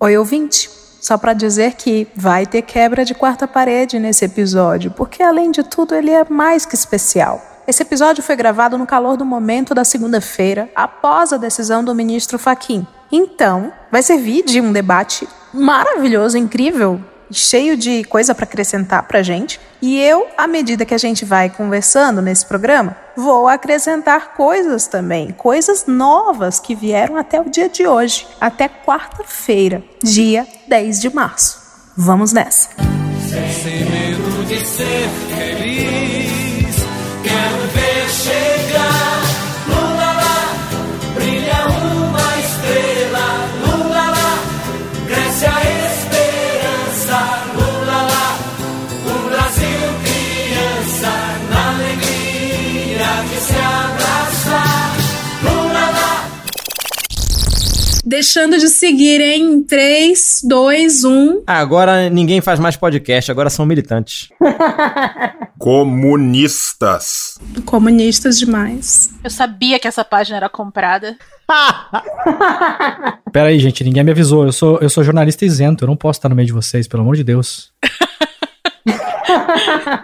Oi, ouvinte. Só para dizer que vai ter quebra de quarta parede nesse episódio, porque além de tudo ele é mais que especial. Esse episódio foi gravado no calor do momento da segunda-feira, após a decisão do ministro Faquim. Então, vai servir de um debate maravilhoso, incrível, cheio de coisa para acrescentar para gente. E eu, à medida que a gente vai conversando nesse programa, vou acrescentar coisas também, coisas novas que vieram até o dia de hoje, até quarta-feira, dia 10 de março. Vamos nessa. Sem medo de ser feliz, quero ver. Deixando de seguir em 3, 2, 1. Agora ninguém faz mais podcast, agora são militantes. Comunistas. Comunistas demais. Eu sabia que essa página era comprada. Pera aí, gente, ninguém me avisou. Eu sou, eu sou jornalista isento, eu não posso estar no meio de vocês, pelo amor de Deus.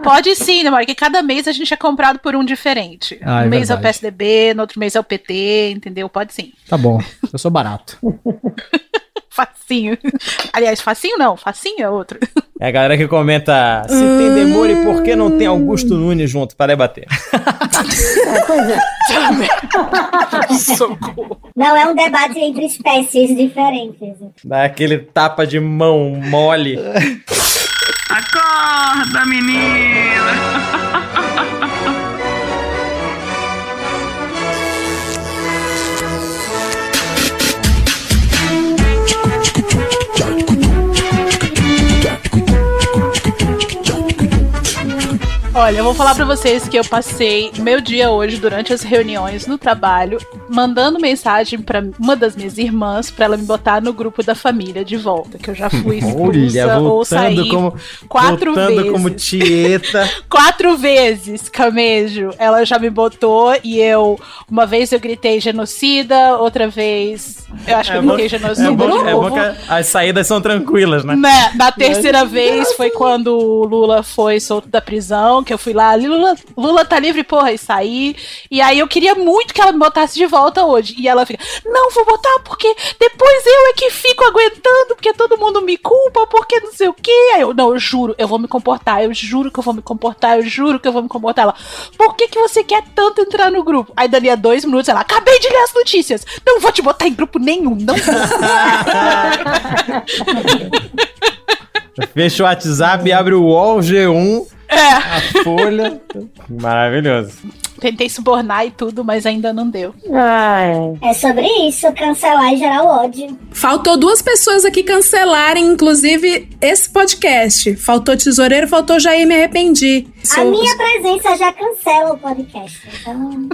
Pode sim, né, Porque cada mês a gente é comprado por um diferente. Ah, um é mês verdade. é o PSDB, no outro mês é o PT, entendeu? Pode sim. Tá bom, eu sou barato. facinho. Aliás, facinho não, facinho é outro. É a galera que comenta se tem demora e por que não tem Augusto Nunes junto para debater. Socorro. Não é um debate entre espécies diferentes. Dá aquele tapa de mão mole. Acorda, menina! Olha, eu vou falar para vocês que eu passei meu dia hoje durante as reuniões no trabalho mandando mensagem para uma das minhas irmãs para ela me botar no grupo da família de volta, que eu já fui expulsa Olha, ou saí como, quatro vezes. como tieta. quatro vezes, camejo. Ela já me botou e eu uma vez eu gritei genocida, outra vez eu acho que é eu gritei genocida. É bom, é bom que as saídas são tranquilas, né? né? Na terceira vez foi quando o Lula foi solto da prisão que eu fui lá, Lula, Lula tá livre, porra, e saí. E aí eu queria muito que ela me botasse de volta hoje. E ela fica, não, vou botar porque depois eu é que fico aguentando, porque todo mundo me culpa, porque não sei o quê. Aí eu, não, eu juro, eu vou me comportar, eu juro que eu vou me comportar, eu juro que eu vou me comportar. Ela, por que, que você quer tanto entrar no grupo? Aí dali a dois minutos, ela, acabei de ler as notícias. Não vou te botar em grupo nenhum, não vou. Fecha o WhatsApp, abre o UOL, G1, é. A folha. Maravilhoso. Tentei subornar e tudo, mas ainda não deu. É sobre isso, cancelar e gerar ódio. Faltou duas pessoas aqui cancelarem, inclusive, esse podcast. Faltou tesoureiro, faltou Jair, me arrependi. A Sou... minha presença já cancela o podcast. Então...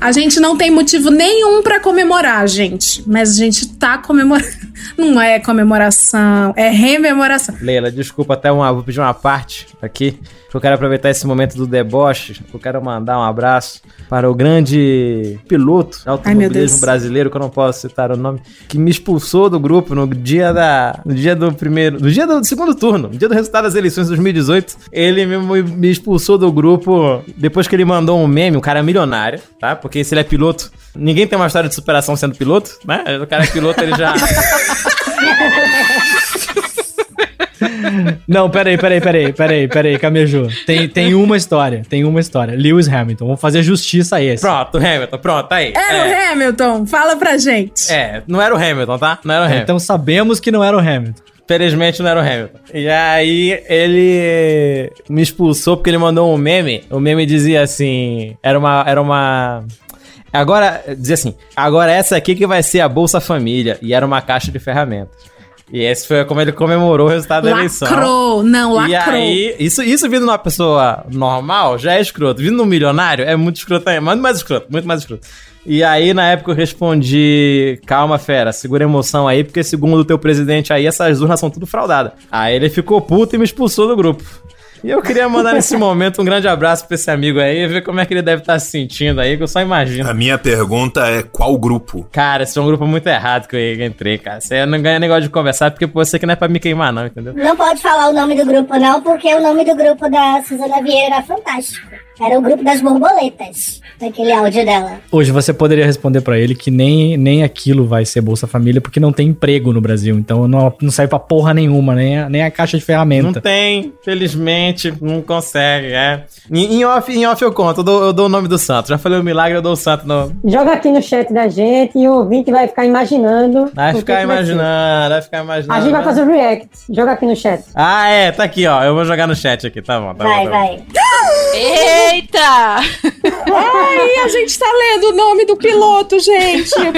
a gente não tem motivo nenhum para comemorar, gente. Mas a gente tá comemorando. Não é comemoração, é rememoração. Leila, desculpa até uma. Vou pedir uma parte aqui. Eu quero aproveitar esse momento do deboche. Eu quero mandar um abraço para o grande piloto automobilismo brasileiro, que eu não posso citar o nome, que me expulsou do grupo no dia da. No dia do primeiro. No dia do segundo turno, no dia do resultado das eleições de 2018. Ele me, me expulsou do grupo depois que ele mandou um meme, um cara milionário, tá? Porque se ele é piloto, ninguém tem uma história de superação sendo piloto, né? O cara é piloto, ele já. Não, peraí, peraí, peraí, peraí, peraí, Camejo. Tem, tem uma história, tem uma história. Lewis Hamilton, vamos fazer justiça a esse. Pronto, Hamilton, pronto, aí. Era é. o Hamilton, fala pra gente. É, não era o Hamilton, tá? Não era o Hamilton. Então sabemos que não era o Hamilton. Felizmente não era o Hamilton. E aí ele me expulsou porque ele mandou um meme. O meme dizia assim: era uma. Era uma. Agora, dizia assim: agora essa aqui que vai ser a Bolsa Família. E era uma caixa de ferramentas. E esse foi como ele comemorou o resultado lacrou. da eleição. Lacrou, não, lacrou. E aí, isso, isso vindo numa pessoa normal já é escroto. Vindo num milionário é muito escroto ainda. Muito mais escroto, muito mais escroto. E aí, na época, eu respondi: calma, fera, segura a emoção aí, porque segundo o teu presidente aí, essas urnas são tudo fraudadas. Aí ele ficou puto e me expulsou do grupo. E eu queria mandar nesse momento um grande abraço pra esse amigo aí, ver como é que ele deve estar tá se sentindo aí, que eu só imagino. A minha pergunta é qual grupo? Cara, esse é um grupo muito errado que eu entrei, cara. Você não ganha negócio de conversar, porque você que não é pra me queimar, não, entendeu? Não pode falar o nome do grupo, não, porque o nome do grupo da Suzana Vieira era fantástico. Era o grupo das borboletas, daquele áudio dela. Hoje você poderia responder para ele que nem, nem aquilo vai ser Bolsa Família, porque não tem emprego no Brasil. Então não, não serve pra porra nenhuma, nem a, nem a caixa de ferramenta. Não tem, felizmente, não consegue, é. Em, em, off, em off eu conto, eu dou, eu dou o nome do santo. Já falei o milagre, eu dou o santo. No... Joga aqui no chat da gente e o ouvinte vai ficar imaginando. Vai ficar imaginando, vai, vai ficar imaginando. A gente vai fazer o react. Joga aqui no chat. Ah, é, tá aqui, ó. Eu vou jogar no chat aqui, tá bom. Tá vai, bom, tá vai. Eita! Ai, a gente tá lendo o nome do piloto, gente. O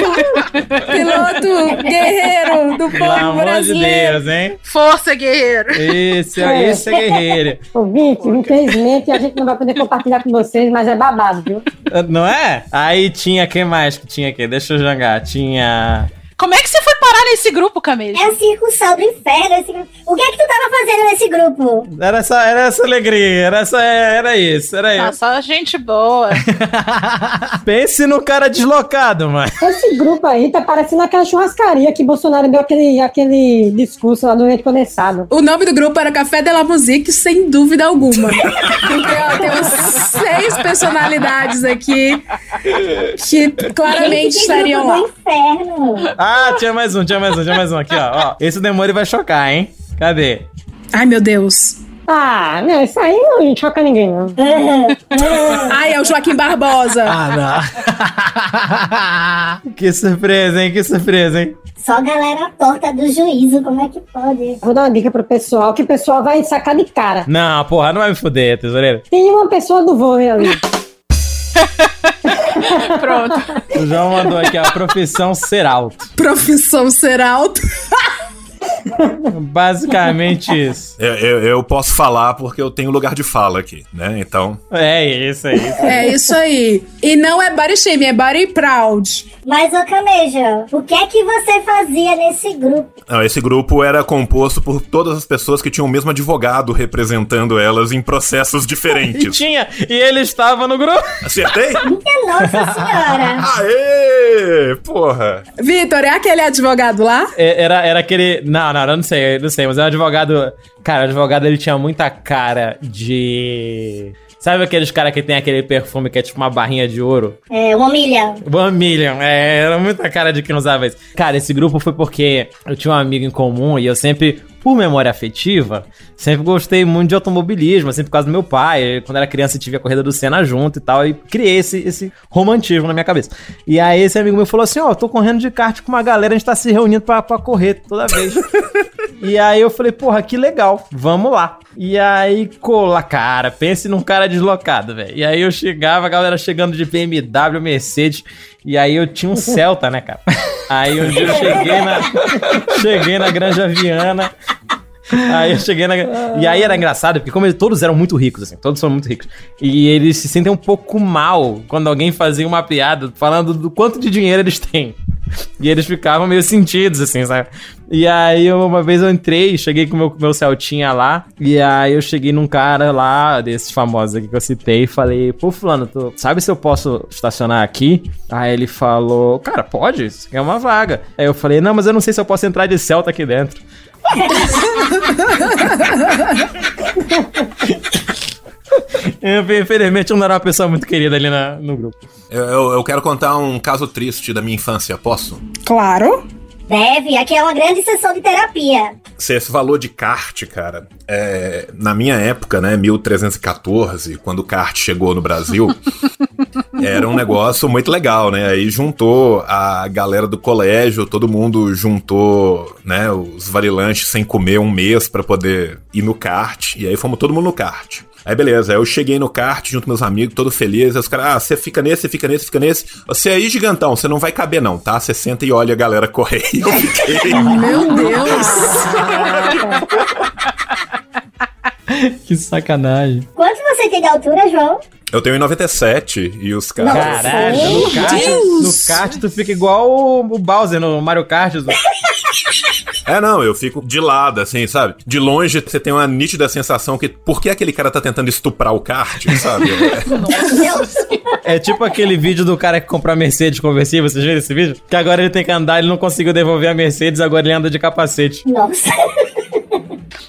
piloto guerreiro do Pelo povo amor de brasileiro. Deus, hein? Força, guerreiro! Esse, é. esse é guerreiro. Ouvinte, infelizmente a gente não vai poder compartilhar com vocês, mas é babado, viu? Não é? Aí tinha, quem mais que tinha aqui? Deixa eu jogar. Tinha. Como é que você parar nesse grupo, Camille? É a circunção do inferno. Grupo. O que é que tu tava fazendo nesse grupo? Era essa, era essa alegria, era, essa, era isso, era Ah, isso. só gente boa. Pense no cara deslocado, mano. Esse grupo aí tá parecendo aquela churrascaria que Bolsonaro deu aquele, aquele discurso lá do leite condensado. O nome do grupo era Café de la Musique, sem dúvida alguma. Porque ó, tem umas seis personalidades aqui que claramente Gente, que estariam grupo lá. do inferno. Ah, tinha mais um, tinha mais um, tinha mais um aqui, ó. ó. Esse demônio vai chocar, hein? Cadê? Ai, meu Deus. Ah, não, isso aí não choca ninguém, não. Ai, é o Joaquim Barbosa. Ah, não. que surpresa, hein? Que surpresa, hein? Só galera torta do juízo, como é que pode? Vou dar uma dica pro pessoal, que o pessoal vai sacar de cara. Não, porra, não vai me fuder, tesoureiro. Tem uma pessoa do vôlei ali. Pronto. O João mandou aqui, a profissão ser alto. Profissão ser alto. Basicamente isso. Eu, eu- eu posso falar porque eu tenho lugar de fala aqui, né? Então. É isso, é isso. É isso aí. E não é body shame, é body proud. Mas, ô Cameja, o que é que você fazia nesse grupo? Não, esse grupo era composto por todas as pessoas que tinham o mesmo advogado representando elas em processos E diferentes. tinha, e ele estava no grupo. Acertei? Minha Nossa Senhora! Aê! Porra! Vitor, é aquele advogado lá? É, Era, era aquele. Não, não, eu não sei, não sei, mas é um advogado. Cara, o advogado ele tinha muita cara de. Sabe aqueles caras que tem aquele perfume que é tipo uma barrinha de ouro? É, uma milha. One Million, é, era muita cara de quem usava isso. Cara, esse grupo foi porque eu tinha um amigo em comum e eu sempre, por memória afetiva, sempre gostei muito de automobilismo, sempre por causa do meu pai. Quando era criança, eu tive a corrida do Senna junto e tal, e criei esse, esse romantismo na minha cabeça. E aí esse amigo meu falou assim: Ó, eu tô correndo de kart com uma galera, a gente tá se reunindo pra, pra correr toda vez. E aí eu falei, porra, que legal, vamos lá. E aí, cola, cara, pense num cara deslocado, velho. E aí eu chegava, a galera chegando de BMW, Mercedes, e aí eu tinha um Celta, né, cara? Aí um dia eu cheguei na, cheguei na Granja Viana, Aí eu cheguei na. E aí era engraçado, porque como eles, todos eram muito ricos, assim, todos são muito ricos. E eles se sentem um pouco mal quando alguém fazia uma piada falando do quanto de dinheiro eles têm. E eles ficavam meio sentidos, assim, sabe? E aí eu- uma vez eu entrei, cheguei com o meu, meu Celtinha lá, e aí eu cheguei num cara lá, desses famosos aqui que eu citei, e falei, pô, fulano, tu sabe se eu posso estacionar aqui? Aí ele falou, cara, pode, isso aqui é uma vaga. Aí eu falei, não, mas eu não sei se eu posso entrar de Celta aqui dentro. Eu, Infelizmente, eu não era uma pessoa muito querida ali na- no grupo. Eu, eu- eu quero contar um caso triste da minha infância, posso? Claro. Deve, aqui é uma grande sessão de terapia. Se esse valor de kart, cara, é, na minha época, né, 1314, quando o kart chegou no Brasil, era um negócio muito legal, né? Aí juntou a galera do colégio, todo mundo juntou, né, os varilanches sem comer um mês pra poder ir no kart, e aí fomos todo mundo no kart. Aí beleza, aí eu cheguei no kart junto com meus amigos, todo feliz. Aí os caras, ah, você fica nesse, você fica nesse, fica nesse. Você aí, gigantão, você não vai caber não, tá? Você senta e olha a galera correr. E eu fiquei. Meu Deus. Que sacanagem. Quanto você tem de altura, João? Eu tenho em 97 e os caras. Caralho, no kart, no kart tu fica igual o, o Bowser no Mario Kart. É, não, eu fico de lado, assim, sabe? De longe você tem uma nítida sensação que por que aquele cara tá tentando estuprar o kart, sabe? É, é tipo aquele vídeo do cara que comprou a Mercedes conversível, vocês viram esse vídeo? Que agora ele tem que andar, ele não conseguiu devolver a Mercedes, agora ele anda de capacete. Nossa.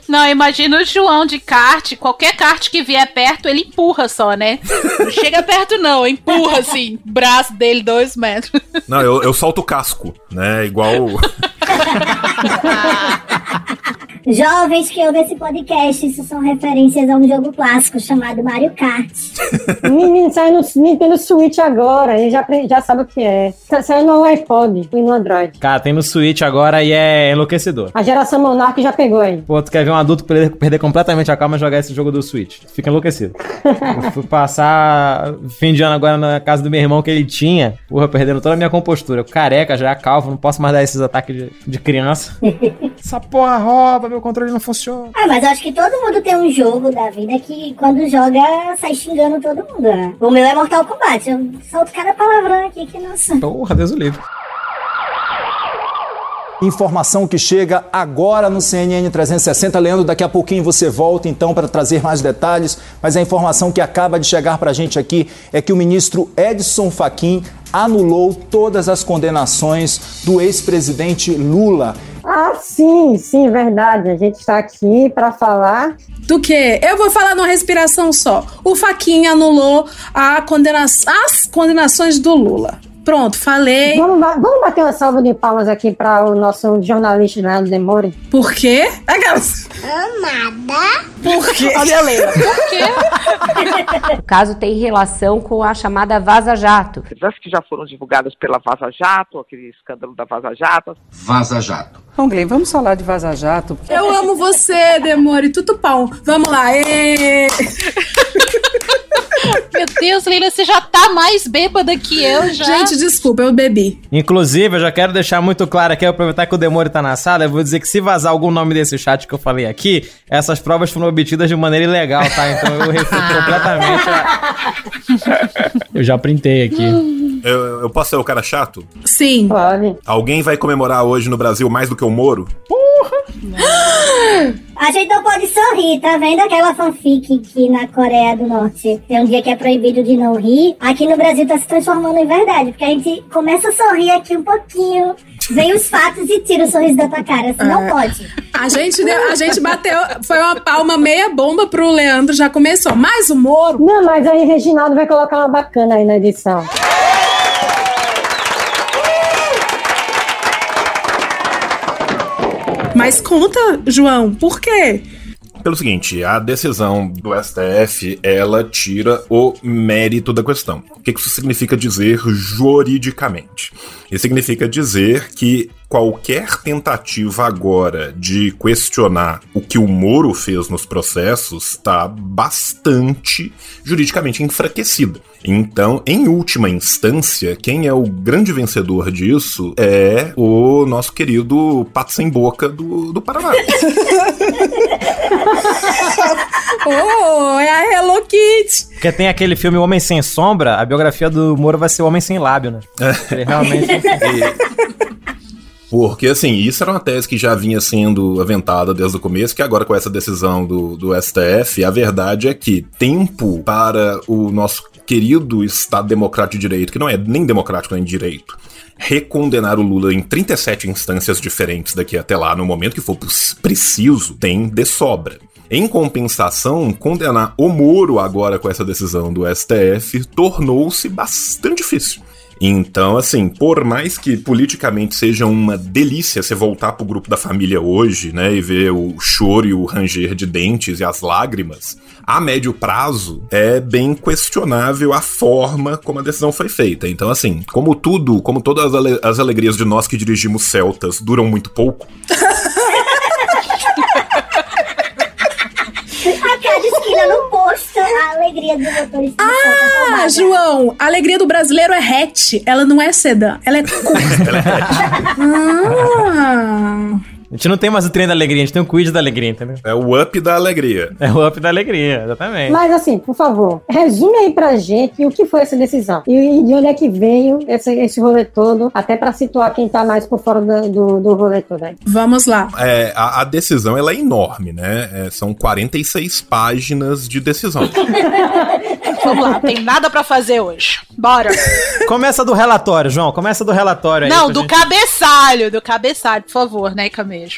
Não, imagina o João de kart, qualquer kart que vier perto, ele empurra só, né? Não chega perto, não, empurra assim, braço dele dois metros. Não, eu, eu solto o casco, né? Igual. Jovens que ouvem esse podcast, isso são referências a um jogo clássico chamado Mario Kart. Menino, sai no Nintendo Switch agora, ele já, já sabe o que é. Saindo no iPod e no Android. Cara, tem no Switch agora e é enlouquecedor. A geração Monarch já pegou aí. Pô, tu quer ver um adulto perder, perder completamente a calma e jogar esse jogo do Switch. Fica enlouquecido. eu fui passar fim de ano agora na casa do meu irmão que ele tinha, porra, perdendo toda a minha compostura. Eu careca, já calvo, não posso mais dar esses ataques de, de criança. Essa porra rouba, meu controle não funciona. Ah, mas eu acho que todo mundo tem um jogo da vida que quando joga sai xingando todo mundo, né? O meu é Mortal Kombat. Eu solto cada palavrão aqui que nossa. Porra, Deus o livre. Informação que chega agora no CNN 360. Leandro, daqui a pouquinho você volta então para trazer mais detalhes, mas a informação que acaba de chegar para a gente aqui é que o ministro Edson Fachin anulou todas as condenações do ex-presidente Lula. Ah, sim, sim, verdade. A gente está aqui para falar. Do que? Eu vou falar numa respiração só. O Faquinha anulou a condena as condenações do Lula. Pronto, falei. Vamos, vamos bater uma salva de palmas aqui para o nosso jornalista Leandro Demore. Por quê? Aquelas. Amada. Por quê? Olha, Helena, por quê? O caso tem relação com a chamada Vaza Jato. As que já foram divulgadas pela Vaza Jato, aquele escândalo da Vaza Jato. Vaza Jato. Ok, vamos falar de Vaza Jato. Eu amo você, Demore, tudo pão. Vamos lá. Ê! Meu Deus, Leila, você já tá mais bêbada que eu já. Gente, desculpa, eu bebi. Inclusive, eu já quero deixar muito claro aqui, aproveitar que o Demônio tá na sala, eu vou dizer que se vazar algum nome desse chat que eu falei aqui, essas provas foram obtidas de maneira ilegal, tá? Então eu refuto completamente a... Eu já printei aqui. Eu, eu posso ser o cara chato? Sim. Pode. Alguém vai comemorar hoje no Brasil mais do que o Moro? A gente não pode sorrir, tá vendo aquela fanfic que na Coreia do Norte tem um dia que é proibido de não rir? Aqui no Brasil tá se transformando em verdade, porque a gente começa a sorrir aqui um pouquinho, vem os fatos e tira o sorriso da tua cara, assim não pode. A gente, deu- a gente bateu, foi uma palma meia bomba pro Leandro, já começou. Mais o Moro. Não, mas aí Reginaldo vai colocar uma bacana aí na edição. Mas conta, João, por quê? Pelo seguinte, a decisão do STF, ela tira o mérito da questão. O que isso significa dizer juridicamente? Isso significa dizer que qualquer tentativa agora de questionar o que o Moro fez nos processos está bastante juridicamente enfraquecida. Então, em última instância, quem é o grande vencedor disso é o nosso querido Pato Sem Boca do, do Paraná. Oh, é a Hello Kitty. Porque tem aquele filme Homem Sem Sombra, a biografia do Moro vai ser o Homem Sem Lábio, né? Ele realmente... Porque, assim, isso era uma tese que já vinha sendo aventada desde o começo, que agora com essa decisão do, do STF, a verdade é que tempo para o nosso querido Estado Democrático de Direito, que não é nem democrático nem direito, recondenar o Lula em 37 instâncias diferentes daqui até lá, no momento que for preciso, tem de sobra. Em compensação, condenar o Moro agora com essa decisão do STF tornou-se bastante difícil. Então, assim, por mais que politicamente seja uma delícia você voltar pro grupo da família hoje, né, e ver o choro e o ranger de dentes e as lágrimas, a médio prazo é bem questionável a forma como a decisão foi feita. Então, assim, como tudo, como todas as, ale- as alegrias de nós que dirigimos Celtas duram muito pouco, A esquina no posto, a alegria do motorista. Ah. João, a alegria do brasileiro é hatch. Ela não é sedã, ela é curta. ah, A gente não tem mais o trem da alegria, a gente tem o quid da alegria, entendeu? É o up da alegria. É o up da alegria, exatamente. Mas assim, por favor, resume aí pra gente o que foi essa decisão. E de onde é que veio esse, esse rolê todo, até pra situar quem tá mais por fora do, do, do rolê todo aí. Vamos lá. É, a, a decisão ela é enorme, né? É, são 46 páginas de decisão. Vamos lá, tem nada pra fazer hoje. Bora. Começa do relatório, João. Começa do relatório aí. Não, do gente- cabeçalho, do cabeçalho, por favor, né,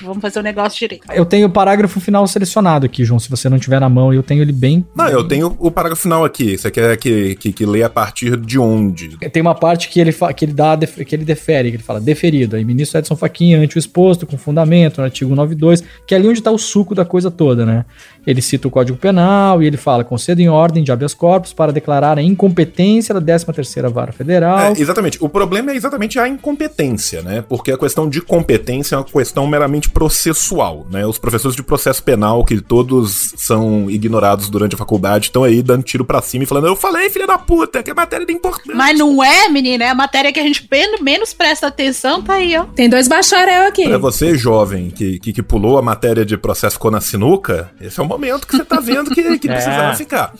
Vamos fazer o negócio direito. Eu tenho o parágrafo final selecionado aqui, João, se você não tiver na mão, eu tenho ele bem. Não, eu tenho o parágrafo final aqui. Você quer que, que, que leia a partir de onde? Tem uma parte que ele, fa- que ele dá, def- que ele defere, que ele fala, deferido. Aí, ministro Edson Fachin, ante o exposto, com fundamento, no artigo 92, que é ali onde tá o suco da coisa toda, né? Ele cita o Código Penal e ele fala, concedo em ordem de habeas corpus para declarar a incompetência da 13ª Vara Federal. É, exatamente. O problema é exatamente a incompetência, né? Porque a questão de competência é uma questão meramente processual, né? Os professores de processo penal, que todos são ignorados durante a faculdade, estão aí dando tiro pra cima e falando: Eu falei, filha da puta, que é matéria de importância. Mas não é, menina, é a matéria que a gente menos presta atenção, tá aí, ó. Tem dois bacharel aqui. Pra você, jovem, que, que, que pulou a matéria de processo ficou na sinuca, esse é o momento que você tá vendo que, que É. precisava ficar.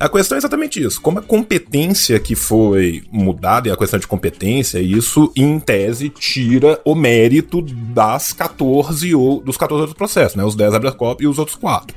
A questão é exatamente isso. Como a competência que foi mudada, e a questão de competência, isso, em tese, tira o mérito das 14 ou dos 14 outros processos, né? Os 10 habeas corpus e os outros 4.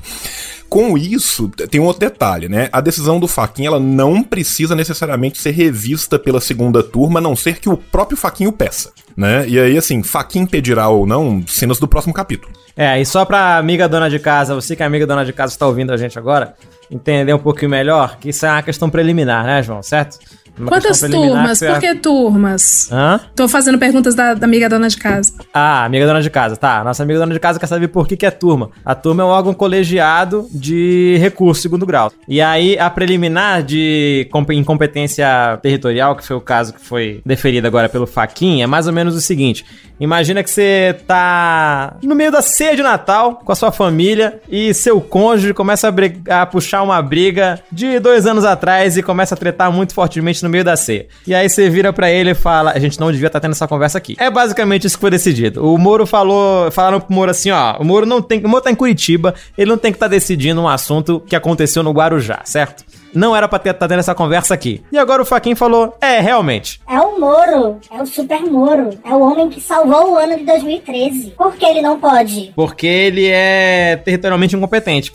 Com isso, tem um outro detalhe, né? A decisão do Faquinha, ela não precisa necessariamente ser revista pela segunda turma, a não ser que o próprio Faquinho peça, né? E aí, assim, Faquinha pedirá ou não, cenas do próximo capítulo. É, e só pra amiga dona de casa, você que é amiga dona de casa está ouvindo a gente agora, entender um pouquinho melhor que isso é uma questão preliminar, né, João? Certo? Uma Quantas turmas? que Por que turmas? Hã? Tô fazendo perguntas da, da amiga dona de casa. Ah, amiga dona de casa, tá. Nossa amiga dona de casa quer saber por que, que é turma. A turma é um órgão colegiado de recurso segundo grau. E aí, a preliminar de comp- incompetência territorial, que foi o caso que foi deferido agora pelo Faquin, é mais ou menos o seguinte: imagina que você tá no meio da ceia de Natal com a sua família e seu cônjuge começa a, a puxar uma briga de dois anos atrás e começa a tretar muito fortemente no meio da ceia. E aí você vira pra ele e fala: a gente não devia estar tendo essa conversa aqui. É basicamente isso que foi decidido. O Moro falou, falaram pro Moro assim: ó, o Moro não tem, o Moro tá em Curitiba, ele não tem que estar decidindo um assunto que aconteceu no Guarujá, certo? Não era pra estar tendo essa conversa aqui. E agora o Faquin falou: é, realmente. É o Moro, é o Super Moro, é o homem que salvou o ano de 2013. Por que ele não pode? Porque ele é territorialmente incompetente.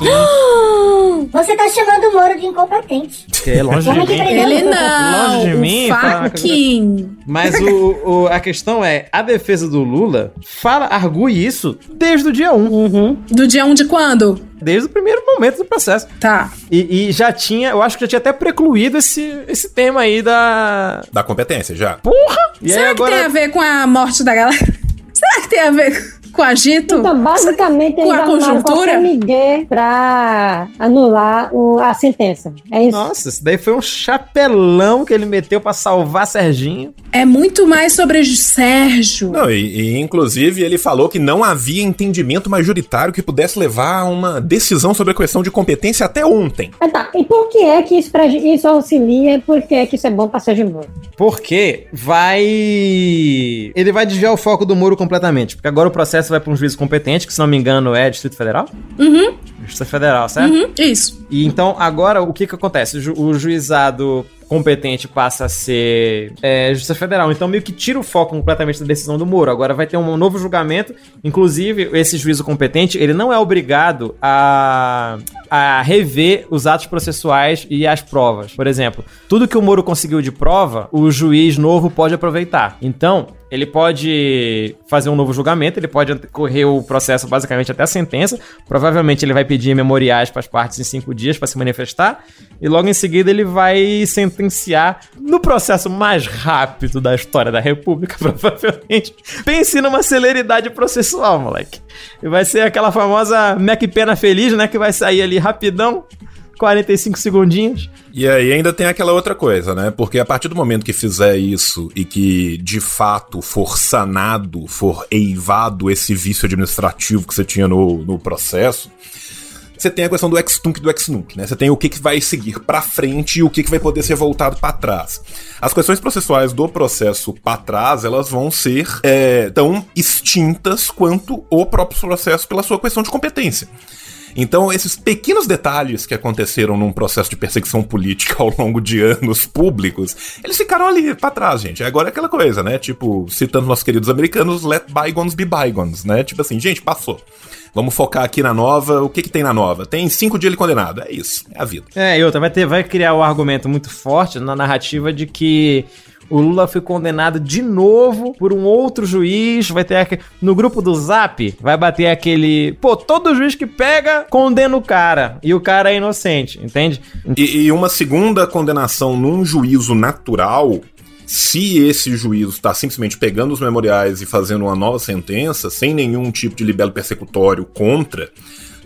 Você tá chamando o Moro de incompetente. Que é longe de mim. Ele não. Longe de mim, coisa- Faquin. Mas o, o- a questão é, a defesa do Lula fala, argue isso desde o dia 1. Do dia 1 de quando? Desde o primeiro momento do processo. Tá. E, e já tinha, eu acho que já tinha até precluído esse, esse tema aí da. Da competência, já. Porra! E Será aí que tem a agora. ver com a morte da galera? Será que tem a ver com agito? Então, basicamente, Com eles a conjuntura? pra anular o- a sentença. É isso. Nossa, isso daí foi um chapelão que ele meteu pra salvar Serginho. É muito mais sobre Sérgio. Não, e, e, inclusive ele falou que não havia entendimento majoritário que pudesse levar a uma decisão sobre a questão de competência até ontem. Ah, tá. E por que é que isso, preju- isso auxilia e por que é que isso é bom pra Sérgio Moro? Porque vai. Ele vai desviar o foco do Moro completamente. Porque agora o processo vai pra um juiz competente, que se não me engano é Distrito Federal? Uhum, Distrito Federal, certo? uhum, isso. E então, agora, o que que acontece? O juizado competente passa a ser é, Justiça Federal. Então, meio que tira o foco completamente da decisão do Moro. Agora vai ter um novo julgamento. Inclusive, esse juízo competente, ele não é obrigado a, a rever os atos processuais e as provas. Por exemplo, tudo que o Moro conseguiu de prova, o juiz novo pode aproveitar. Então, ele pode fazer um novo julgamento, ele pode correr o processo basicamente até a sentença. Provavelmente ele vai pedir memoriais para as partes em cinco dias para se manifestar. E logo em seguida ele vai sentenciar no processo mais rápido da história da República, provavelmente. Pense numa celeridade processual, moleque. E vai ser aquela famosa Mac Pena Feliz, né? Que vai sair ali rapidão. 45 segundinhos. E aí ainda tem aquela outra coisa, né? Porque a partir do momento que fizer isso e que de fato for sanado, for eivado esse vício administrativo que você tinha no, no processo, você tem a questão do ex-tunc do ex-nunc, né? Você tem o que, que vai seguir para frente e o que, que vai poder ser voltado para trás. As questões processuais do processo para trás, elas vão ser é, tão extintas quanto o próprio processo pela sua questão de competência. Então, esses pequenos detalhes que aconteceram num processo de perseguição política ao longo de anos públicos, eles ficaram ali pra trás, gente. Agora é aquela coisa, né? Tipo, citando nossos queridos americanos, let bygones be bygones, né? Tipo assim, gente, passou. Vamos focar aqui na nova. O que, que tem na nova? Tem cinco dias ele condenado. É isso. É a vida. É, e outra, vai, ter, vai criar o um argumento muito forte na narrativa de que o Lula foi condenado de novo por um outro juiz. Vai ter aqu... no grupo do Zap vai bater aquele, pô, todo juiz que pega condena o cara e o cara é inocente, entende? E, e uma segunda condenação num juízo natural se esse juízo está simplesmente pegando os memoriais e fazendo uma nova sentença, sem nenhum tipo de libelo persecutório contra,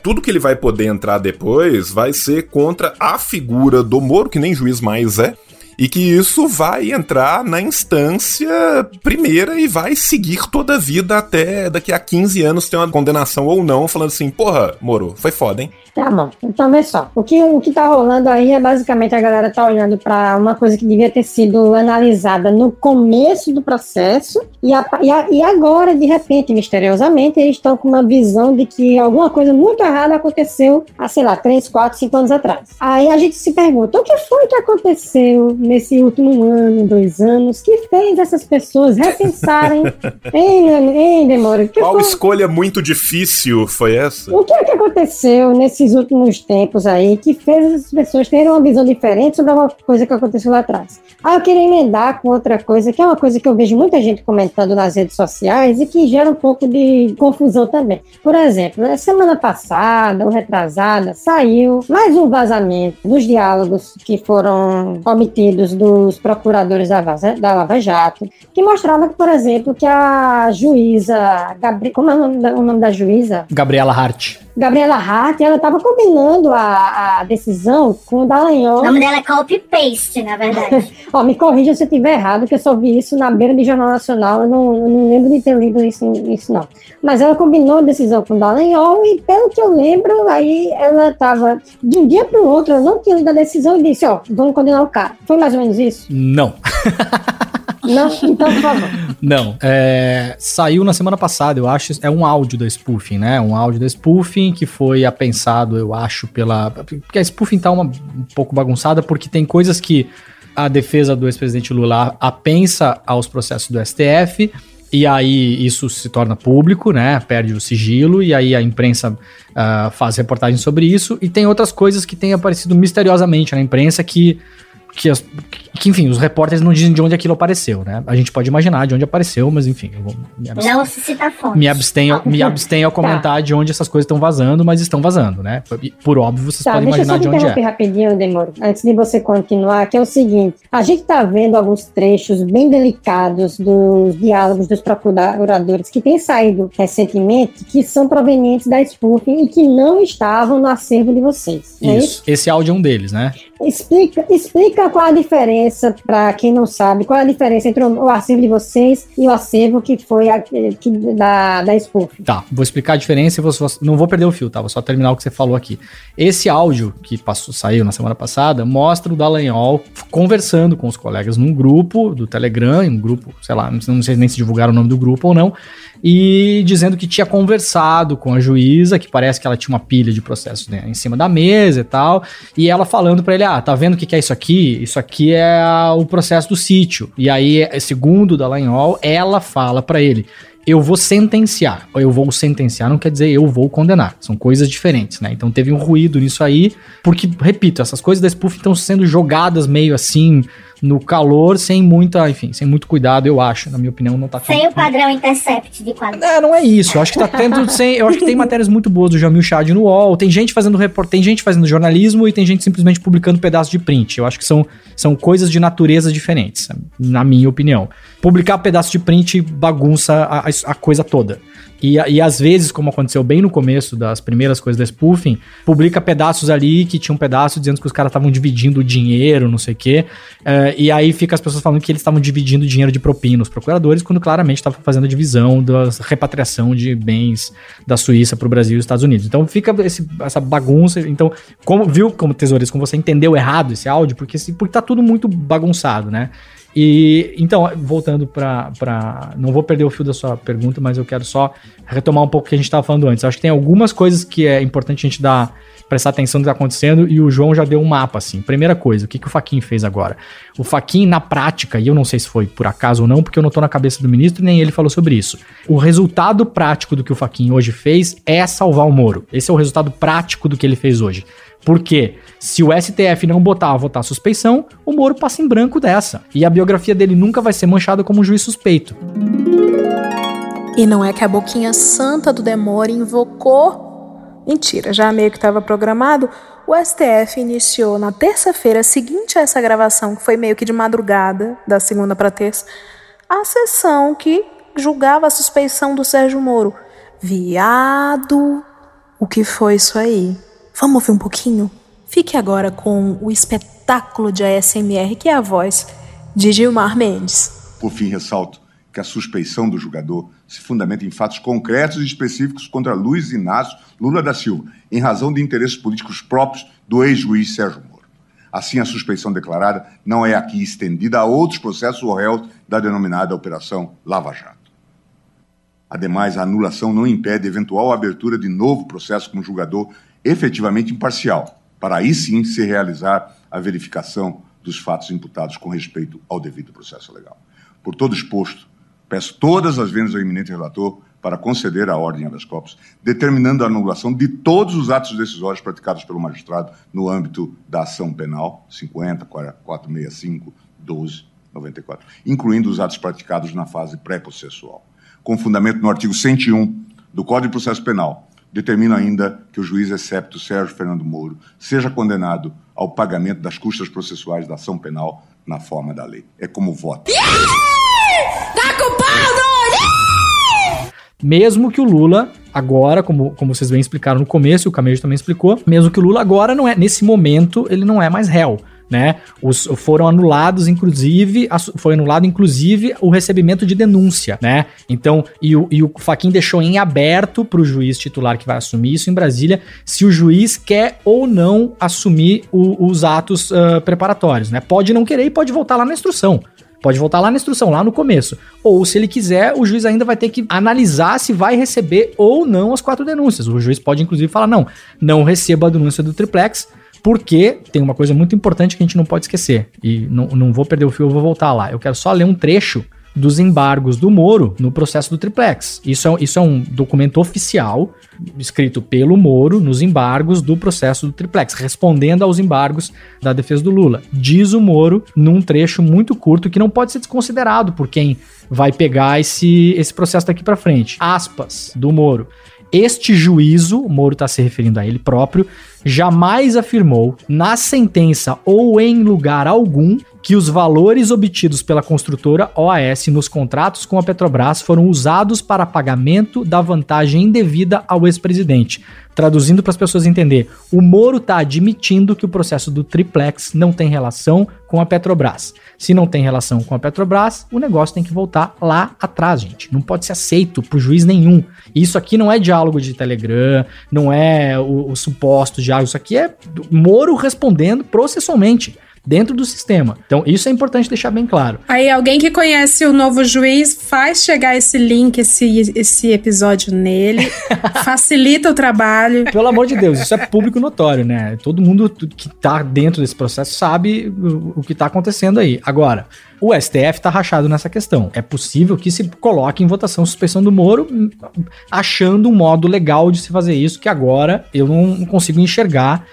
tudo que ele vai poder entrar depois vai ser contra a figura do Moro, que nem juiz mais é, e que isso vai entrar na instância primeira e vai seguir toda a vida até daqui a 15 anos ter uma condenação ou não, falando assim, porra, Moro, foi foda, hein? Tá bom, então vê só. O que, o que tá rolando aí é basicamente a galera tá olhando para uma coisa que devia ter sido analisada no começo do processo e, a, e, a, e agora, de repente, misteriosamente, eles estão com uma visão de que alguma coisa muito errada aconteceu há, sei lá, 3, 4, 5 anos atrás. Aí a gente se pergunta, o que foi que aconteceu nesse último ano, dois anos, que fez essas pessoas repensarem em, em demora? Qual foi? escolha muito difícil foi essa? O que é que aconteceu nesses últimos tempos aí que fez as pessoas terem uma visão diferente sobre uma coisa que aconteceu lá atrás? Ah, eu queria emendar com outra coisa, que é uma coisa que eu vejo muita gente comentando nas redes sociais e que gera um pouco de confusão também. Por exemplo, na semana passada ou retrasada, saiu mais um vazamento dos diálogos que foram omitidos dos procuradores da, da Lava Jato, que mostrava, por exemplo, que a juíza. Gabri... Como é o nome o nome da juíza? Gabriela Hart. Gabriela Hart, ela estava combinando a, a, decisão com o Dallagnol. O nome dela é copy-paste, na verdade. Ó, me corrija se eu estiver errado, que eu só vi isso na beira de Jornal Nacional, eu não, eu não lembro de ter lido isso, isso, não. Mas ela combinou a decisão com o Dallagnol e, pelo que eu lembro, aí ela estava, de um dia para o outro, ela não tinha lido a decisão e disse, ó, vamos condenar o cara. Foi mais ou menos isso? Não. Não, então, por favor. Não, é, saiu na semana passada, eu acho, é um áudio da spoofing, né? Um áudio da spoofing que foi apensado, eu acho, pela. Porque a spoofing tá uma, um pouco bagunçada, porque tem coisas que a defesa do ex-presidente Lula apensa aos processos do STF. E aí isso se torna público, né? Perde o sigilo, e aí a imprensa uh, faz reportagem sobre isso. E tem outras coisas que têm aparecido misteriosamente na imprensa que que, as, que, enfim, os repórteres não dizem de onde aquilo apareceu, né? A gente pode imaginar de onde apareceu, mas enfim, eu vou me abstenho, não se cita fonte. Me abstenho, me abstenho a comentar tá. de onde essas coisas estão vazando, mas estão vazando, né? Por óbvio, vocês tá, podem imaginar de onde é. rapidinho, Demoro, antes de você continuar, que é o seguinte, a gente tá vendo alguns trechos bem delicados dos diálogos dos procuradores que têm saído recentemente, que são provenientes da spoofing e que não estavam no acervo de vocês. Isso. É isso? Esse áudio é um deles, né? Explica, explica qual a diferença, para quem não sabe, qual a diferença entre o acervo de vocês e o acervo que foi a, que, da, da Spoof. Tá, vou explicar a diferença e vou, não vou perder o fio, tá? Vou só terminar o que você falou aqui. Esse áudio que passou, saiu na semana passada mostra o Dallagnol conversando com os colegas num grupo do Telegram, um grupo, sei lá, não sei nem se divulgaram o nome do grupo ou não, e dizendo que tinha conversado com a juíza, que parece que ela tinha uma pilha de processos né, em cima da mesa e tal, e ela falando para ele: ah, tá vendo o que, que é isso aqui? Isso aqui é o processo do sítio. E aí, segundo Dallagnol, ela fala para ele: eu vou sentenciar. Eu vou sentenciar não quer dizer eu vou condenar. São coisas diferentes, né? Então teve um ruído nisso aí, porque, repito, essas coisas da spoof estão sendo jogadas meio assim no calor, sem muita, enfim, sem muito cuidado, eu acho, na minha opinião, não tá Sem o padrão intercept de qualidade. É, não é isso. Eu acho que tá tendo sem, eu acho que tem matérias muito boas do Jamil Chad no UOL, tem gente fazendo report, tem gente fazendo jornalismo e tem gente simplesmente publicando pedaços de print. Eu acho que são, são coisas de natureza diferentes, na minha opinião. Publicar pedaço de print bagunça a a coisa toda. E, e às vezes, como aconteceu bem no começo das primeiras coisas da spoofing, publica pedaços ali que tinha um pedaço dizendo que os caras estavam dividindo o dinheiro, não sei o quê. Uh, e aí fica as pessoas falando que eles estavam dividindo dinheiro de propina os procuradores, quando claramente estavam fazendo a divisão da repatriação de bens da Suíça para o Brasil e os Estados Unidos. Então fica esse, essa bagunça. Então, como viu como tesoureiro, como você entendeu errado esse áudio, porque, porque tá tudo muito bagunçado, né? E então, voltando para. Não vou perder o fio da sua pergunta, mas eu quero só retomar um pouco o que a gente estava falando antes. Eu acho que tem algumas coisas que é importante a gente dar, prestar atenção no que está acontecendo, e o João já deu um mapa, assim. Primeira coisa, o que, que o Faquin fez agora? O Faquin, na prática, e eu não sei se foi por acaso ou não, porque eu não estou na cabeça do ministro, nem ele falou sobre isso. O resultado prático do que o Faquin hoje fez é salvar o Moro. Esse é o resultado prático do que ele fez hoje. Porque se o STF não botar a votar suspeição, o Moro passa em branco dessa. E a biografia dele nunca vai ser manchada como um juiz suspeito. E não é que a boquinha santa do Demore invocou. Mentira, já meio que estava programado. O STF iniciou na terça-feira seguinte a essa gravação, que foi meio que de madrugada, da segunda para terça, a sessão que julgava a suspeição do Sérgio Moro. Viado, o que foi isso aí? Vamos ouvir um pouquinho? Fique agora com o espetáculo de ASMR que é a voz de Gilmar Mendes. Por fim, ressalto que a suspeição do julgador se fundamenta em fatos concretos e específicos contra Luiz Inácio Lula da Silva, em razão de interesses políticos próprios do ex-juiz Sérgio Moro. Assim, a suspeição declarada não é aqui estendida a outros processos ou réus da denominada Operação Lava Jato. Ademais, a anulação não impede eventual abertura de novo processo com julgador efetivamente imparcial, para aí sim se realizar a verificação dos fatos imputados com respeito ao devido processo legal. Por todo exposto, peço todas as vendas ao eminente relator para conceder a ordem habeas corpus, determinando a anulação de todos os atos decisórios praticados pelo magistrado no âmbito da ação penal 50, 465, 12, 94, incluindo os atos praticados na fase pré-processual, com fundamento no artigo 101 do Código de Processo Penal, determina ainda que o juiz excepto Sérgio Fernando Moro seja condenado ao pagamento das custas processuais da ação penal na forma da lei. É como voto. Tá culpado! Mesmo que o Lula agora, como, como vocês bem explicaram no começo, o Camejo também explicou, mesmo que o Lula agora não é, nesse momento, ele não é mais réu né? Os, foram anulados, inclusive, foi anulado, inclusive, o recebimento de denúncia, né? Então, e o, e o Faquin deixou em aberto para o juiz titular que vai assumir isso em Brasília, se o juiz quer ou não assumir o, os atos uh, preparatórios, né? Pode não querer e pode voltar lá na instrução. Pode voltar lá na instrução, lá no começo. Ou, se ele quiser, o juiz ainda vai ter que analisar se vai receber ou não as quatro denúncias. O juiz pode, inclusive, falar: não, não receba a denúncia do triplex, porque tem uma coisa muito importante que a gente não pode esquecer. E não, não vou perder o fio, eu vou voltar lá. Eu quero só ler um trecho dos embargos do Moro no processo do triplex. Isso é, isso é um documento oficial escrito pelo Moro nos embargos do processo do triplex, respondendo aos embargos da defesa do Lula. Diz o Moro num trecho muito curto que não pode ser desconsiderado por quem vai pegar esse, esse processo daqui para frente. Aspas do Moro. Este juízo, o Moro está se referindo a ele próprio, jamais afirmou, na sentença ou em lugar algum, que os valores obtidos pela construtora OAS nos contratos com a Petrobras foram usados para pagamento da vantagem indevida ao ex-presidente. Traduzindo para as pessoas entender, o Moro está admitindo que o processo do triplex não tem relação com a Petrobras. Se não tem relação com a Petrobras, o negócio tem que voltar lá atrás, gente. Não pode ser aceito por juiz nenhum. Isso aqui não é diálogo de Telegram, não é o, o suposto diálogo, isso aqui é Moro respondendo processualmente dentro do sistema. Então, isso é importante deixar bem claro. Aí, alguém que conhece o novo juiz faz chegar esse link, esse, esse episódio nele, facilita o trabalho. Pelo amor de Deus, isso é público notório, né? Todo mundo que tá dentro desse processo sabe o, o que tá acontecendo aí. Agora, o STF tá rachado nessa questão. É possível que se coloque em votação a suspensão do Moro, achando um modo legal de se fazer isso, que agora eu não consigo enxergar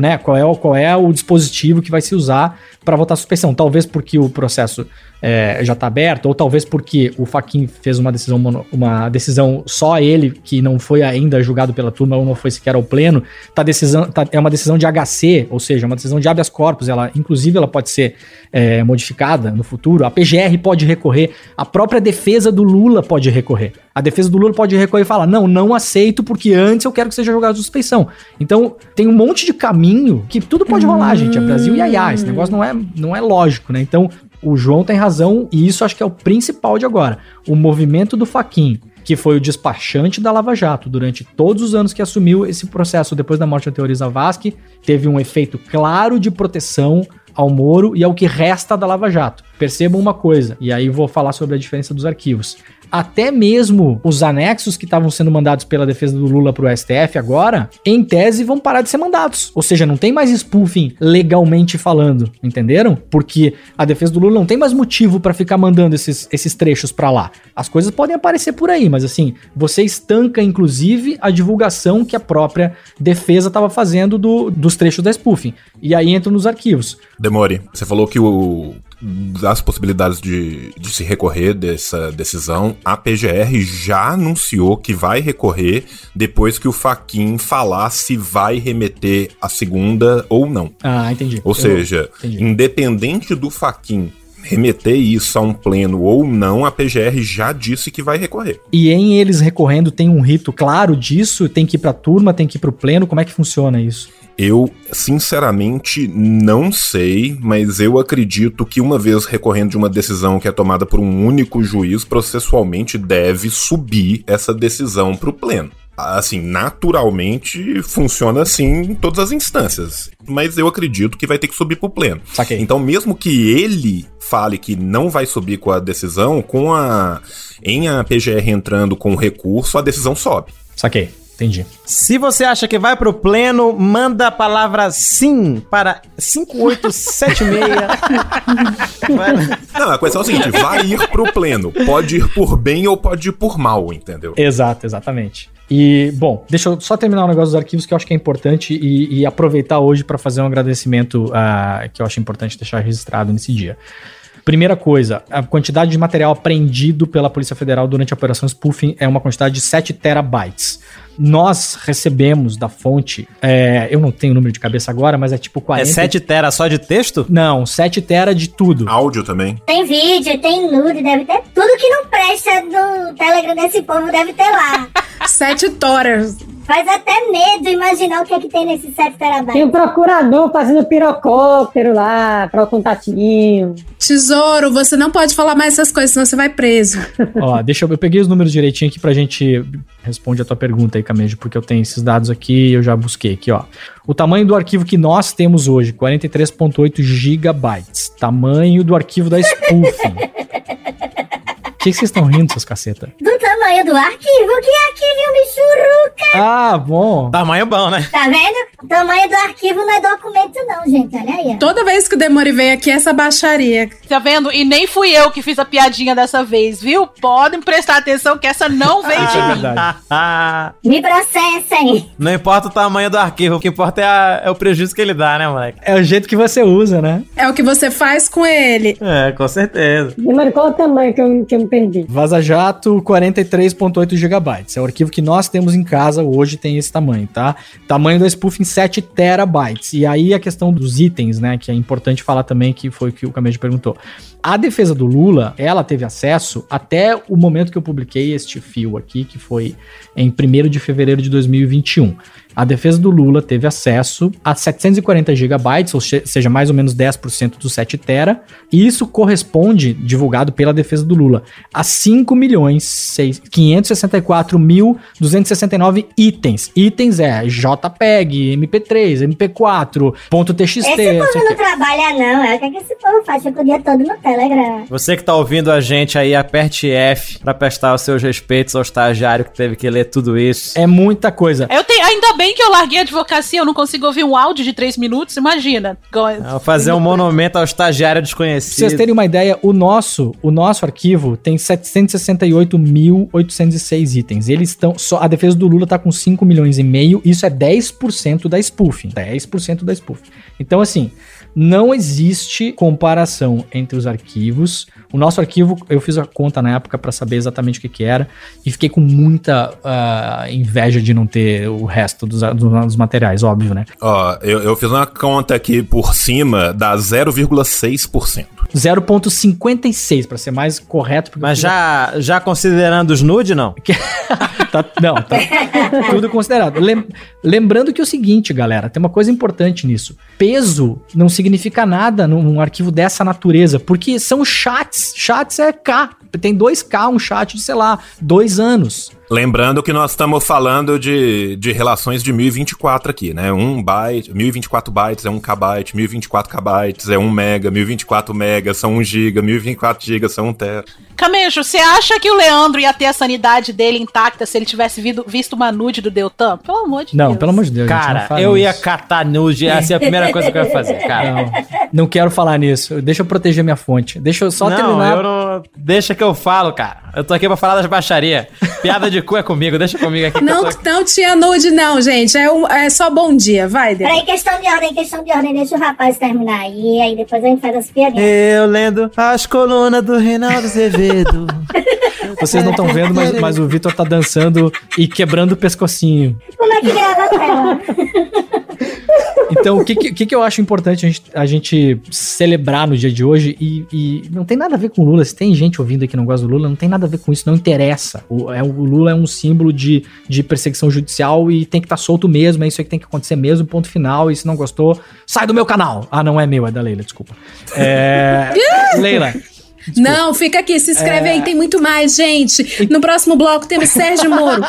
né, qual, é, qual é o dispositivo que vai se usar para votar suspensão. Talvez porque o processo é, já está aberto, ou talvez porque o Faquin fez uma decisão, uma decisão só ele, que não foi ainda julgado pela turma ou não foi sequer ao pleno, tá decisão, tá, é uma decisão de HC, ou seja, uma decisão de habeas corpus, ela, inclusive ela pode ser é, modificada no futuro, a PGR pode recorrer, a própria defesa do Lula pode recorrer. A defesa do Lula pode recorrer e falar: não, não aceito, porque antes eu quero que seja jogado suspeição. Então, tem um monte de caminho que tudo pode rolar, gente. É Brasil e aiá. Esse negócio não é, não é lógico, né? Então, o João tem razão, e isso acho que é o principal de agora. O movimento do Faquin, que foi o despachante da Lava Jato durante todos os anos que assumiu esse processo depois da morte da Teoriza Vasque, teve um efeito claro de proteção ao Moro e ao que resta da Lava Jato. Percebam uma coisa, e aí vou falar sobre a diferença dos arquivos até mesmo os anexos que estavam sendo mandados pela defesa do Lula pro STF agora, em tese, vão parar de ser mandados. Ou seja, não tem mais spoofing legalmente falando, entenderam? Porque a defesa do Lula não tem mais motivo para ficar mandando esses, esses trechos para lá. As coisas podem aparecer por aí, mas assim, você estanca inclusive a divulgação que a própria defesa estava fazendo do, dos trechos da spoofing. E aí entra nos arquivos. Demore, você falou que o das possibilidades de, de se recorrer dessa decisão, a PGR já anunciou que vai recorrer depois que o Faquin falar se vai remeter a segunda ou não. Ah, entendi. Ou Eu seja, entendi. independente do Faquin remeter isso a um pleno ou não, a PGR já disse que vai recorrer. E em eles recorrendo tem um rito claro disso? Tem que ir pra turma, tem que ir pro pleno? Como é que funciona isso? Eu, sinceramente, não sei, mas eu acredito que uma vez recorrendo de uma decisão que é tomada por um único juiz, processualmente deve subir essa decisão para o pleno. Assim, naturalmente funciona assim em todas as instâncias. Mas eu acredito que vai ter que subir para o pleno. Saquei. Então, mesmo que ele fale que não vai subir com a decisão, com a em a PGR entrando com o recurso, a decisão sobe. Saquei. Entendi. Se você acha que vai pro pleno, manda a palavra sim para 5876. Não, a questão é o seguinte: vai ir pro pleno. Pode ir por bem ou pode ir por mal, entendeu? Exato, exatamente. E, bom, deixa eu só terminar o um negócio dos arquivos que eu acho que é importante e, e aproveitar hoje para fazer um agradecimento uh, que eu acho importante deixar registrado nesse dia. Primeira coisa, a quantidade de material apreendido pela Polícia Federal durante a operação spoofing é uma quantidade de 7 terabytes nós recebemos da fonte, é, eu não tenho o número de cabeça agora, mas é tipo 40. É 7 tera só de texto? Não, 7 tera de tudo. Áudio também. Tem vídeo, tem nude, deve ter tudo que não presta do Telegram desse povo deve ter lá. 7 toras. Faz até medo imaginar o que é que tem nesse 7 terabytes. Tem um procurador fazendo pirocóptero lá, para o contatinho. Tesouro, você não pode falar mais essas coisas, senão você vai preso. Ó, deixa eu, eu peguei os números direitinho aqui pra gente responder a tua pergunta porque eu tenho esses dados aqui e eu já busquei aqui, ó. O tamanho do arquivo que nós temos hoje, 43.8 gigabytes. Tamanho do arquivo da spoofing. O que, vocês estão rindo, seus caceta? Do tamanho do arquivo, que arquivo michuruca. Ah, bom. Tamanho bom, né? Tá vendo? O tamanho do arquivo não é documento não, gente, olha aí. Toda vez que o Demore vem aqui, é essa baixaria. Tá vendo? E nem fui eu que fiz a piadinha dessa vez, viu? Podem prestar atenção que essa não veio de mim. Me processem. Não importa o tamanho do arquivo, o que importa é, a, é o prejuízo que ele dá, né, moleque? É o jeito que você usa, né? É o que você faz com ele. É, com certeza. Demore, qual o tamanho que eu, que eu perdi. Vaza Jato 43.8 GB. É o arquivo que nós temos em casa hoje tem esse tamanho, tá? Tamanho da spoofing 7 terabytes. E aí a questão dos itens, né, que é importante falar também que foi o que o Camejo perguntou. A defesa do Lula, ela teve acesso até o momento que eu publiquei este fio aqui, que foi em 1 de fevereiro de 2021 a defesa do Lula teve acesso a 740 gigabytes, ou seja, mais ou menos 10% do 7 tera, e isso corresponde, divulgado pela defesa do Lula, a 5 milhões 564 mil 269 itens. Itens é JPEG, MP3, MP4, ponto .txt. Esse povo não trabalha não, é o que, é que esse povo faz o dia todo no Telegram. Você que tá ouvindo a gente aí, aperte F para prestar os seus respeitos ao estagiário que teve que ler tudo isso. É muita coisa. Eu tenho, ainda bem que eu larguei a advocacia, eu não consigo ouvir um áudio de três minutos, imagina. Vou fazer um monumento ao estagiário desconhecido. Pra vocês terem uma ideia, o nosso, o nosso arquivo tem 768.806 itens. Eles estão. Só, a defesa do Lula tá com 5 milhões e meio, isso é 10% da spoofing. 10% da spoofing. Então, assim, não existe comparação entre os arquivos. O nosso arquivo, eu fiz a conta na época para saber exatamente o que, que era e fiquei com muita uh, inveja de não ter o resto dos, dos materiais, óbvio, né? Ó, eu, eu fiz uma conta aqui por cima, dá 0,6%. 0,56 para ser mais correto. Mas já, já considerando os nude, não? tá, não, tá tudo considerado. Lem, lembrando que é o seguinte, galera, tem uma coisa importante nisso. Peso não significa nada num, num arquivo dessa natureza, porque são chats. Chats é K. Tem 2K, um chat de, sei lá, dois anos. Lembrando que nós estamos falando de, de relações de 1024 aqui, né? 1 byte, 1024 bytes é 1 kbyte, 1024 kbytes é 1 mega, 1024 mega são 1 giga, 1024 gigas são 1 tera. Camejo, você acha que o Leandro ia ter a sanidade dele intacta se ele tivesse visto, visto uma nude do Deltan? Pelo amor de não, Deus. Não, pelo amor de Deus. Cara, eu isso. ia catar nude, essa é a primeira coisa que eu ia fazer, cara. Não, não quero falar nisso. Deixa eu proteger minha fonte. Deixa eu só não, terminar. Eu não... Deixa que eu falo, cara. Eu tô aqui pra falar das baixarias. Piada de cu é comigo, deixa comigo aqui. Não, não tinha nude, não, gente. É, um, é só bom dia, vai. Deus. Peraí, questão de ordem, questão de ordem. Deixa o rapaz terminar aí, aí depois a gente faz as piadinhas. Eu lendo as colunas do Reinaldo Vocês não estão vendo, mas, mas o Vitor tá dançando e quebrando o pescocinho. Como é que grava a tela? Então, o que, que, que, eu acho importante a gente, a gente celebrar no dia de hoje, e, e, não tem nada a ver com o Lula, se tem gente ouvindo aqui que não gosta do Lula, não tem nada a ver com isso, não interessa. O, é, o Lula é um símbolo de, de perseguição judicial e tem que estar tá solto mesmo, é isso aí que tem que acontecer mesmo, ponto final, e se não gostou, sai do meu canal. Ah, não é meu, é da Leila, desculpa. É, Leila, Desculpa. Não, fica aqui, se inscreve é... aí, tem muito mais, gente. No próximo bloco temos Sérgio Moro.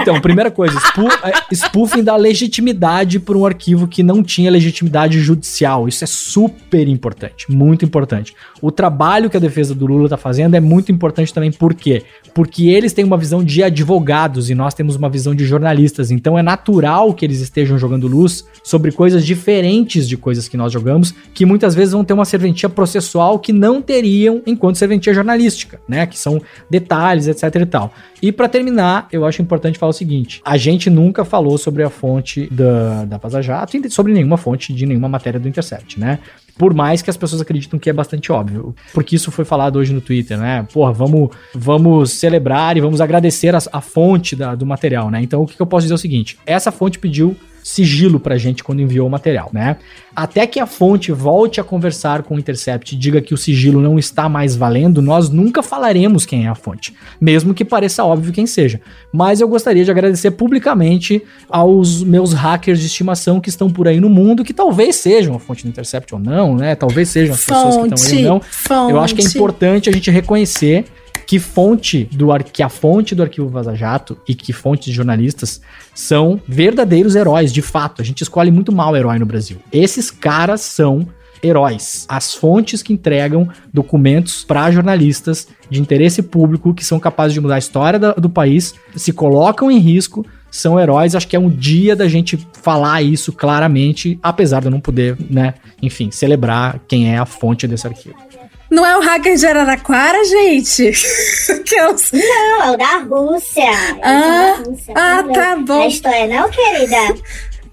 Então, primeira coisa, é, spoofing da legitimidade por um arquivo que não tinha legitimidade judicial. Isso é super importante, muito importante. O trabalho que a defesa do Lula tá fazendo é muito importante também, por quê? Porque eles têm uma visão de advogados e nós temos uma visão de jornalistas. Então é natural que eles estejam jogando luz sobre coisas diferentes de coisas que nós jogamos, que muitas vezes vão ter uma serventia processual que não tem teriam enquanto serventia jornalística, né? Que são detalhes, etc e tal. E para terminar, eu acho importante falar o seguinte: a gente nunca falou sobre a fonte da, da Vaza Jato e sobre nenhuma fonte de nenhuma matéria do Intercept, né? Por mais que as pessoas acreditam que é bastante óbvio. Porque isso foi falado hoje no Twitter, né? Porra, vamos, vamos celebrar e vamos agradecer a, a fonte da, do material, né? Então o que, que eu posso dizer é o seguinte: essa fonte pediu sigilo pra gente quando enviou o material, né? Até que a fonte volte a conversar com o Intercept e diga que o sigilo não está mais valendo, nós nunca falaremos quem é a fonte, mesmo que pareça óbvio quem seja. Mas eu gostaria de agradecer publicamente aos meus hackers de estimação que estão por aí no mundo, que talvez sejam a fonte do Intercept ou não, né? Talvez sejam as fonte, pessoas que estão aí ou não. Fonte. Eu acho que é importante a gente reconhecer que fonte do que a fonte do arquivo Vaza Jato e que fontes de jornalistas são verdadeiros heróis, de fato. A gente escolhe muito mal herói no Brasil. Esses caras são heróis. As fontes que entregam documentos para jornalistas de interesse público que são capazes de mudar a história do país, se colocam em risco, são heróis. Acho que é um dia da gente falar isso claramente, apesar de eu não poder, né, enfim, celebrar quem é a fonte desse arquivo. Não é o hacker de Araraquara, gente? que é os... Não, é o da Rússia. Ah, da Rússia. ah tá bom. A história não, querida?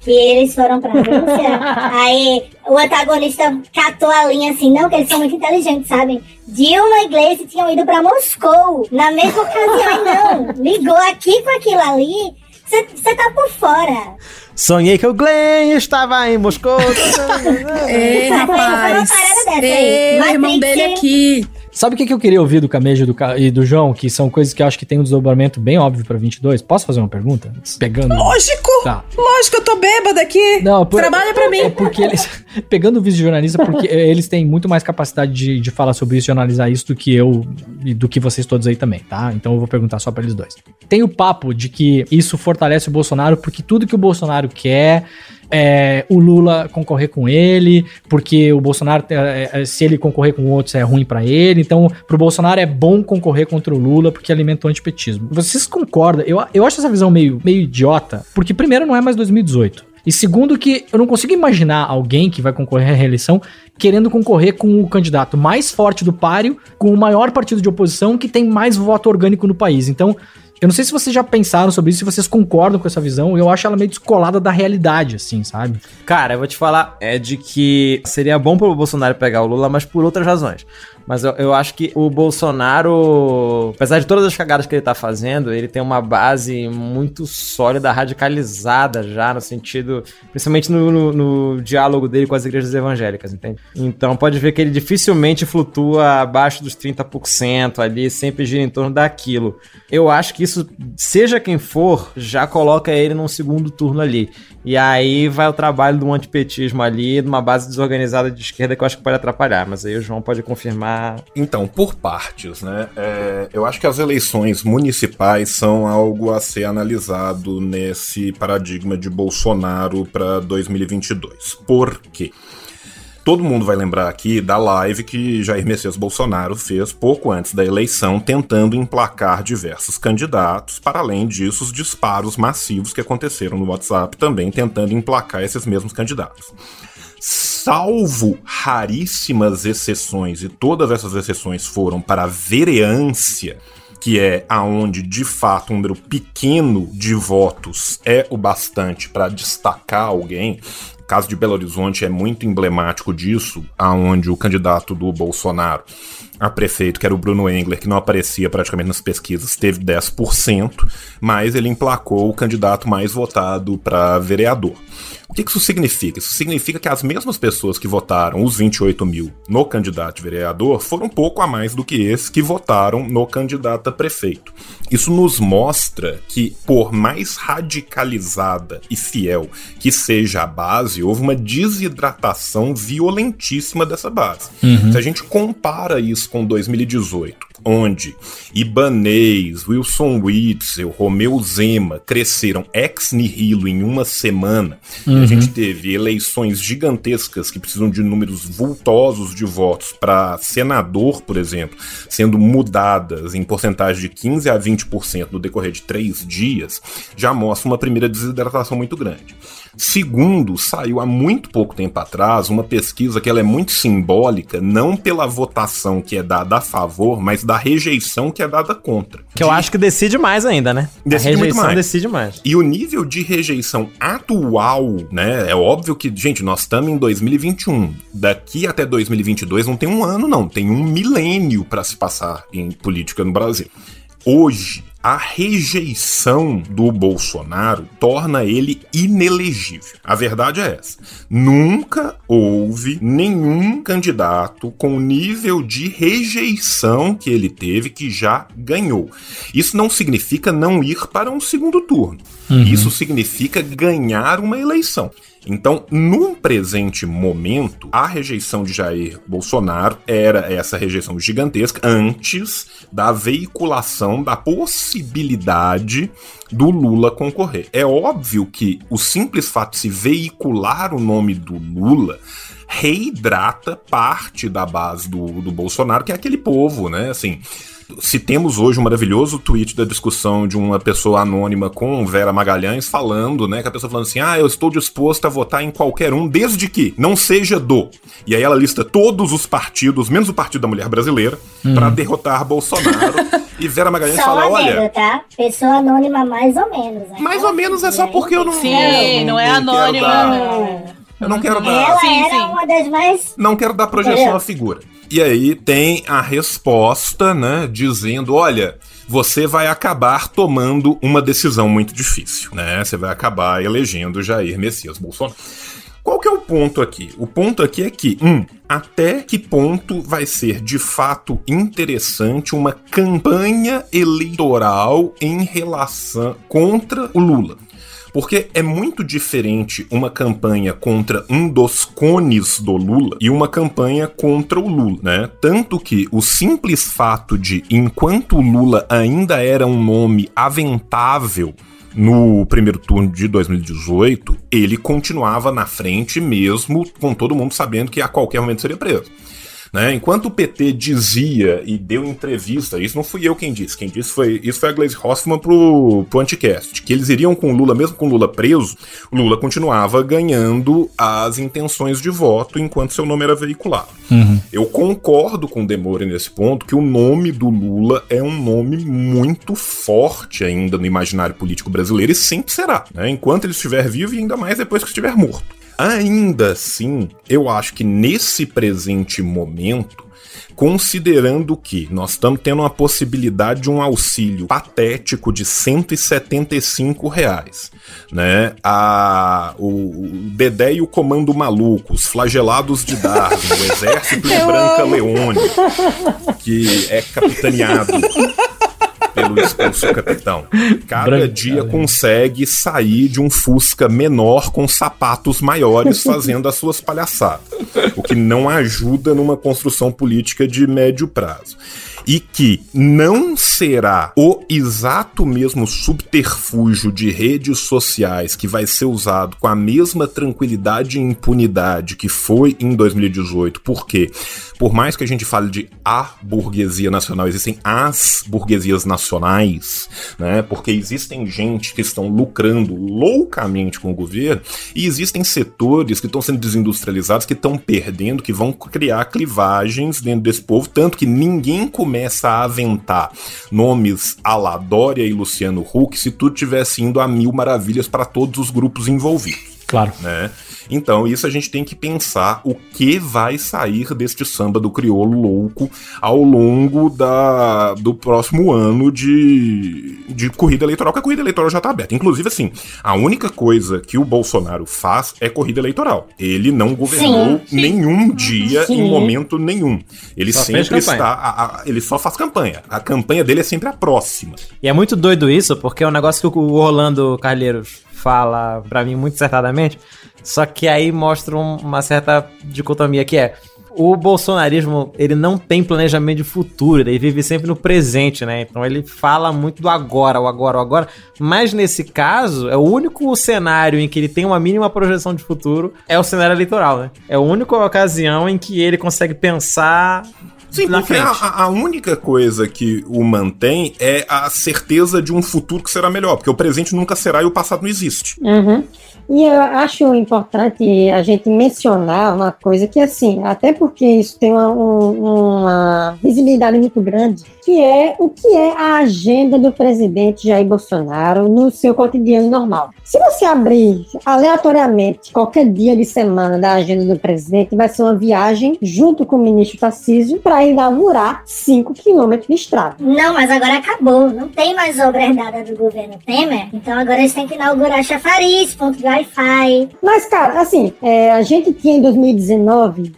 Que eles foram pra Rússia. aí o antagonista catou a linha assim, não, que eles são muito inteligentes, sabem? Dilma e Gleice tinham ido pra Moscou. Na mesma ocasião, não. Ligou aqui com aquilo ali. Você tá por fora. Sonhei que o Glenn estava em Moscou. Ei, rapaz. Ei, o irmão dele aqui. Sabe o que, que eu queria ouvir do Camejo do, e do João? Que são coisas que eu acho que tem um desdobramento bem óbvio pra 22. Posso fazer uma pergunta? Pegando. Lógico! Tá. Lógico, eu tô bêbada aqui. Não, por, Trabalha pra mim. É porque eles. Pegando o vice de jornalista, porque eles têm muito mais capacidade de, de falar sobre isso e analisar isso do que eu e do que vocês todos aí também, tá? Então eu vou perguntar só pra eles dois. Tem o papo de que isso fortalece o Bolsonaro porque tudo que o Bolsonaro quer é, o Lula concorrer com ele, porque o Bolsonaro, é, é, se ele concorrer com outros, é ruim para ele. Então, pro Bolsonaro é bom concorrer contra o Lula porque alimenta o antipetismo. Vocês concordam? Eu, eu acho essa visão meio, meio idiota, porque primeiro não é mais 2018. E segundo que eu não consigo imaginar alguém que vai concorrer à reeleição querendo concorrer com o candidato mais forte do páreo, com o maior partido de oposição que tem mais voto orgânico no país. Então, Eu não sei se vocês já pensaram sobre isso, se vocês concordam com essa visão. Eu acho ela meio descolada da realidade, assim, sabe? Cara, eu vou te falar, é de que seria bom pro Bolsonaro pegar o Lula, mas por outras razões. Mas eu, eu, acho que o Bolsonaro, apesar de todas as cagadas que ele tá fazendo, ele tem uma base muito sólida, radicalizada já, no sentido, principalmente no, no, no diálogo dele com as igrejas evangélicas, entende? Então pode ver que ele dificilmente flutua abaixo dos 30% ali, sempre gira em torno daquilo. Eu acho que isso, seja quem for, já coloca ele num segundo turno ali. E aí vai o trabalho do antipetismo ali, de uma base desorganizada de esquerda que eu acho que pode atrapalhar, mas aí o João pode confirmar. Então, por partes, né? É, eu acho que as eleições municipais são algo a ser analisado nesse paradigma de Bolsonaro para 2022. Por quê? Todo mundo vai lembrar aqui da live que Jair Messias Bolsonaro fez pouco antes da eleição, tentando emplacar diversos candidatos, para além disso, os disparos massivos que aconteceram no WhatsApp também tentando emplacar esses mesmos candidatos. Salvo raríssimas exceções, e todas essas exceções foram para a vereância, que é aonde de fato um número pequeno de votos é o bastante para destacar alguém, caso de Belo Horizonte é muito emblemático disso, aonde o candidato do Bolsonaro a prefeito, que era o Bruno Engler, que não aparecia praticamente nas pesquisas, teve 10%, mas ele emplacou o candidato mais votado para vereador. O que isso significa? Isso significa que as mesmas pessoas que votaram os 28 mil no candidato vereador foram um pouco a mais do que esses que votaram no candidato a prefeito. Isso nos mostra que, por mais radicalizada e fiel que seja a base, houve uma desidratação violentíssima dessa base. Uhum. Se a gente compara isso com 2018, onde Ibanês, Wilson Witzel, Romeu Zema cresceram ex nihilo em uma semana, uhum. e a gente teve eleições gigantescas que precisam de números vultosos de votos para senador, por exemplo, sendo mudadas em porcentagem de 15 a 20% no decorrer de três dias, já mostra uma primeira desidratação muito grande. Segundo, saiu há muito pouco tempo atrás uma pesquisa que ela é muito simbólica, não pela votação que é dada a favor, mas da rejeição que é dada contra. Que de... eu acho que decide mais ainda, né? Decide rejeição mais. decide mais. E o nível de rejeição atual, né? É óbvio que, gente, nós estamos em 2021. Daqui até 2022 não tem um ano, não. Tem um milênio para se passar em política no Brasil. Hoje, a rejeição do Bolsonaro torna ele inelegível. A verdade é essa. Nunca houve nenhum candidato com o nível de rejeição que ele teve que já ganhou. Isso não significa não ir para um segundo turno. Uhum. Isso significa ganhar uma eleição. Então, num presente momento, a rejeição de Jair Bolsonaro era essa rejeição gigantesca antes da veiculação da possibilidade do Lula concorrer. É óbvio que o simples fato de se veicular o nome do Lula reidrata parte da base do, do Bolsonaro, que é aquele povo, né? Assim, se temos hoje um maravilhoso tweet da discussão de uma pessoa anônima com Vera Magalhães falando, né? Que a pessoa falando assim: ah, eu estou disposta a votar em qualquer um, desde que não seja do. E aí ela lista todos os partidos, menos o Partido da Mulher Brasileira, hum. para derrotar Bolsonaro. e Vera Magalhães só fala: olha. Tá? Pessoa anônima, mais ou menos. Né? Mais ou menos é só porque eu não. Sim, não, não é anônima. Eu não quero dar. Ela sim, era sim. uma das mais. Não quero dar projeção à figura. E aí tem a resposta, né, dizendo, olha, você vai acabar tomando uma decisão muito difícil, né? Você vai acabar elegendo Jair Messias Bolsonaro. Qual que é o ponto aqui? O ponto aqui é que, um, até que ponto vai ser de fato interessante uma campanha eleitoral em relação contra o Lula? Porque é muito diferente uma campanha contra um dos cones do Lula e uma campanha contra o Lula, né? Tanto que o simples fato de, enquanto o Lula ainda era um nome aventável no primeiro turno de 2018, ele continuava na frente mesmo com todo mundo sabendo que a qualquer momento seria preso. Né? Enquanto o PT dizia e deu entrevista, isso não fui eu quem disse, quem disse foi isso foi a Glaze Hoffman pro, pro Anticast, que eles iriam com o Lula, mesmo com o Lula preso, o Lula continuava ganhando as intenções de voto enquanto seu nome era veiculado. Uhum. Eu concordo com o Demore nesse ponto que o nome do Lula é um nome muito forte ainda no imaginário político brasileiro e sempre será, né? enquanto ele estiver vivo e ainda mais depois que estiver morto. Ainda assim, eu acho que nesse presente momento, considerando que nós estamos tendo uma possibilidade de um auxílio patético de 175 reais, né? A, o, o Dedé e o Comando Maluco, os flagelados de Darwin, o exército de Branca Leone, que é capitaneado pelo expulso capitão. Cada Branca, dia consegue sair de um Fusca menor com sapatos maiores fazendo as suas palhaçadas. O que não ajuda numa construção política de médio prazo e que não será o exato mesmo subterfúgio de redes sociais que vai ser usado com a mesma tranquilidade e impunidade que foi em 2018, porque por mais que a gente fale de a burguesia nacional, existem as burguesias nacionais, né? Porque existem gente que estão lucrando loucamente com o governo e existem setores que estão sendo desindustrializados, que estão perdendo, que vão criar clivagens dentro desse povo, tanto que ninguém começa começa a aventar nomes a la Dória e Luciano Huck se tudo tivesse indo a mil maravilhas para todos os grupos envolvidos. Claro. Né? Então, isso a gente tem que pensar o que vai sair deste samba do crioulo louco ao longo da, do próximo ano de, de corrida eleitoral, que a corrida eleitoral já está aberta. Inclusive, assim, a única coisa que o Bolsonaro faz é corrida eleitoral. Ele não governou sim, sim. nenhum dia sim. em momento nenhum. Ele só sempre está. A, a, ele só faz campanha. A campanha dele é sempre a próxima. E é muito doido isso, porque é um negócio que o Orlando Carleiros fala para mim muito acertadamente, só que aí mostra uma certa dicotomia que é o bolsonarismo, ele não tem planejamento de futuro, ele vive sempre no presente, né? Então ele fala muito do agora, o agora, o agora. Mas nesse caso, é o único cenário em que ele tem uma mínima projeção de futuro é o cenário eleitoral, né? É a única ocasião em que ele consegue pensar Sim, na porque a, a, única coisa que o mantém é a certeza de um futuro que será melhor, porque o presente nunca será e o passado não existe. Uhum. E eu acho importante a gente mencionar uma coisa que, assim, até porque isso tem uma, uma visibilidade muito grande, que é o que é a agenda do presidente Jair Bolsonaro no seu cotidiano normal. Se você abrir aleatoriamente qualquer dia de semana da agenda do presidente, vai ser uma viagem junto com o ministro Tarcísio para inaugurar 5 quilômetros de estrada. Não, mas agora acabou. Não tem mais obra herdada do governo Temer. Então agora eles têm que inaugurar chafariz, ponto de Wi-Fi. Mas, cara, assim, é, a gente tinha em 2019,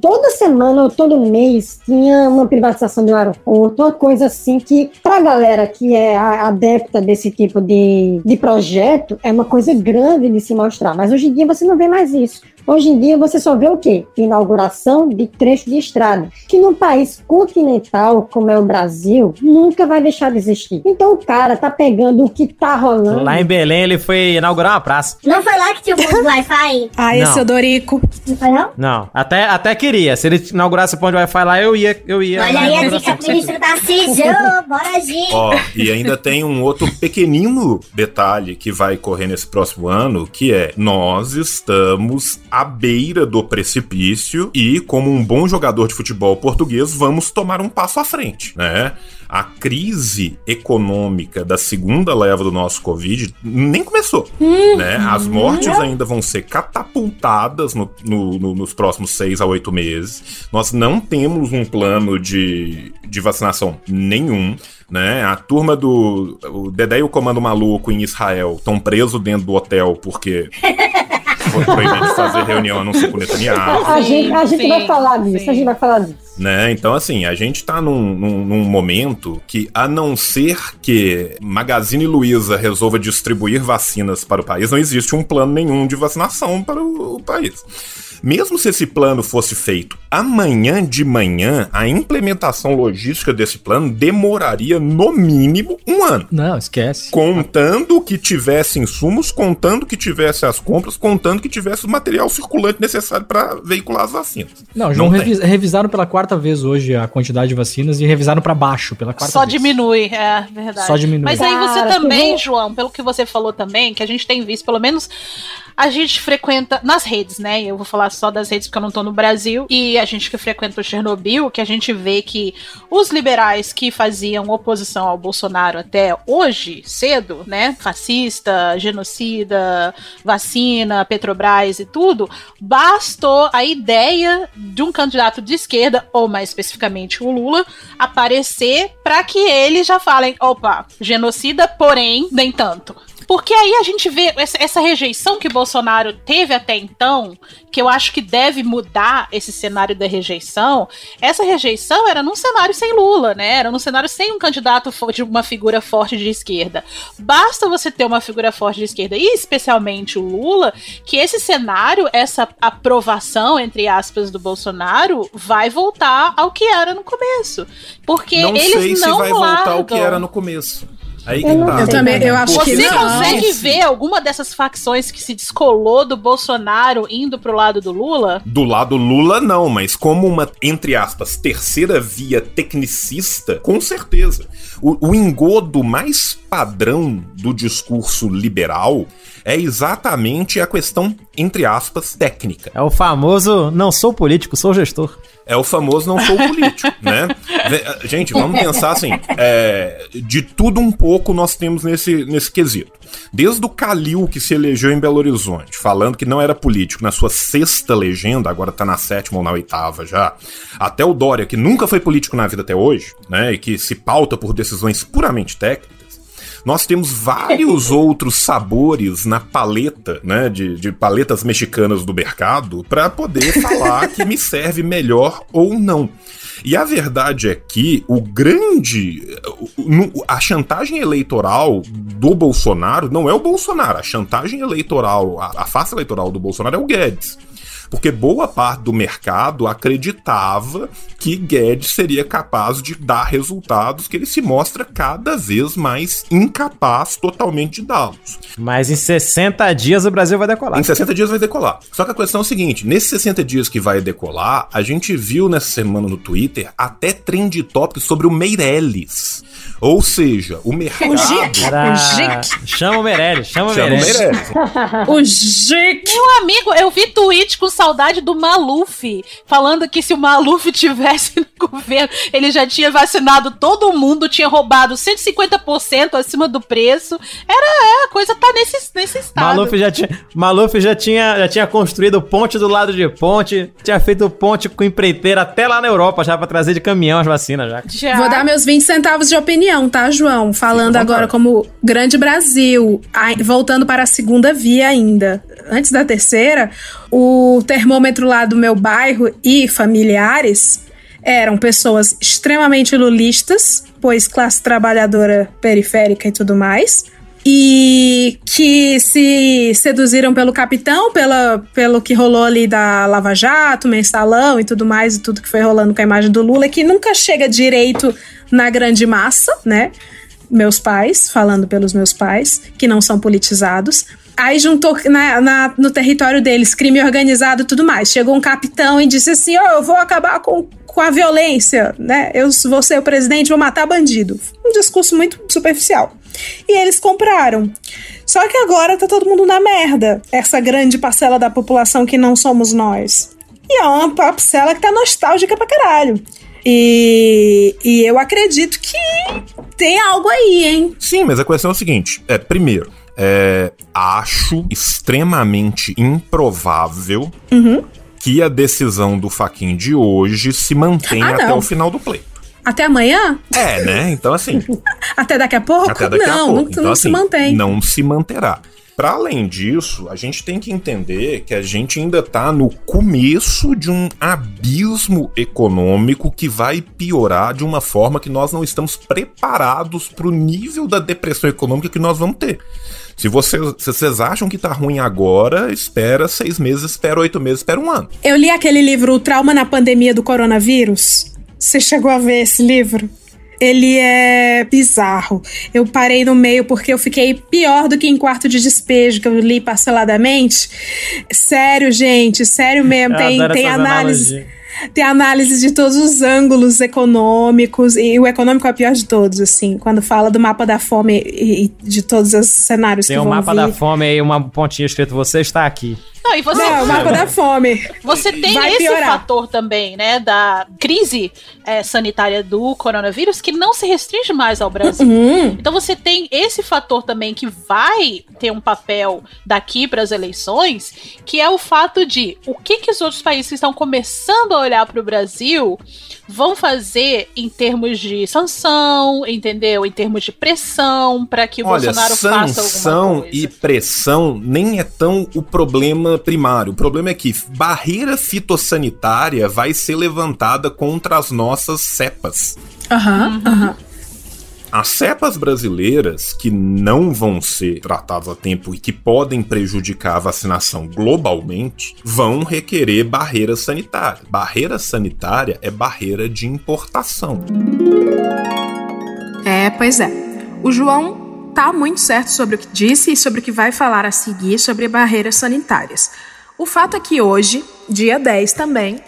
toda semana ou todo mês, tinha uma privatização do aeroporto, uma coisa assim que, pra galera que é adepta desse tipo de, de projeto, é uma coisa grande de se mostrar. Mas hoje em dia você não vê mais isso. Hoje em dia você só vê o quê? Inauguração de trecho de estrada, que num país continental como é o Brasil, nunca vai deixar de existir. Então o cara tá pegando o que tá rolando. Lá em Belém ele foi inaugurar uma praça. Não foi lá que tinha o Wi-Fi? Ah, esse é o Dorico. Não foi não? Não, até, até queria. Se ele inaugurasse o ponto de Wi-Fi lá, eu ia, eu ia. Olha aí a dica do ministro Tarcísio, bora agir. Ó, e ainda tem um outro pequenino detalhe que vai correr nesse próximo ano, que é nós estamos à beira do precipício e, como um bom jogador de futebol português, vamos tomar um passo à frente, né? A crise econômica da segunda leva do nosso Covid nem começou, uhum. né? As mortes ainda vão ser catapultadas no, no, no, nos próximos seis a oito meses. Nós não temos um plano de, de vacinação nenhum né? A turma do o Dedé e o Comando Maluco em Israel estão presos dentro do hotel porque foi proibido fazer reunião a não ser com Netanyahu. A gente, a gente sim, vai falar disso, a gente vai falar disso. Né? Então, assim, a gente tá num, num, num, momento que, a não ser que Magazine Luiza resolva distribuir vacinas para o país, não existe um plano nenhum de vacinação para o, o país. Mesmo se esse plano fosse feito amanhã de manhã, a implementação logística desse plano demoraria no mínimo um ano. Não, esquece. Contando que tivesse insumos, contando que tivesse as compras, contando que tivesse o material circulante necessário para veicular as vacinas. Não, João, revis, revisaram pela quarta vez hoje a quantidade de vacinas e revisaram para baixo pela quarta Só vez. diminui, é verdade. Só diminui. Mas aí você Cara, também. João, pelo que você falou também, que a gente tem visto, pelo menos a gente frequenta nas redes, né? Eu vou falar só das redes porque eu não tô no Brasil. E a gente que frequenta o Chernobyl, que a gente vê que os liberais que faziam oposição ao Bolsonaro até hoje, cedo, né? Fascista, genocida, vacina, Petrobras e tudo, bastou a ideia de um candidato de esquerda, ou mais especificamente o Lula, aparecer para que eles já falem: opa, genocida, porém, nem tanto. Porque aí a gente vê essa, rejeição que Bolsonaro teve até então, que eu acho que deve mudar esse cenário da rejeição. Essa rejeição era num cenário sem Lula, né? Era num cenário sem um candidato de uma figura forte de esquerda. Basta você ter uma figura forte de esquerda, e especialmente o Lula, que esse cenário, essa aprovação, entre aspas, do Bolsonaro, vai voltar ao que era no começo. Porque não eles sei se não vai voltar ao que largam. era no começo. Aí Eu que não tá. Eu também, eu acho que Você não. consegue ver alguma dessas facções que se descolou do Bolsonaro indo pro lado do Lula? Do lado Lula, não, mas como uma, entre aspas, terceira via tecnicista, com certeza. O, o engodo mais padrão do discurso liberal é exatamente a questão, entre aspas, técnica. É o famoso não sou político, sou gestor. É o famoso não sou político, né? Gente, vamos pensar assim: é, de tudo um pouco nós temos nesse, nesse quesito. Desde o Calil que se elegeu em Belo Horizonte, falando que não era político na sua sexta legenda, agora tá na sétima ou na oitava já, até o Dória, que nunca foi político na vida até hoje, né? E que se pauta por decisões puramente técnicas. Nós temos vários outros sabores na paleta, né, de, de paletas mexicanas do mercado, para poder falar que me serve melhor ou não. E a verdade é que o grande. A chantagem eleitoral do Bolsonaro não é o Bolsonaro. A chantagem eleitoral, a face eleitoral do Bolsonaro é o Guedes. Porque boa parte do mercado acreditava que Guedes seria capaz de dar resultados que ele se mostra cada vez mais incapaz totalmente de dá-los. Mas em 60 dias o Brasil vai decolar. Em 60 dias vai decolar. Só que a questão é o seguinte: nesses 60 dias que vai decolar, a gente viu nessa semana no Twitter até trend topic sobre o Meirelles. Ou seja, o mercado. O Gic. Era- O Gic. Chama o Meirelles, chama o Chama o Meirelles. Meirelles. O Gic. Meu amigo, eu vi tweet com saudade do Maluf, falando que se o Maluf tivesse no governo, ele já tinha vacinado todo mundo, tinha roubado 150% acima do preço. Era, é, a coisa tá nesse, nesse estado. Maluf já tinha, Maluf já tinha, já tinha construído ponte do lado de ponte, tinha feito ponte com empreiteira até lá na Europa já pra trazer de caminhão as vacinas já. Já. Vou dar meus 20 centavos de opinião, tá, João? Falando agora como Grande Brasil, voltando para a segunda via ainda. Antes da terceira, o termômetro lá do meu bairro e familiares eram pessoas extremamente lulistas, pois classe trabalhadora periférica e tudo mais. E que se seduziram pelo capitão, pela, pelo que rolou ali da Lava Jato, mensalão e tudo mais, e tudo que foi rolando com a imagem do Lula, que nunca chega direito na grande massa, né? Meus pais, falando pelos meus pais, que não são politizados. Aí juntou na, na- no território deles crime organizado e tudo mais. Chegou um capitão e disse assim: Ó, eu vou acabar com, com a violência, né? Eu vou ser o presidente, vou matar bandido. Um discurso muito superficial. E eles compraram. Só que agora tá todo mundo na merda. Essa grande parcela da população que não somos nós. E é uma parcela que tá nostálgica pra caralho. E, e eu acredito que tem algo aí, hein? Sim, mas a questão é o seguinte: é, primeiro, é, acho extremamente improvável Uhum. que a decisão do Faquin de hoje se mantenha Ah, até o final do pleito. Até amanhã? É, né? Então, assim, Até daqui a pouco? até daqui não, a pouco. não, então, não assim, se mantém. Não se manterá. Para além disso, a gente tem que entender que a gente ainda está no começo de um abismo econômico que vai piorar de uma forma que nós não estamos preparados para o nível da depressão econômica que nós vamos ter. Se vocês, se vocês acham que tá ruim agora, espera seis meses, espera oito meses, espera um ano. Eu li aquele livro O Trauma na Pandemia do Coronavírus. Você chegou a ver esse livro? ele é bizarro. Eu parei no meio porque eu fiquei pior do que em quarto de despejo, que eu li parceladamente. Sério, gente, sério mesmo. tem tem análise. Tem análise de todos os ângulos econômicos, e o econômico é o pior de todos, assim, quando fala do mapa da fome e, e de todos os cenários tem que um vão mapa vir. da fome aí, uma pontinha escrito, você está aqui. Não, e você. Não, o mapa da fome. Você tem Vai esse piorar. fator também, né, da crise é, sanitária do coronavírus que não se restringe mais ao Brasil. Uhum. Então você tem esse fator também que vai ter um papel daqui para as eleições, que é o fato de o que, que os outros países que estão começando a olhar para o Brasil vão fazer em termos de sanção, entendeu? Em termos de pressão para que o Olha, Bolsonaro faça alguma sanção coisa. e pressão nem é tão o problema primário. O problema é que barreira fitossanitária vai ser levantada contra as nossas cepas. Aham, aham. As cepas brasileiras que não vão ser tratadas a tempo e que podem prejudicar a vacinação globalmente vão requerer barreira sanitária. Barreira sanitária é barreira de importação. É, pois é. O João tá muito certo sobre o que disse e sobre o que vai falar a seguir sobre barreiras sanitárias. O fato é que hoje, dia 10 também,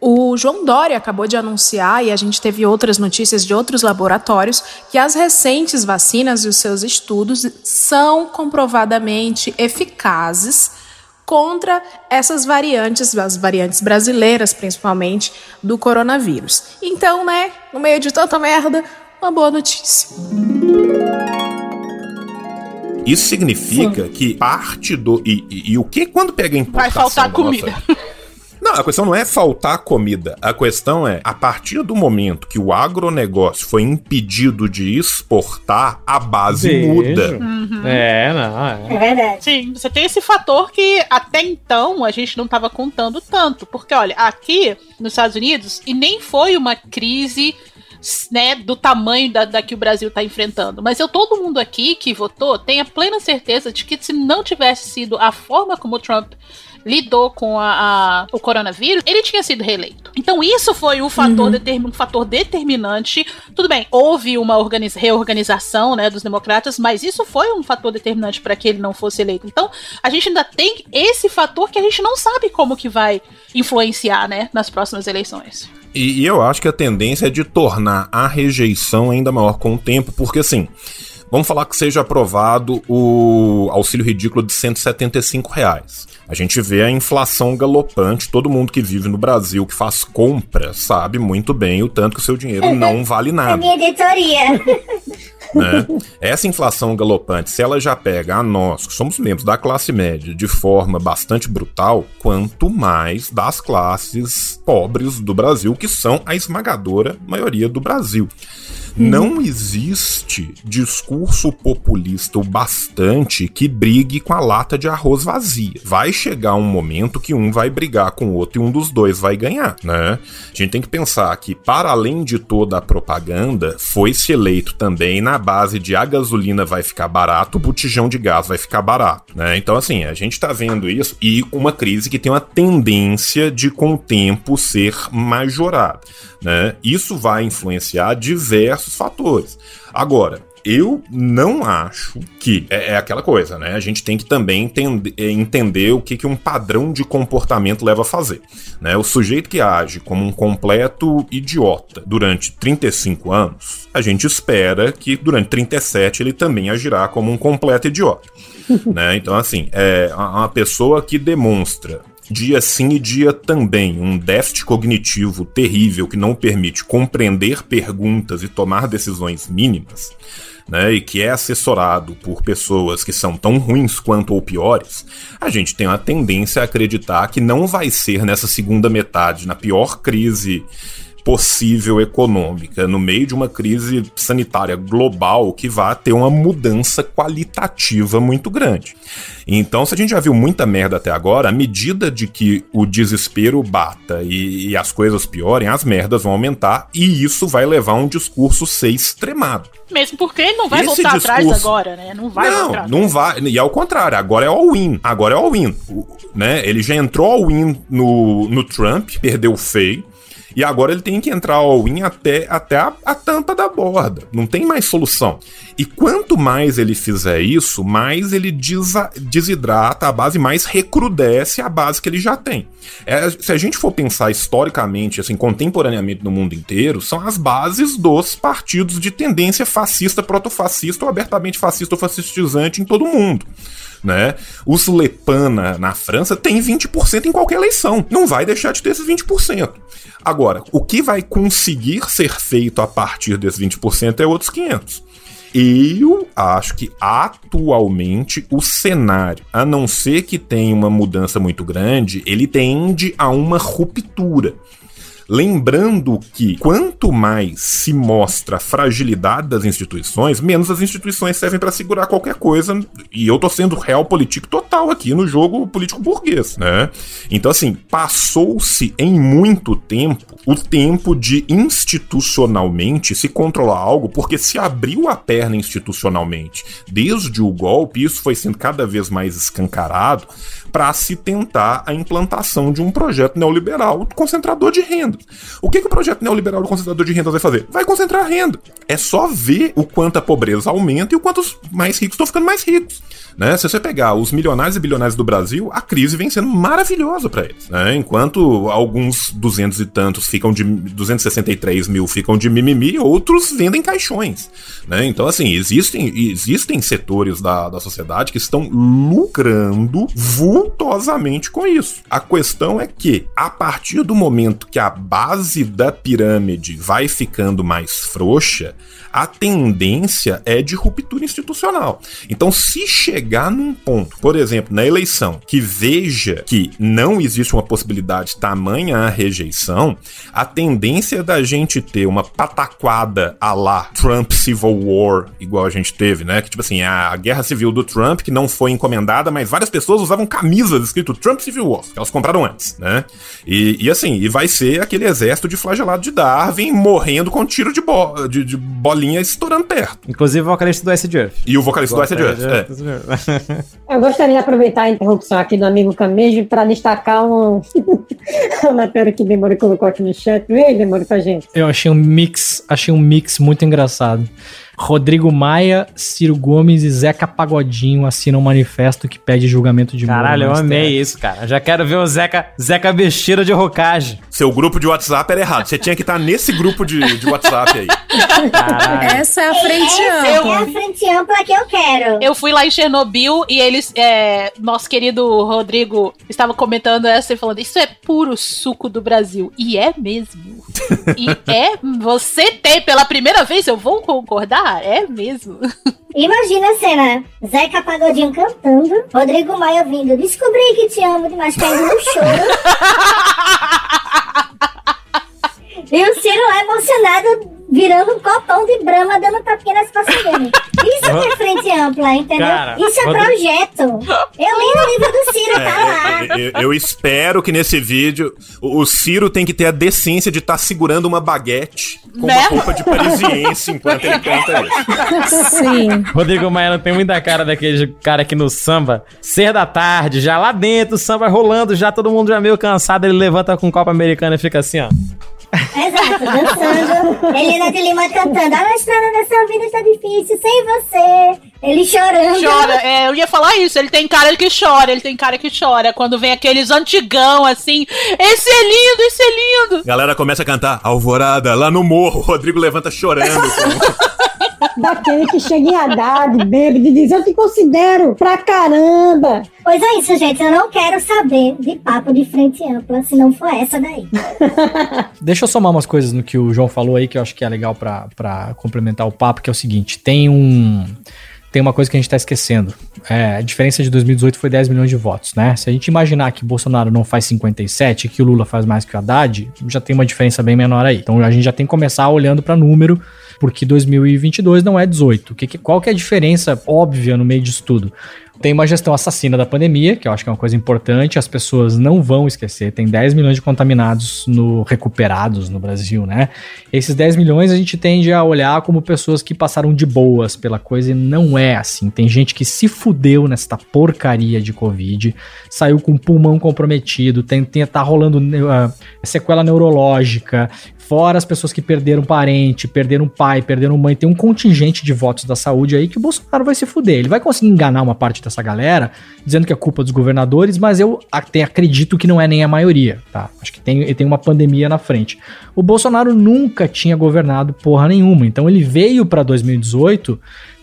o João Dória acabou de anunciar, e a gente teve outras notícias de outros laboratórios, que as recentes vacinas e os seus estudos são comprovadamente eficazes contra essas variantes, as variantes brasileiras principalmente, do coronavírus. Então, né, no meio de tanta merda, uma boa notícia. Isso significa que parte do. E, e- e o que quando pega a Vai importação? faltar da comida. Não, a questão não é faltar comida. A questão é, a partir do momento que o agronegócio foi impedido de exportar, a base Beijo. muda. É, não, é. É verdade. Sim, você tem esse fator que até então a gente não estava contando tanto. Porque, olha, aqui nos Estados Unidos, e nem foi uma crise né, do tamanho da, da que o Brasil está enfrentando. Mas eu, todo mundo aqui que votou tem a plena certeza de que se não tivesse sido a forma como o Trump lidou com a, a- o coronavírus, ele tinha sido reeleito. Então isso foi um fator, determin- um fator determinante. Tudo bem, houve uma organiz- reorganização né, dos democratas, mas isso foi um fator determinante para que ele não fosse eleito. Então a gente ainda tem esse fator que a gente não sabe como que vai influenciar né, nas próximas eleições. E, e eu acho que a tendência é de tornar a rejeição ainda maior com o tempo, porque assim, vamos falar que seja aprovado o auxílio ridículo de 175 reais. A gente vê a inflação galopante, todo mundo que vive no Brasil, que faz compra, sabe muito bem o tanto que o seu dinheiro não vale nada. minha editoria. né? Essa inflação galopante, se ela já pega a nós, que somos membros da classe média, de forma bastante brutal, quanto mais das classes pobres do Brasil, que são a esmagadora maioria do Brasil. Não existe discurso populista o bastante que brigue com a lata de arroz vazia. Vai chegar um momento que um vai brigar com o outro e um dos dois vai ganhar, né? A gente tem que pensar que, para além de toda a propaganda, foi-se eleito também na base de a gasolina vai ficar barato, o botijão de gás vai ficar barato, né? Então, assim, a gente tá vendo isso e uma crise que tem uma tendência de, com o tempo, ser majorada, né? Isso vai influenciar diversos fatores. Agora, eu não acho que. É, é aquela coisa, né? A gente tem que também entender, é, entender o que, que um padrão de comportamento leva a fazer. Né? O sujeito que age como um completo idiota durante 35 anos, a gente espera que durante 37 ele também agirá como um completo idiota. né? Então, assim, é uma pessoa que demonstra dia sim e dia também, um déficit cognitivo terrível que não permite compreender perguntas e tomar decisões mínimas, né, e que é assessorado por pessoas que são tão ruins quanto ou piores, a gente tem uma tendência a acreditar que não vai ser nessa segunda metade, na pior crise possível econômica, no meio de uma crise sanitária global que vai ter uma mudança qualitativa muito grande. Então, se a gente já viu muita merda até agora, à medida de que o desespero bata e, e as coisas piorem, as merdas vão aumentar e isso vai levar um discurso ser extremado. Mesmo porque ele não vai Esse voltar discurso... atrás agora, né? Não vai não, voltar. Não vai. E ao contrário, agora é all-in. Agora é all-in. Né? Ele já entrou all-in no, no Trump, perdeu feio. E agora ele tem que entrar all-in até, até a, a, tampa da borda. Não tem mais solução. E quanto mais ele fizer isso, mais ele desa, desidrata a base, mais recrudesce a base que ele já tem. É, se a gente for pensar historicamente, assim, contemporaneamente no mundo inteiro, são as bases dos partidos de tendência fascista, protofascista ou abertamente fascista ou fascistizante em todo o mundo né? Os Le Pen na, na França tem 20% em qualquer eleição. Não vai deixar de ter esses 20%. Agora, o que vai conseguir ser feito a partir desses 20% é outros 500. Eu acho que atualmente o cenário, a não ser que tenha uma mudança muito grande, ele tende a uma ruptura. Lembrando que quanto mais se mostra a fragilidade das instituições, menos as instituições servem para segurar qualquer coisa. E eu tô sendo real político total aqui no jogo político burguês, né? Então, assim, passou-se em muito tempo o tempo de institucionalmente se controlar algo, porque se abriu a perna institucionalmente desde o golpe, isso foi sendo cada vez mais escancarado para se tentar a implantação de um projeto neoliberal concentrador de renda. O que, que o projeto neoliberal concentrador de renda vai fazer? Vai concentrar renda. É só ver o quanto a pobreza aumenta e o quanto os mais ricos estão ficando mais ricos. Né? Se você pegar os milionários e bilionários do Brasil, a crise vem sendo maravilhosa para eles. Né? Enquanto alguns duzentos e tantos ficam de 263 mil ficam de mimimi, outros vendem caixões. Né? Então, assim, existem, existem setores da, da sociedade que estão lucrando vultosamente com isso. A questão é que, a partir do momento que a base da pirâmide vai ficando mais frouxa, a tendência é de ruptura institucional. Então, se chegar num ponto, por exemplo, na eleição, que veja que não existe uma possibilidade tamanha a rejeição, a tendência da gente ter uma pataquada a lá Trump Civil War, igual a gente teve, né? Que tipo assim, a guerra civil do Trump, que não foi encomendada, mas várias pessoas usavam camisas escrito Trump Civil War, que elas compraram antes, né? E, e assim, e vai ser aquele exército de flagelado de Darwin morrendo com tiro de, bo de, de bolinha linha estourando perto. Inclusive o vocalista do Acid Earth. E o vocalista do Acid Earth, é. Eu gostaria de aproveitar a interrupção aqui do amigo Camejo para destacar um... a matéria que Demore colocou aqui no chat. Vem, Demore, pra gente. Eu achei um mix, achei um mix muito engraçado. Rodrigo Maia, Ciro Gomes e Zeca Pagodinho assinam um manifesto que pede julgamento de Caralho, eu amei isso, cara. Já quero ver o Zeca, Zeca Besteira de Rocage. Seu grupo de WhatsApp era errado. Você tinha que estar nesse grupo de, de WhatsApp aí. Caralho. Essa é a frente Essa ampla. é a frente ampla que eu quero. Eu fui lá em Chernobyl e eles, é, nosso querido Rodrigo, estava comentando essa e falando: Isso é puro suco do Brasil. E é mesmo. e é. Você tem pela primeira vez, eu vou concordar ah, é mesmo? Imagina a cena: Zeca Pagodinho cantando, Rodrigo Maia vindo, descobri que te amo demais, caindo no choro. e o Ciro lá emocionado virando um copão de brama dando tapinha nas costas dele. Isso que é frente ampla, entendeu? Cara, Isso é projeto. Eu li no livro do Ciro, tá é, lá. Eu, eu, espero que nesse vídeo o, o Ciro tem que ter a decência de estar tá segurando uma baguete com né? uma roupa de parisiense enquanto ele canta isso. Sim. Rodrigo Maia tem muita cara daquele cara que no samba, ser da tarde, já lá dentro, o samba rolando, já todo mundo já meio cansado, ele levanta com um copo americano e fica assim, ó. Exato, dançando. Helena de Lima cantando. A estrada dessa vida está difícil sem você. Ele chorando. Chora, é, eu ia falar isso. Ele tem cara que chora, ele tem cara que chora. Quando vem aqueles antigão assim. Esse é lindo, esse é lindo. Galera começa a cantar Alvorada lá no morro. O Rodrigo levanta chorando. Daquele que chega em Haddad, bêbado, e diz: Eu te considero pra caramba. Pois é isso, gente. Eu não quero saber de papo de frente ampla se não for essa daí. Deixa eu somar umas coisas no que o João falou aí que eu acho que é legal para complementar o papo, que é o seguinte: tem um tem uma coisa que a gente tá esquecendo. É, a diferença de 2018 foi 10 milhões de votos, né? Se a gente imaginar que Bolsonaro não faz 57 e que o Lula faz mais que o Haddad, já tem uma diferença bem menor aí. Então a gente já tem que começar olhando para número, porque 2022 não é 18. Que, que, qual que é a diferença óbvia no meio disso tudo? Tem uma gestão assassina da pandemia, que eu acho que é uma coisa importante, as pessoas não vão esquecer. Tem 10 milhões de contaminados no recuperados no Brasil, né? Esses 10 milhões a gente tende a olhar como pessoas que passaram de boas pela coisa e não é assim. Tem gente que se fudeu nesta porcaria de Covid, saiu com o pulmão comprometido, tem, tem tá rolando uh, sequela neurológica, Fora as pessoas que perderam parente, perderam pai, perderam mãe. Tem um contingente de votos da saúde aí que o Bolsonaro vai se fuder. Ele vai conseguir enganar uma parte dessa galera, dizendo que é culpa dos governadores, mas eu até acredito que não é nem a maioria, tá? Acho que tem, tem uma pandemia na frente. O Bolsonaro nunca tinha governado porra nenhuma, então ele veio para 2018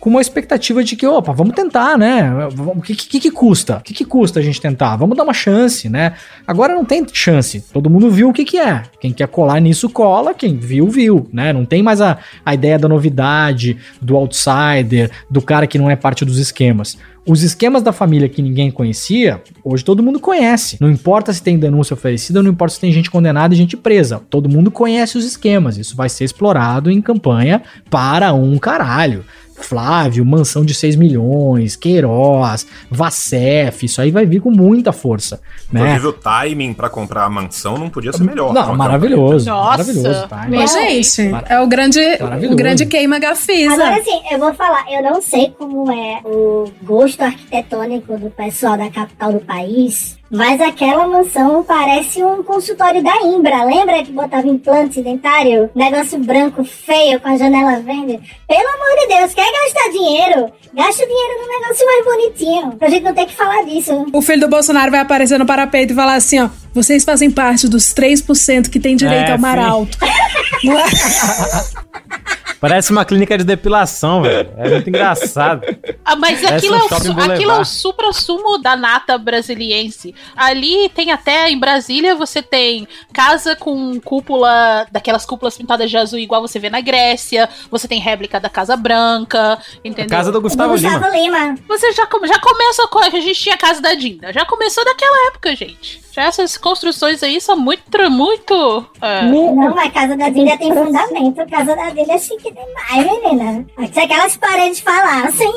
com uma expectativa de que, opa, vamos tentar, né? O que, que, que custa? O que, que custa a gente tentar? Vamos dar uma chance, né? Agora não tem chance. Todo mundo viu o que, que é. Quem quer colar nisso, cola. Quem viu, viu, né? Não tem mais a, a ideia da novidade, do outsider, do cara que não é parte dos esquemas. Os esquemas da família que ninguém conhecia, hoje todo mundo conhece. Não importa se tem denúncia oferecida, não importa se tem gente condenada e gente presa. Todo mundo conhece os esquemas. Isso vai ser explorado em campanha para um caralho. Flávio, mansão de 6 milhões, Queiroz, Vacef, isso aí vai vir com muita força. Né? Inclusive o timing para comprar a mansão não podia ser melhor. Não, maravilhoso. Nossa. Maravilhoso. Timing. gente, Mar é o grande, o grande queima gafisa. Agora sim, eu vou falar, eu não sei como é o gosto arquitetônico do pessoal da capital do país, mas aquela mansão parece um consultório da Imbra. Lembra que botava implante dentário? Negócio branco, feio, com a janela verde. Pelo amor de Deus, quer gastar dinheiro? Gasta o dinheiro num negócio mais bonitinho. Pra gente não ter que falar disso. O filho do Bolsonaro vai aparecer no parapeito e falar assim, ó. Vocês fazem parte dos 3% que tem direito É, ao mar alto. Parece uma clínica de depilação, velho. É muito engraçado. Ah, mas Parece aquilo, um é o, aquilo é o supra-sumo da nata brasiliense. Ali tem até, em Brasília, você tem casa com cúpula, daquelas cúpulas pintadas de azul, igual você vê na Grécia. Você tem réplica da Casa Branca, entendeu? casa do Gustavo Do Gustavo Lima. Você já, come- já começa com a gente tinha a casa da Dinda. Já começou daquela época, gente. Já essas construções aí são muito, muito. é, Não, a casa da Dinda tem fundamento. A casa da Dinda é chique demais, menina. Se aquelas paredes falassem.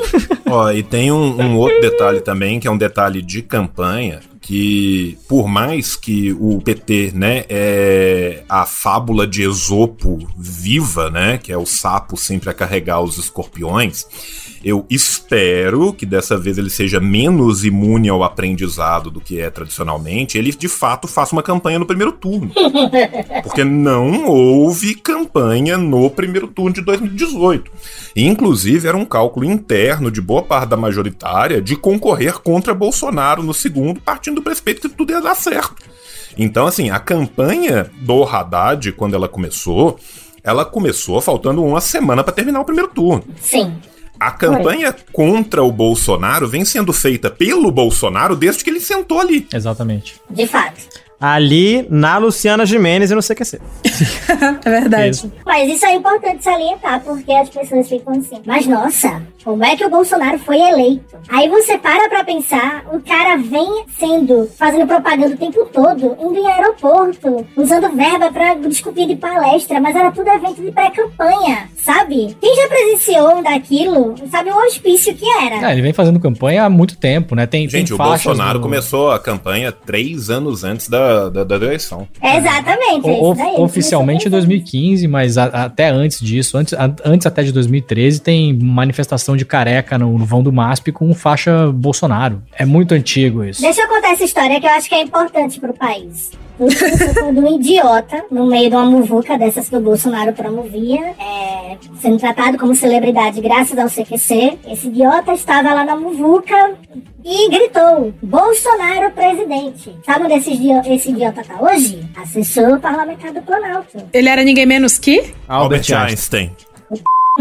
Ó, e tem um, um outro detalhe também, que é um detalhe de campanha, que por mais que o PT, né, é a fábula de Esopo viva, né, que é o sapo sempre a carregar os escorpiões, eu espero que dessa vez ele seja menos imune ao aprendizado do que é tradicionalmente, ele de fato faça uma campanha no primeiro turno. Porque não houve campanha no primeiro turno de 2018. E, inclusive, era um cálculo interno de boa parte da majoritária de concorrer contra Bolsonaro no segundo, partindo do prespeito que tudo ia dar certo. Então, assim, a campanha do Haddad, quando ela começou, ela começou faltando uma semana para terminar o primeiro turno. Sim. A campanha contra o Bolsonaro vem sendo feita pelo Bolsonaro desde que ele sentou ali. Exatamente. De fato. Ali na Luciana Jimenez e no CQC. É verdade. Isso. Mas isso é importante salientar, porque as pessoas ficam assim. Mas nossa, como é que o Bolsonaro foi eleito? Aí você para pra pensar, o cara vem sendo, fazendo propaganda o tempo todo, indo em aeroporto, usando verba pra desculpir de palestra, mas era tudo evento de pré-campanha, sabe? Quem já presenciou um daquilo, sabe o hospício que era. É, ele vem fazendo campanha há muito tempo, né? Tem, Gente, tem o Bolsonaro no- começou a campanha três anos antes da, da, da eleição. Exatamente, é O- isso daí. oficialmente em 2015, mas a- até antes disso, antes, a- antes até de 2013, tem manifestação de careca no, no vão do MASP com faixa Bolsonaro. É muito antigo isso. Deixa eu contar essa história que eu acho que é importante pro país. Quando um idiota, no meio de uma muvuca dessas que o Bolsonaro promovia, é, sendo tratado como celebridade graças ao CQC, esse idiota estava lá na muvuca e gritou: Bolsonaro presidente. Sabe onde esse, idio- esse idiota tá hoje? Assessor parlamentar do Planalto. Ele era ninguém menos que? Albert Einstein.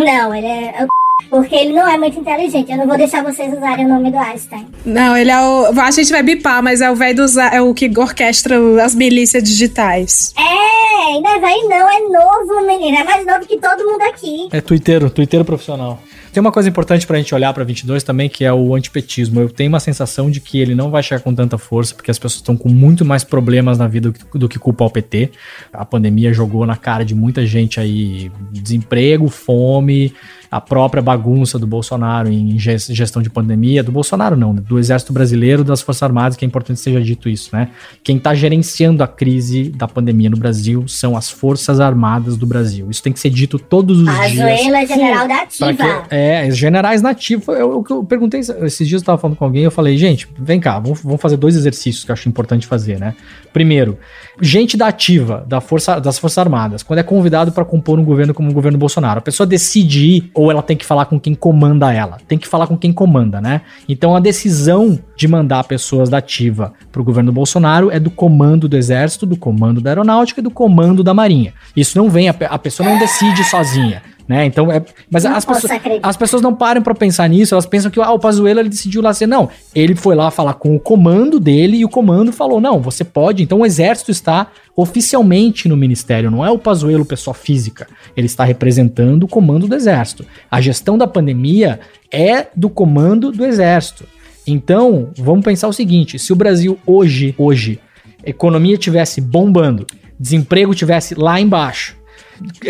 Não, ele é. é porque ele não é muito inteligente. Eu não vou deixar vocês usarem o nome do Einstein. Não, ele é o. A gente vai bipar, mas é o velho dos. É o que orquestra as milícias digitais. É, ainda vai não, é novo, menina. É mais novo que todo mundo aqui. É twitteiro, twitteiro profissional. Tem uma coisa importante pra gente olhar pra 22 também, que é o antipetismo. Eu tenho uma sensação de que ele não vai chegar com tanta força, porque as pessoas estão com muito mais problemas na vida do que, do que culpa o PT. A pandemia jogou na cara de muita gente aí desemprego, fome, a própria bagunça do Bolsonaro em gestão de pandemia, do Bolsonaro não, né? do Exército Brasileiro, das Forças Armadas, que é importante que seja dito isso, né? Quem está gerenciando a crise da pandemia no Brasil são as Forças Armadas do Brasil. Isso tem que ser dito todos os a dias. Azuela é general da ativa. Que, é, generais nativos. Eu, eu, eu, perguntei, esses dias eu estava falando com alguém, eu falei, gente, vem cá, vamos, vamos fazer dois exercícios que eu acho importante fazer, né? Primeiro, gente da ativa, da força, das Forças Armadas, quando é convidado para compor um governo como o governo Bolsonaro, a pessoa decide ir ou ela tem que falar com quem comanda ela? Tem que falar com quem comanda, né? Então a decisão de mandar pessoas da ativa para o governo Bolsonaro é do comando do Exército, do comando da Aeronáutica e do comando da Marinha. Isso não vem, a, a pessoa não decide sozinha. Né? Então, é, mas as pessoas, as pessoas não param para pensar nisso, elas pensam que ah, o Pazuello ele decidiu lá ser. Não, ele foi lá falar com o comando dele e o comando falou: não, você pode. Então o exército está oficialmente no ministério, não é o Pazuello pessoa física. Ele está representando o comando do exército. A gestão da pandemia é do comando do exército. Então, vamos pensar o seguinte: se o Brasil hoje, hoje, economia tivesse bombando, desemprego tivesse lá embaixo,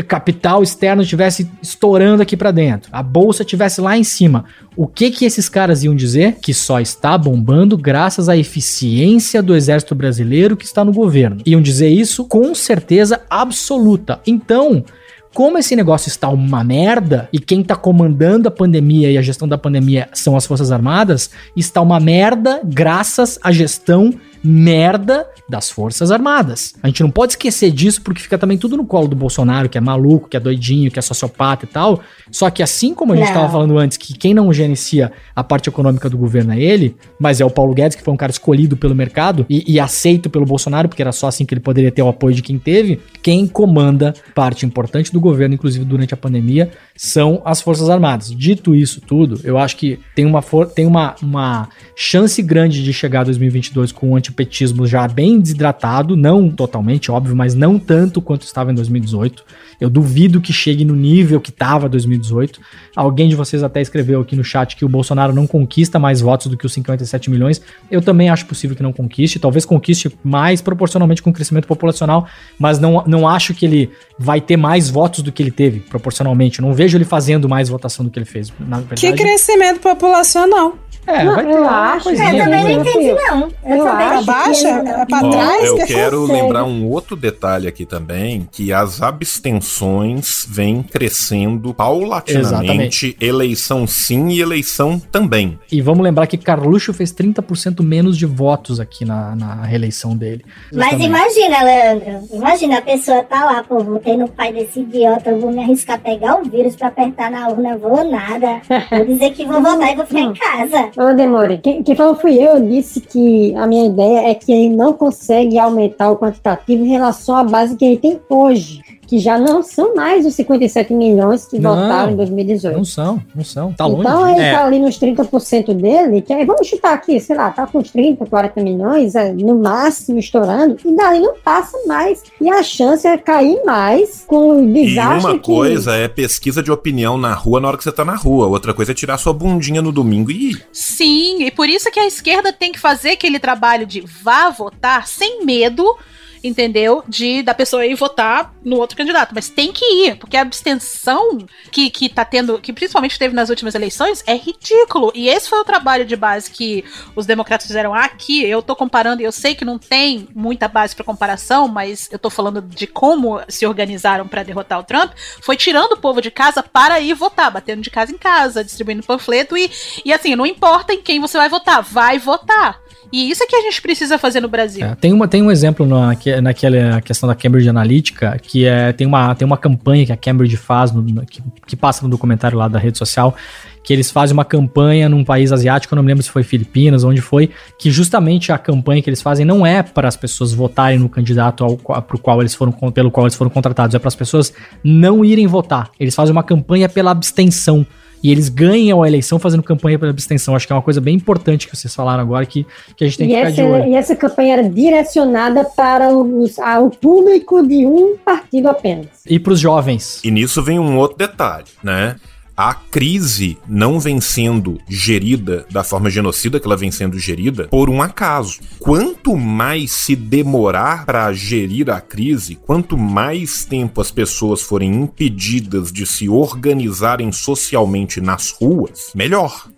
capital externo estivesse estourando aqui para dentro, a bolsa estivesse lá em cima, o que que esses caras iam dizer? Que só está bombando graças à eficiência do exército brasileiro que está no governo. Iam dizer isso com certeza absoluta. Então, como esse negócio está uma merda e quem está comandando a pandemia e a gestão da pandemia são as Forças Armadas, está uma merda graças à gestão merda das Forças Armadas. A gente não pode esquecer disso porque fica também tudo no colo do Bolsonaro, que é maluco, que é doidinho, que é sociopata e tal. Só que assim como a gente estava falando antes, que quem não gerencia a parte econômica do governo é ele, mas é o Paulo Guedes, que foi um cara escolhido pelo mercado e, e aceito pelo Bolsonaro, porque era só assim que ele poderia ter o apoio de quem teve, quem comanda parte importante do governo, inclusive durante a pandemia, são as Forças Armadas. Dito isso tudo, eu acho que tem uma, tem uma, uma chance grande de chegar a 2022 com o antipetismo já bem desidratado, não totalmente, óbvio, mas não tanto quanto estava em 2018. Eu duvido que chegue no nível que estava 2018. Alguém de vocês até escreveu aqui no chat que o Bolsonaro não conquista mais votos do que os 57 milhões. Eu também acho possível que não conquiste. Talvez conquiste mais proporcionalmente com o crescimento populacional, mas não, não acho que ele vai ter mais votos do que ele teve proporcionalmente. Eu não vejo ele fazendo mais votação do que ele fez. Na verdade, que crescimento populacional? É, não, vai ter eu acho. Eu também não entendi, não. Eu, eu acho. Baixa? É pra trás? Eu que quero lembrar um outro detalhe aqui também, que as abstenções vêm crescendo paulatinamente, Exatamente. eleição sim e eleição também. E vamos lembrar que Carluxo fez 30% menos de votos aqui na, na reeleição dele. Mas imagina, Leandro, imagina a pessoa tá lá, pô, votei no pai desse idiota, eu vou me arriscar a pegar o vírus pra apertar na urna, vou nada. Vou dizer que vou votar e vou ficar em casa. Ô, Demore, quem, quem falou fui eu, disse que a minha ideia é que ele não consegue aumentar o quantitativo em relação à base que ele tem hoje que já não são mais os 57 milhões que não, votaram em 2018. Não são, não são. Tá longe. Então ele é. tá ali nos 30% dele, que aí vamos chutar aqui, sei lá, tá com uns 30, 40 milhões, é, no máximo estourando, e daí não passa mais. E a chance é cair mais com o desastre. E uma coisa é pesquisa de opinião na rua na hora que você tá na rua, outra coisa é tirar sua bundinha no domingo e ir. Sim, e por isso que a esquerda tem que fazer aquele trabalho de vá votar sem medo entendeu? De da pessoa ir votar no outro candidato. Mas tem que ir, porque a abstenção que, que tá tendo, que principalmente teve nas últimas eleições, é ridículo. E esse foi o trabalho de base que os democratas fizeram aqui. Eu tô comparando, e eu sei que não tem muita base para comparação, mas eu tô falando de como se organizaram para derrotar o Trump. Foi tirando o povo de casa para ir votar, batendo de casa em casa, distribuindo panfleto e, e assim, não importa em quem você vai votar, vai votar. E isso é que a gente precisa fazer no Brasil. É, tem, uma, tem um exemplo na, naquela questão da Cambridge Analytica, que é, tem, uma, tem uma campanha que a Cambridge faz, no, que, que passa no documentário lá da rede social, que eles fazem uma campanha num país asiático, eu não me lembro se foi Filipinas, onde foi, que justamente a campanha que eles fazem não é para as pessoas votarem no candidato ao, pro qual eles foram, pelo qual eles foram contratados, é para as pessoas não irem votar. Eles fazem uma campanha pela abstenção e eles ganham a eleição fazendo campanha pela abstenção. Acho que é uma coisa bem importante que vocês falaram agora que, que a gente tem e que essa, ficar de olho. E essa campanha era direcionada para os, a, o público de um partido apenas. E para os jovens. E nisso vem um outro detalhe, né? A crise não vem sendo gerida da forma genocida que ela vem sendo gerida por um acaso. Quanto mais se demorar para gerir a crise, quanto mais tempo as pessoas forem impedidas de se organizarem socialmente nas ruas, melhor.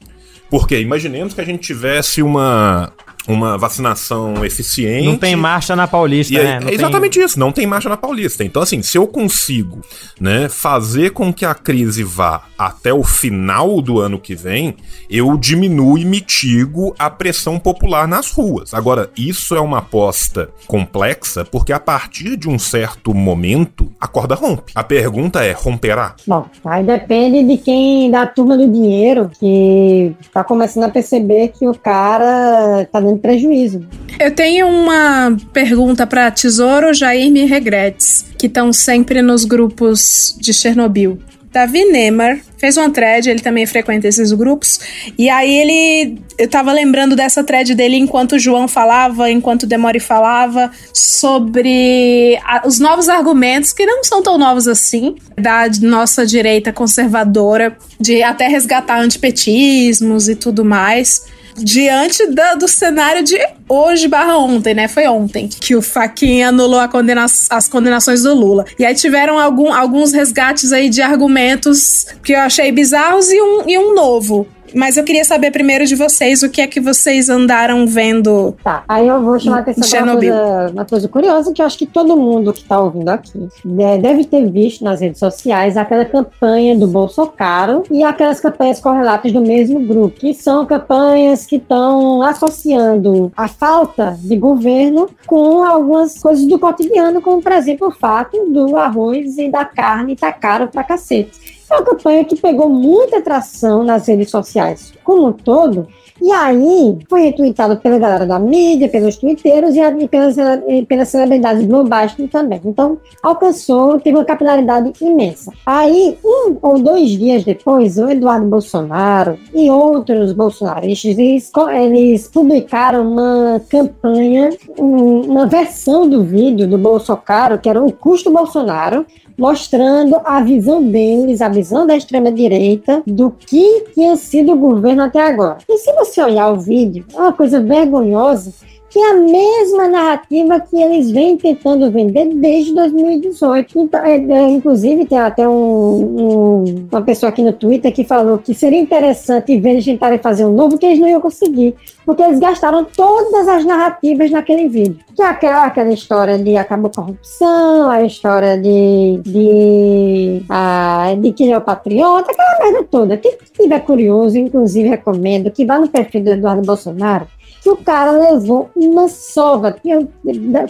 Porque imaginemos que a gente tivesse uma uma vacinação eficiente. Não tem marcha na Paulista, aí, né? é exatamente tem... isso, não tem marcha na Paulista. Então, assim, se eu consigo né, fazer com que a crise vá até o final do ano que vem, eu diminuo e mitigo a pressão popular nas ruas. Agora, isso é uma aposta complexa, porque a partir de um certo momento, a corda rompe. A pergunta é: romperá? Bom, aí depende de quem da turma do dinheiro que tá começando a perceber que o cara tá prejuízo. Eu tenho uma pergunta para Tesouro, Jair Me Regretes, que estão sempre nos grupos de Chernobyl. Davi Neymar fez uma thread, ele também frequenta esses grupos, e aí ele. Eu tava lembrando dessa thread dele enquanto o João falava, enquanto o Demore falava, sobre a, os novos argumentos, que não são tão novos assim, da nossa direita conservadora, de até resgatar antipetismos e tudo mais diante da, do cenário de hoje barra ontem, né? Foi ontem que o Faquinha anulou condena as condenações do Lula. E aí tiveram algum, alguns resgates aí de argumentos que eu achei bizarros e um, e um novo. Mas eu queria saber primeiro de vocês o que é que vocês andaram vendo. Tá, aí eu vou chamar a atenção para uma coisa, uma coisa curiosa que eu acho que todo mundo que está ouvindo aqui né, deve ter visto nas redes sociais aquela campanha do Bolsonaro e aquelas campanhas correlatas do mesmo grupo, que são campanhas que estão associando a falta de governo com algumas coisas do cotidiano, como por exemplo o fato do arroz e da carne estar tá caro pra cacete. É uma campanha que pegou muita atração nas redes sociais como um todo, e aí foi retweetado pela galera da mídia, pelos twitteiros e, pelas, pelas celebridades globais também. Então, alcançou, teve uma capilaridade imensa. Aí, um ou dois dias depois, o Eduardo Bolsonaro e outros bolsonaristas, eles, eles publicaram uma campanha, uma versão do vídeo do Bolsonaro, que era o custo Bolsonaro, mostrando a visão deles, a visão da extrema-direita, do que tinha sido o governo até agora. E se você olhar o vídeo, é uma coisa vergonhosa que é a mesma narrativa que eles vêm tentando vender desde 2018. Então, é, é, inclusive, tem até um, um, uma pessoa aqui no Twitter que falou que seria interessante ver eles tentarem fazer um novo, que eles não iam conseguir, porque eles gastaram todas as narrativas naquele vídeo. Que é aquela, aquela história de acabou a corrupção, a história de, de, a, de que é o patriota, aquela merda toda. Quem estiver curioso, inclusive recomendo que vá no perfil do Eduardo Bolsonaro que o cara levou uma sova.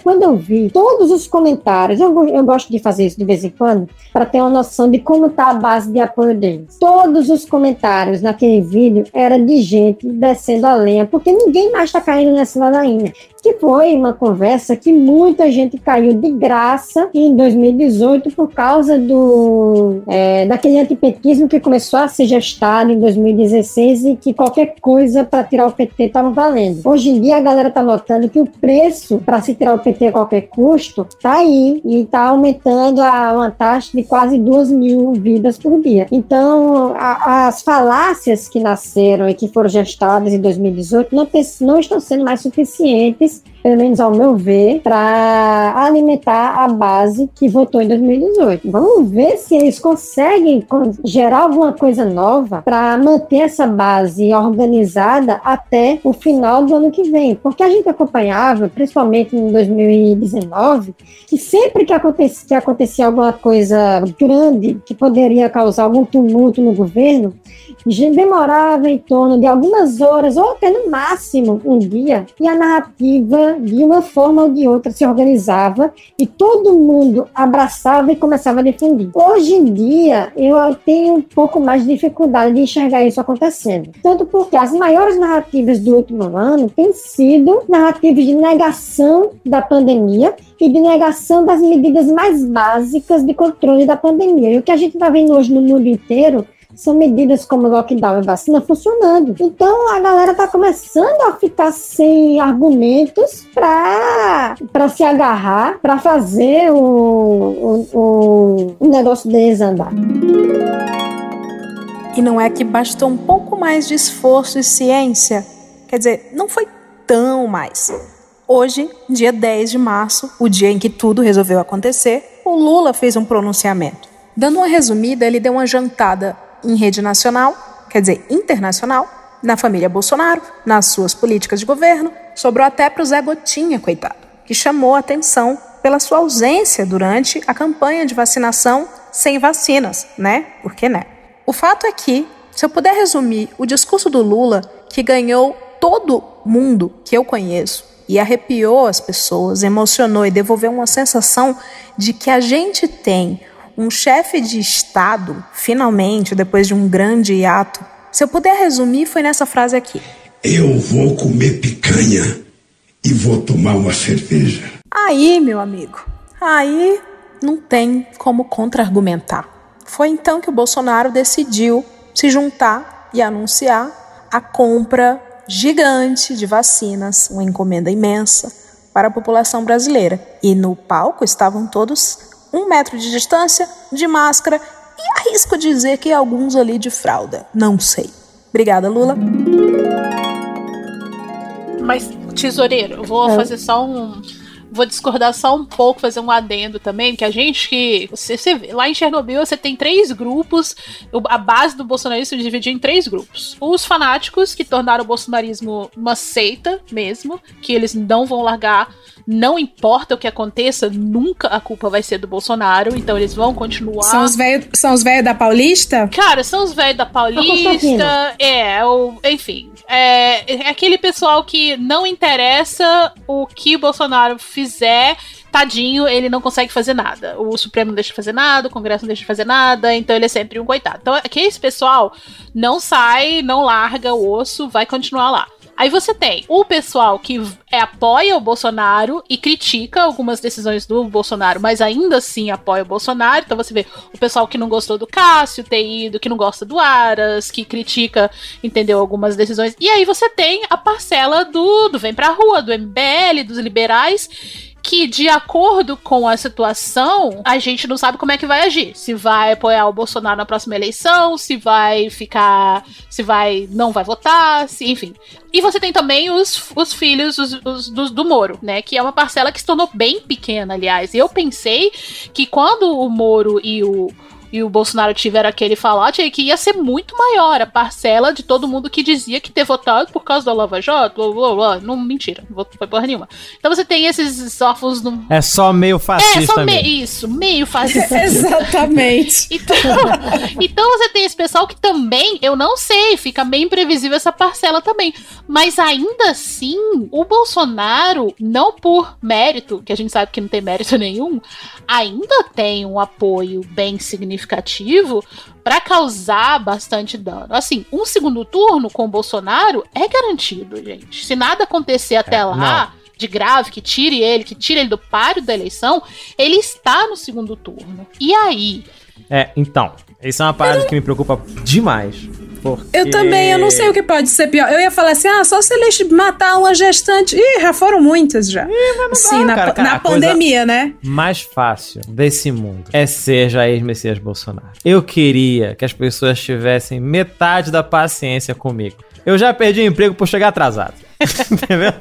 Quando eu vi todos os comentários, eu, eu gosto de fazer isso de vez em quando, para ter uma noção de como está a base de apoio deles. Todos os comentários naquele vídeo era de gente descendo a lenha, porque ninguém mais está caindo nessa ladainha que foi uma conversa que muita gente caiu de graça em 2018 por causa do é, daquele antipetismo que começou a ser gestado em 2016 e que qualquer coisa para tirar o PT estava valendo. Hoje em dia a galera está notando que o preço para se tirar o PT a qualquer custo está aí e está aumentando a uma taxa de quase duas mil vidas por dia. Então a, as falácias que nasceram e que foram gestadas em 2018 não, não estão sendo mais suficientes guys. Pelo menos ao meu ver, para alimentar a base que votou em 2018. Vamos ver se eles conseguem gerar alguma coisa nova para manter essa base organizada até o final do ano que vem. Porque a gente acompanhava, principalmente em 2019, que sempre que acontecia, que acontecia alguma coisa grande que poderia causar algum tumulto no governo, demorava em torno de algumas horas, ou até no máximo um dia, e a narrativa, de uma forma ou de outra, se organizava e todo mundo abraçava e começava a defender. Hoje em dia, eu tenho um pouco mais de dificuldade de enxergar isso acontecendo. Tanto porque as maiores narrativas do último ano têm sido narrativas de negação da pandemia e de negação das medidas mais básicas de controle da pandemia. E o que a gente está vendo hoje no mundo inteiro são medidas como lockdown e vacina funcionando. Então a galera tá começando a ficar sem argumentos para se agarrar, para fazer o, o, o, o negócio deles andar. E não é que bastou um pouco mais de esforço e ciência? Quer dizer, não foi tão mais. Hoje, dia 10 de março, o dia em que tudo resolveu acontecer, o Lula fez um pronunciamento. Dando uma resumida, ele deu uma jantada em rede nacional, quer dizer, internacional, na família Bolsonaro, nas suas políticas de governo, sobrou até para o Zé Gotinha, coitado, que chamou atenção pela sua ausência durante a campanha de vacinação sem vacinas, né? Por que né? O fato é que, se eu puder resumir o discurso do Lula, que ganhou todo mundo que eu conheço e arrepiou as pessoas, emocionou e devolveu uma sensação de que a gente tem um chefe de Estado, finalmente, depois de um grande hiato. Se eu puder resumir, foi nessa frase aqui: Eu vou comer picanha e vou tomar uma cerveja. Aí, meu amigo, aí não tem como contra-argumentar. Foi então que o Bolsonaro decidiu se juntar e anunciar a compra gigante de vacinas, uma encomenda imensa para a população brasileira. E no palco estavam todos um metro de distância, de máscara e arrisco dizer que alguns ali de fralda. Não sei. Obrigada, Lula. Mas, tesoureiro, eu vou é. fazer só um vou discordar só um pouco, fazer um adendo também, que a gente que. Você, você lá em Chernobyl você tem três grupos. A base do bolsonarismo se dividiu em três grupos. Os fanáticos, que tornaram o bolsonarismo uma seita mesmo, que eles não vão largar não importa o que aconteça, nunca a culpa vai ser do Bolsonaro, então eles vão continuar. São os velhos são os velhos da Paulista? Cara, são os velhos da Paulista. É, o, enfim. É, é aquele pessoal que não interessa o que o Bolsonaro fizer tadinho, ele não consegue fazer nada. O Supremo não deixa de fazer nada, o Congresso não deixa de fazer nada, então ele é sempre um coitado. Então, aquele esse pessoal não sai, não larga o osso, vai continuar lá. Aí você tem o pessoal que é, apoia o Bolsonaro e critica algumas decisões do Bolsonaro, mas ainda assim apoia o Bolsonaro. Então você vê o pessoal que não gostou do Cássio ter ido, que não gosta do Aras, que critica, entendeu, algumas decisões. E aí você tem a parcela do, do Vem Pra Rua, do MBL, dos liberais que, de acordo com a situação, a gente não sabe como é que vai agir. Se vai apoiar o Bolsonaro na próxima eleição, se vai ficar. se vai. não vai votar, se, enfim. E você tem também os, os filhos os, os, do, do Moro, né? Que é uma parcela que se tornou bem pequena, aliás. Eu pensei que quando o Moro e o e o Bolsonaro tiver aquele falote, que ia ser muito maior a parcela de todo mundo que dizia que ter votado por causa da Lava Jato, blá, blá, blá. Não, mentira, não foi porra nenhuma. Então você tem esses órfãos no... É só meio fascista É, só me... isso, meio fascista. Exatamente. Então, então você tem esse pessoal que também, eu não sei, fica meio imprevisível essa parcela também. Mas ainda assim, o Bolsonaro, não por mérito, que a gente sabe que não tem mérito nenhum, ainda tem um apoio bem significativo para causar bastante dano. Assim, um segundo turno com o Bolsonaro é garantido, gente. Se nada acontecer até é, lá. Não de grave, que tire ele, que tire ele do páreo da eleição, ele está no segundo turno. E aí? É, então, isso é uma parada que me preocupa demais. Porque... Eu também, eu não sei o que pode ser pior. Eu ia falar assim, ah, só se eles matar uma gestante. Ih, já foram muitas já. Ih, Sim, na, cara, cara, na pandemia, né? mais fácil desse mundo é ser Jair Messias Bolsonaro. Eu queria que as pessoas tivessem metade da paciência comigo. Eu já perdi o emprego por chegar atrasado. Entendeu?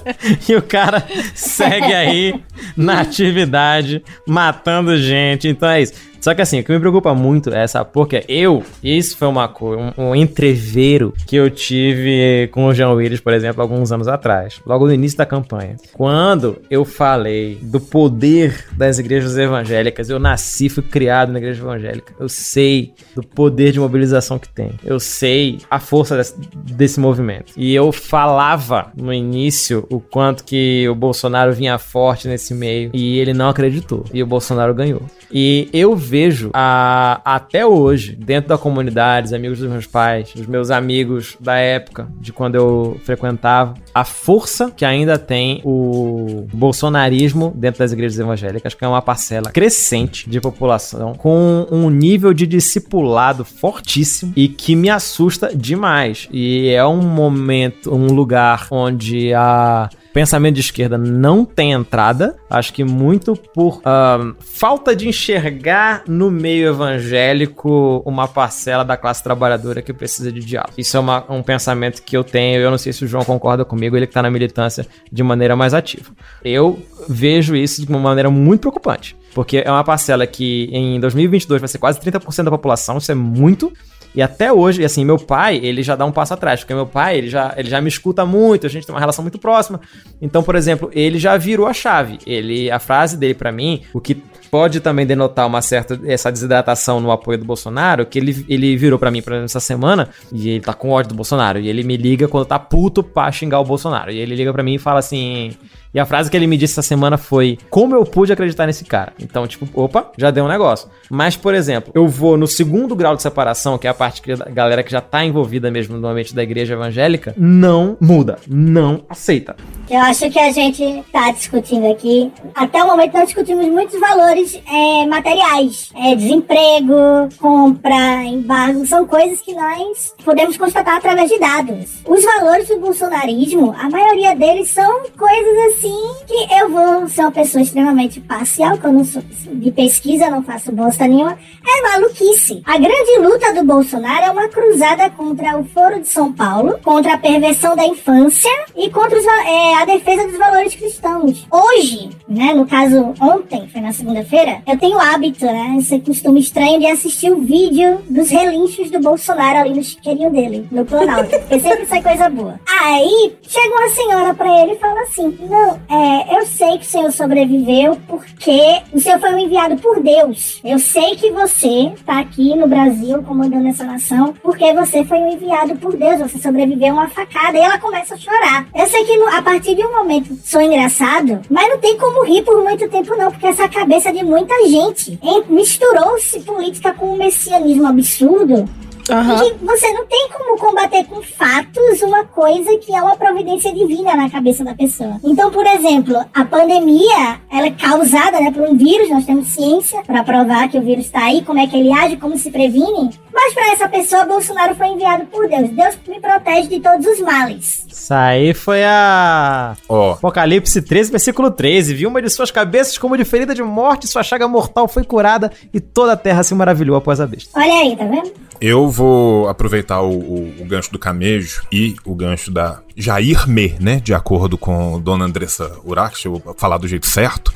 E o cara segue aí na atividade, matando gente. Então é isso. Só que assim, o que me preocupa muito é essa porque eu, isso foi uma coisa, um, um entreveiro que eu tive com o Jean Willis, por exemplo, alguns anos atrás, logo no início da campanha. Quando eu falei do poder das igrejas evangélicas, eu nasci, fui criado na igreja evangélica. Eu sei do poder de mobilização que tem. Eu sei a força desse, desse movimento. E eu falava no início o quanto que o Bolsonaro vinha forte nesse meio e ele não acreditou. E o Bolsonaro ganhou. E eu vejo a, até hoje, dentro da comunidade, os amigos dos meus pais, os meus amigos da época de quando eu frequentava, a força que ainda tem o bolsonarismo dentro das igrejas evangélicas, que é uma parcela crescente de população com um nível de discipulado fortíssimo e que me assusta demais. E é um momento, um lugar onde a pensamento de esquerda não tem entrada. Acho que muito por uh, falta de enxergar no meio evangélico uma parcela da classe trabalhadora que precisa de diálogo. Isso é uma, um pensamento que eu tenho. Eu não sei se o João concorda comigo, ele que está na militância de maneira mais ativa. Eu vejo isso de uma maneira muito preocupante. Porque é uma parcela que em 2022 vai ser quase 30% da população, isso é muito. E até hoje, assim, meu pai, ele já dá um passo atrás, porque meu pai, ele já, ele já me escuta muito, a gente tem uma relação muito próxima. Então, por exemplo, ele já virou a chave. Ele, a frase dele para mim, o que pode também denotar uma certa essa desidratação no apoio do Bolsonaro, que ele, ele virou para mim, por exemplo, essa semana, e ele tá com ódio do Bolsonaro, e ele me liga quando tá puto pra xingar o Bolsonaro. E ele liga para mim e fala assim: e a frase que ele me disse essa semana foi: Como eu pude acreditar nesse cara? Então, tipo, opa, já deu um negócio. Mas, por exemplo, eu vou no segundo grau de separação, que é a parte que a galera que já tá envolvida mesmo no ambiente da igreja evangélica, não muda, não aceita. Eu acho que a gente tá discutindo aqui, até o momento nós discutimos muitos valores é, materiais. É, desemprego, compra, embargo, são coisas que nós podemos constatar através de dados. Os valores do bolsonarismo, a maioria deles são coisas assim assim que eu vou ser uma pessoa extremamente parcial, que eu não sou de pesquisa, não faço bosta nenhuma, é maluquice. A grande luta do Bolsonaro é uma cruzada contra o Foro de São Paulo, contra a perversão da infância e contra os, é, a defesa dos valores cristãos. Hoje, né, no caso ontem, foi na segunda-feira, eu tenho hábito, né, esse costume estranho de assistir o vídeo dos relinchos do Bolsonaro ali no chiqueirinho dele, no Planalto, porque sempre sai coisa boa. Aí, chega uma senhora pra ele e fala assim, não, é, eu sei que o Senhor sobreviveu porque o Senhor foi um enviado por Deus. Eu sei que você está aqui no Brasil comandando essa nação porque você foi um enviado por Deus. Você sobreviveu a uma facada. E ela começa a chorar. Eu sei que a partir de um momento sou engraçado, mas não tem como rir por muito tempo não, porque essa cabeça de muita gente misturou-se política com um messianismo absurdo Uhum. E você não tem como combater com fatos uma coisa que é uma providência divina na cabeça da pessoa. Então, por exemplo, a pandemia, ela é causada né, por um vírus, nós temos ciência para provar que o vírus está aí, como é que ele age, como se previne. Mas para essa pessoa, Bolsonaro foi enviado por Deus. Deus me protege de todos os males. Isso aí foi a oh. Apocalipse 13, versículo 13. Viu uma de suas cabeças como de ferida de morte, sua chaga mortal foi curada e toda a terra se maravilhou após a besta. Olha aí, tá vendo? Eu vou aproveitar o, o, o, gancho do camejo e o gancho da Jair Me, né? De acordo com Dona Andressa Urach, deixa eu falar do jeito certo.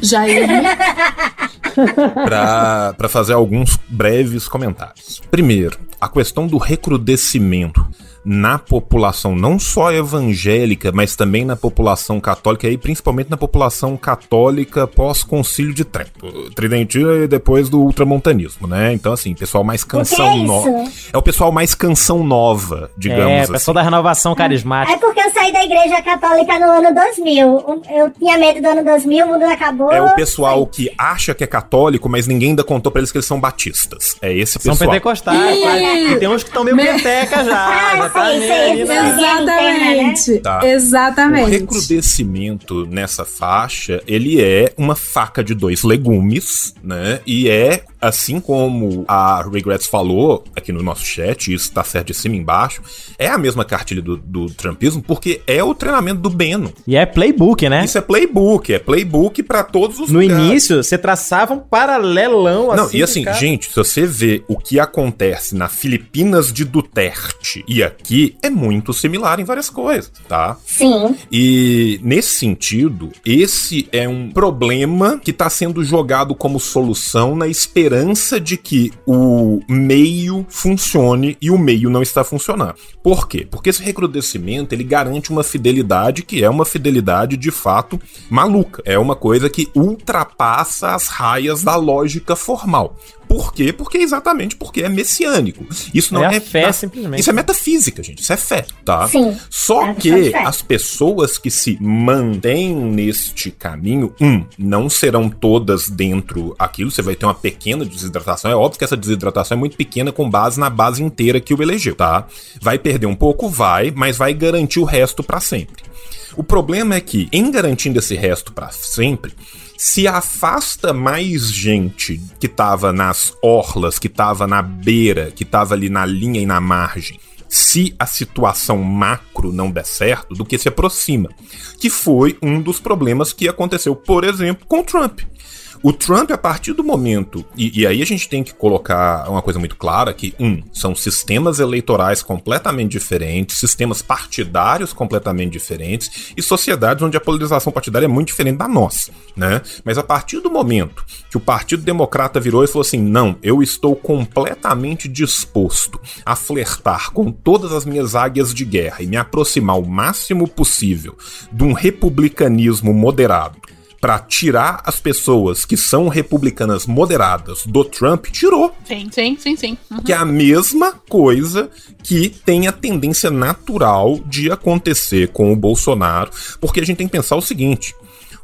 Jair para fazer alguns breves comentários. Primeiro, a questão do recrudescimento na população não só evangélica, mas também na população católica e principalmente na população católica pós-concílio de Trento. Tridentina e depois do ultramontanismo, né? Então, assim, pessoal mais canção é nova. É o pessoal mais canção nova, digamos é, assim. É, pessoal da renovação carismática. É porque eu saí da igreja católica no ano 2000. Eu tinha medo do ano 2000, o mundo acabou. É o pessoal que acha que é católico, mas ninguém ainda contou pra eles que eles são batistas. É esse pessoal. São pentecostais, e tem uns que estão meio Me... peteca já. Exatamente. Tá. Exatamente. O recrudescimento nessa faixa, ele é uma faca de dois legumes, né? E é assim como a Regrets falou aqui no nosso chat, isso tá certo de cima e embaixo, é a mesma cartilha do, do Trumpismo, porque é o treinamento do Beno. E é playbook, né? Isso é playbook, é playbook para todos os No lugares. início, você traçava um paralelão assim. Não, e assim, gente, se você vê o que acontece na Filipinas de Duterte e aqui, é muito similar em várias coisas, tá? Sim. E nesse sentido, esse é um problema que tá sendo jogado como solução na esperança esperança de que o meio funcione e o meio não está funcionando. Por quê? Porque esse recrudescimento ele garante uma fidelidade que é uma fidelidade de fato maluca. É uma coisa que ultrapassa as raias da lógica formal. Por quê? Porque exatamente porque é messiânico. Isso não é, é fé, simplesmente. Isso é metafísica, gente. Isso é fé, tá? Sim. Só é que as pessoas que se mantêm neste caminho, um, não serão todas dentro aquilo. Você vai ter uma pequena desidratação. É óbvio que essa desidratação é muito pequena com base na base inteira que o elegeu, tá? Vai perder um pouco, vai, mas vai garantir o resto para sempre. O problema é que, em garantindo esse resto para sempre, se afasta mais gente que tava nas orlas, que tava na beira, que tava ali na linha e na margem, se a situação macro não der certo do que se aproxima, que foi um dos problemas que aconteceu, por exemplo, com Trump. O Trump, a partir do momento. E, e, aí a gente tem que colocar uma coisa muito clara: que, um, são sistemas eleitorais completamente diferentes, sistemas partidários completamente diferentes e sociedades onde a polarização partidária é muito diferente da nossa, né? Mas a partir do momento que o Partido Democrata virou e falou assim: não, eu estou completamente disposto a flertar com todas as minhas águias de guerra e me aproximar o máximo possível de um republicanismo moderado para tirar as pessoas que são republicanas moderadas do Trump, tirou. Sim, sim, sim, sim. Uhum. Que é a mesma coisa que tem a tendência natural de acontecer com o Bolsonaro, porque a gente tem que pensar o seguinte: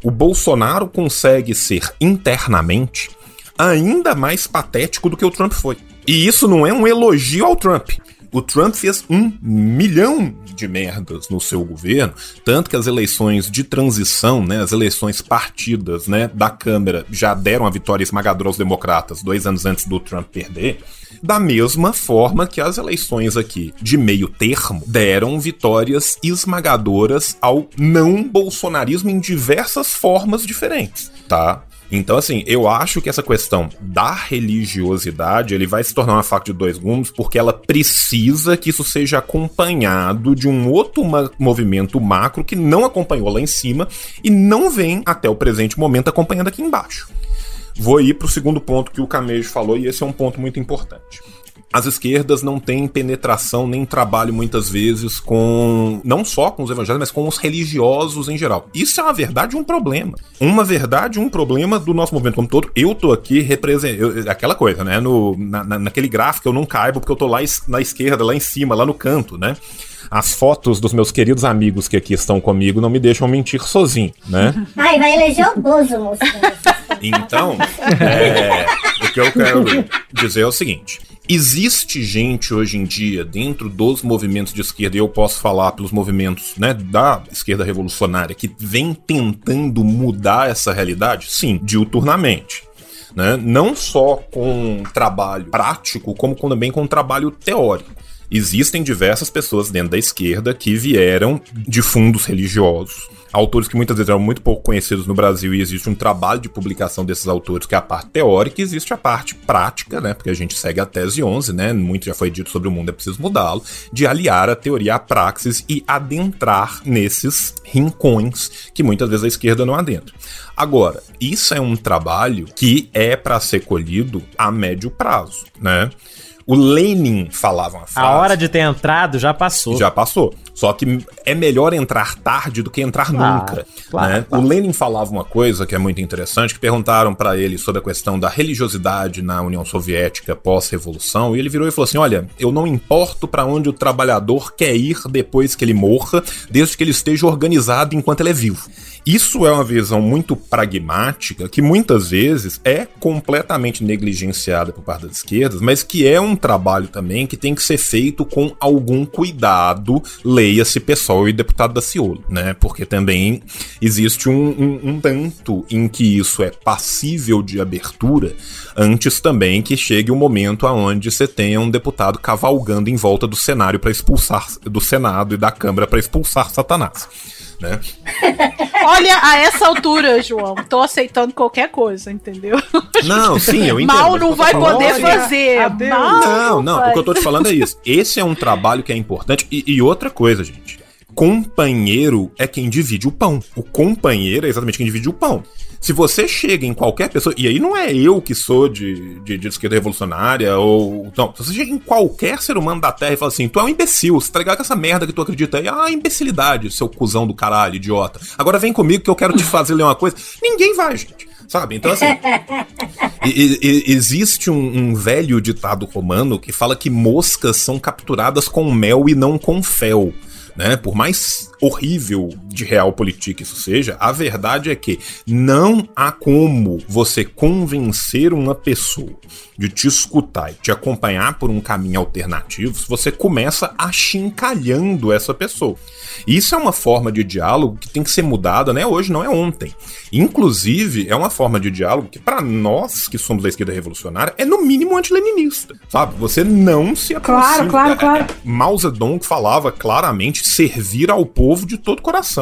o Bolsonaro consegue ser internamente ainda mais patético do que o Trump foi. E isso não é um elogio ao Trump. O Trump fez um milhão de merdas no seu governo, tanto que as eleições de transição, né, as eleições partidas, né, da Câmara já deram a vitória esmagadora aos democratas dois anos antes do Trump perder, da mesma forma que as eleições aqui de meio termo deram vitórias esmagadoras ao não bolsonarismo em diversas formas diferentes, tá? Então, assim, eu acho que essa questão da religiosidade ele vai se tornar uma faca de dois gumes porque ela precisa que isso seja acompanhado de um outro movimento macro que não acompanhou lá em cima e não vem até o presente momento acompanhando aqui embaixo. Vou ir para o segundo ponto que o Camejo falou e esse é um ponto muito importante as esquerdas não têm penetração nem trabalho muitas vezes com não só com os evangélicos, mas com os religiosos em geral. Isso é uma verdade um problema. Uma verdade um problema do nosso movimento como todo. Eu tô aqui representando aquela coisa, né? No, na, naquele gráfico eu não caibo porque eu tô lá na esquerda, lá em cima, lá no canto, né? as fotos dos meus queridos amigos que aqui estão comigo não me deixam mentir sozinho, né? Ai, vai eleger o Bozo, moço. Então, é, o que eu quero dizer é o seguinte: Existe gente hoje em dia dentro dos movimentos de esquerda, e eu posso falar pelos movimentos né, da esquerda revolucionária, que vem tentando mudar essa realidade? Sim, diuturnamente. Né? Não só com trabalho prático, como também com trabalho teórico. Existem diversas pessoas dentro da esquerda que vieram de fundos religiosos autores que muitas vezes eram muito pouco conhecidos no Brasil e existe um trabalho de publicação desses autores, que é a parte teórica, e existe a parte prática, né? Porque a gente segue a tese 11, né? Muito já foi dito sobre o mundo, é preciso mudá-lo, de aliar a teoria à praxis e adentrar nesses rincões que muitas vezes a esquerda não adentra. Agora, isso é um trabalho que é para ser colhido a médio prazo, né? O Lenin falava uma frase. A hora de ter entrado já passou. Já passou. Só que é melhor entrar tarde do que entrar claro, nunca. Claro, né? claro. O Lenin falava uma coisa que é muito interessante, que perguntaram para ele sobre a questão da religiosidade na União Soviética pós-revolução, e ele virou e falou assim: "Olha, eu não importo para onde o trabalhador quer ir depois que ele morra, desde que ele esteja organizado enquanto ele é vivo". Isso é uma visão muito pragmática que muitas vezes é completamente negligenciada por parte das esquerdas, mas que é um trabalho também que tem que ser feito com algum cuidado, leia-se pessoal e deputado da Ciolo, né? Porque também existe um, um, um tanto em que isso é passível de abertura antes também que chegue o um momento aonde você tenha um deputado cavalgando em volta do cenário para expulsar do Senado e da Câmara para expulsar Satanás né? Olha, a essa altura, João, tô aceitando qualquer coisa, entendeu? Não, sim, eu entendo. Mal não vai poder fazer. Mal não, não, o que eu tô te falando é isso. Esse é um trabalho que é importante. E, e outra coisa, gente. Companheiro é quem divide o pão. O companheiro é exatamente quem divide o pão. Se você chega em qualquer pessoa, e aí não é eu que sou de, de, de esquerda revolucionária, ou. Não, se você chega em qualquer ser humano da Terra e fala assim, tu é um imbecil, você tá ligado com essa merda que tu acredita aí? Ah, imbecilidade, seu cuzão do caralho, idiota. Agora vem comigo que eu quero te fazer ler uma coisa. Ninguém vai, gente. Sabe? Então, assim. e, e, existe um, um, velho ditado romano que fala que moscas são capturadas com mel e não com fel né? Por mais horrível, de realpolitik isso seja, a verdade é que não há como você convencer uma pessoa de te escutar e te acompanhar por um caminho alternativo se você começa achincalhando essa pessoa. Isso é uma forma de diálogo que tem que ser mudada, né? Hoje não é ontem. Inclusive, é uma forma de diálogo que, para nós que somos da esquerda revolucionária, é no mínimo antileninista. Sabe? Você não se aproxima. Claro, claro, claro. Mao Zedong falava claramente servir ao povo de todo coração.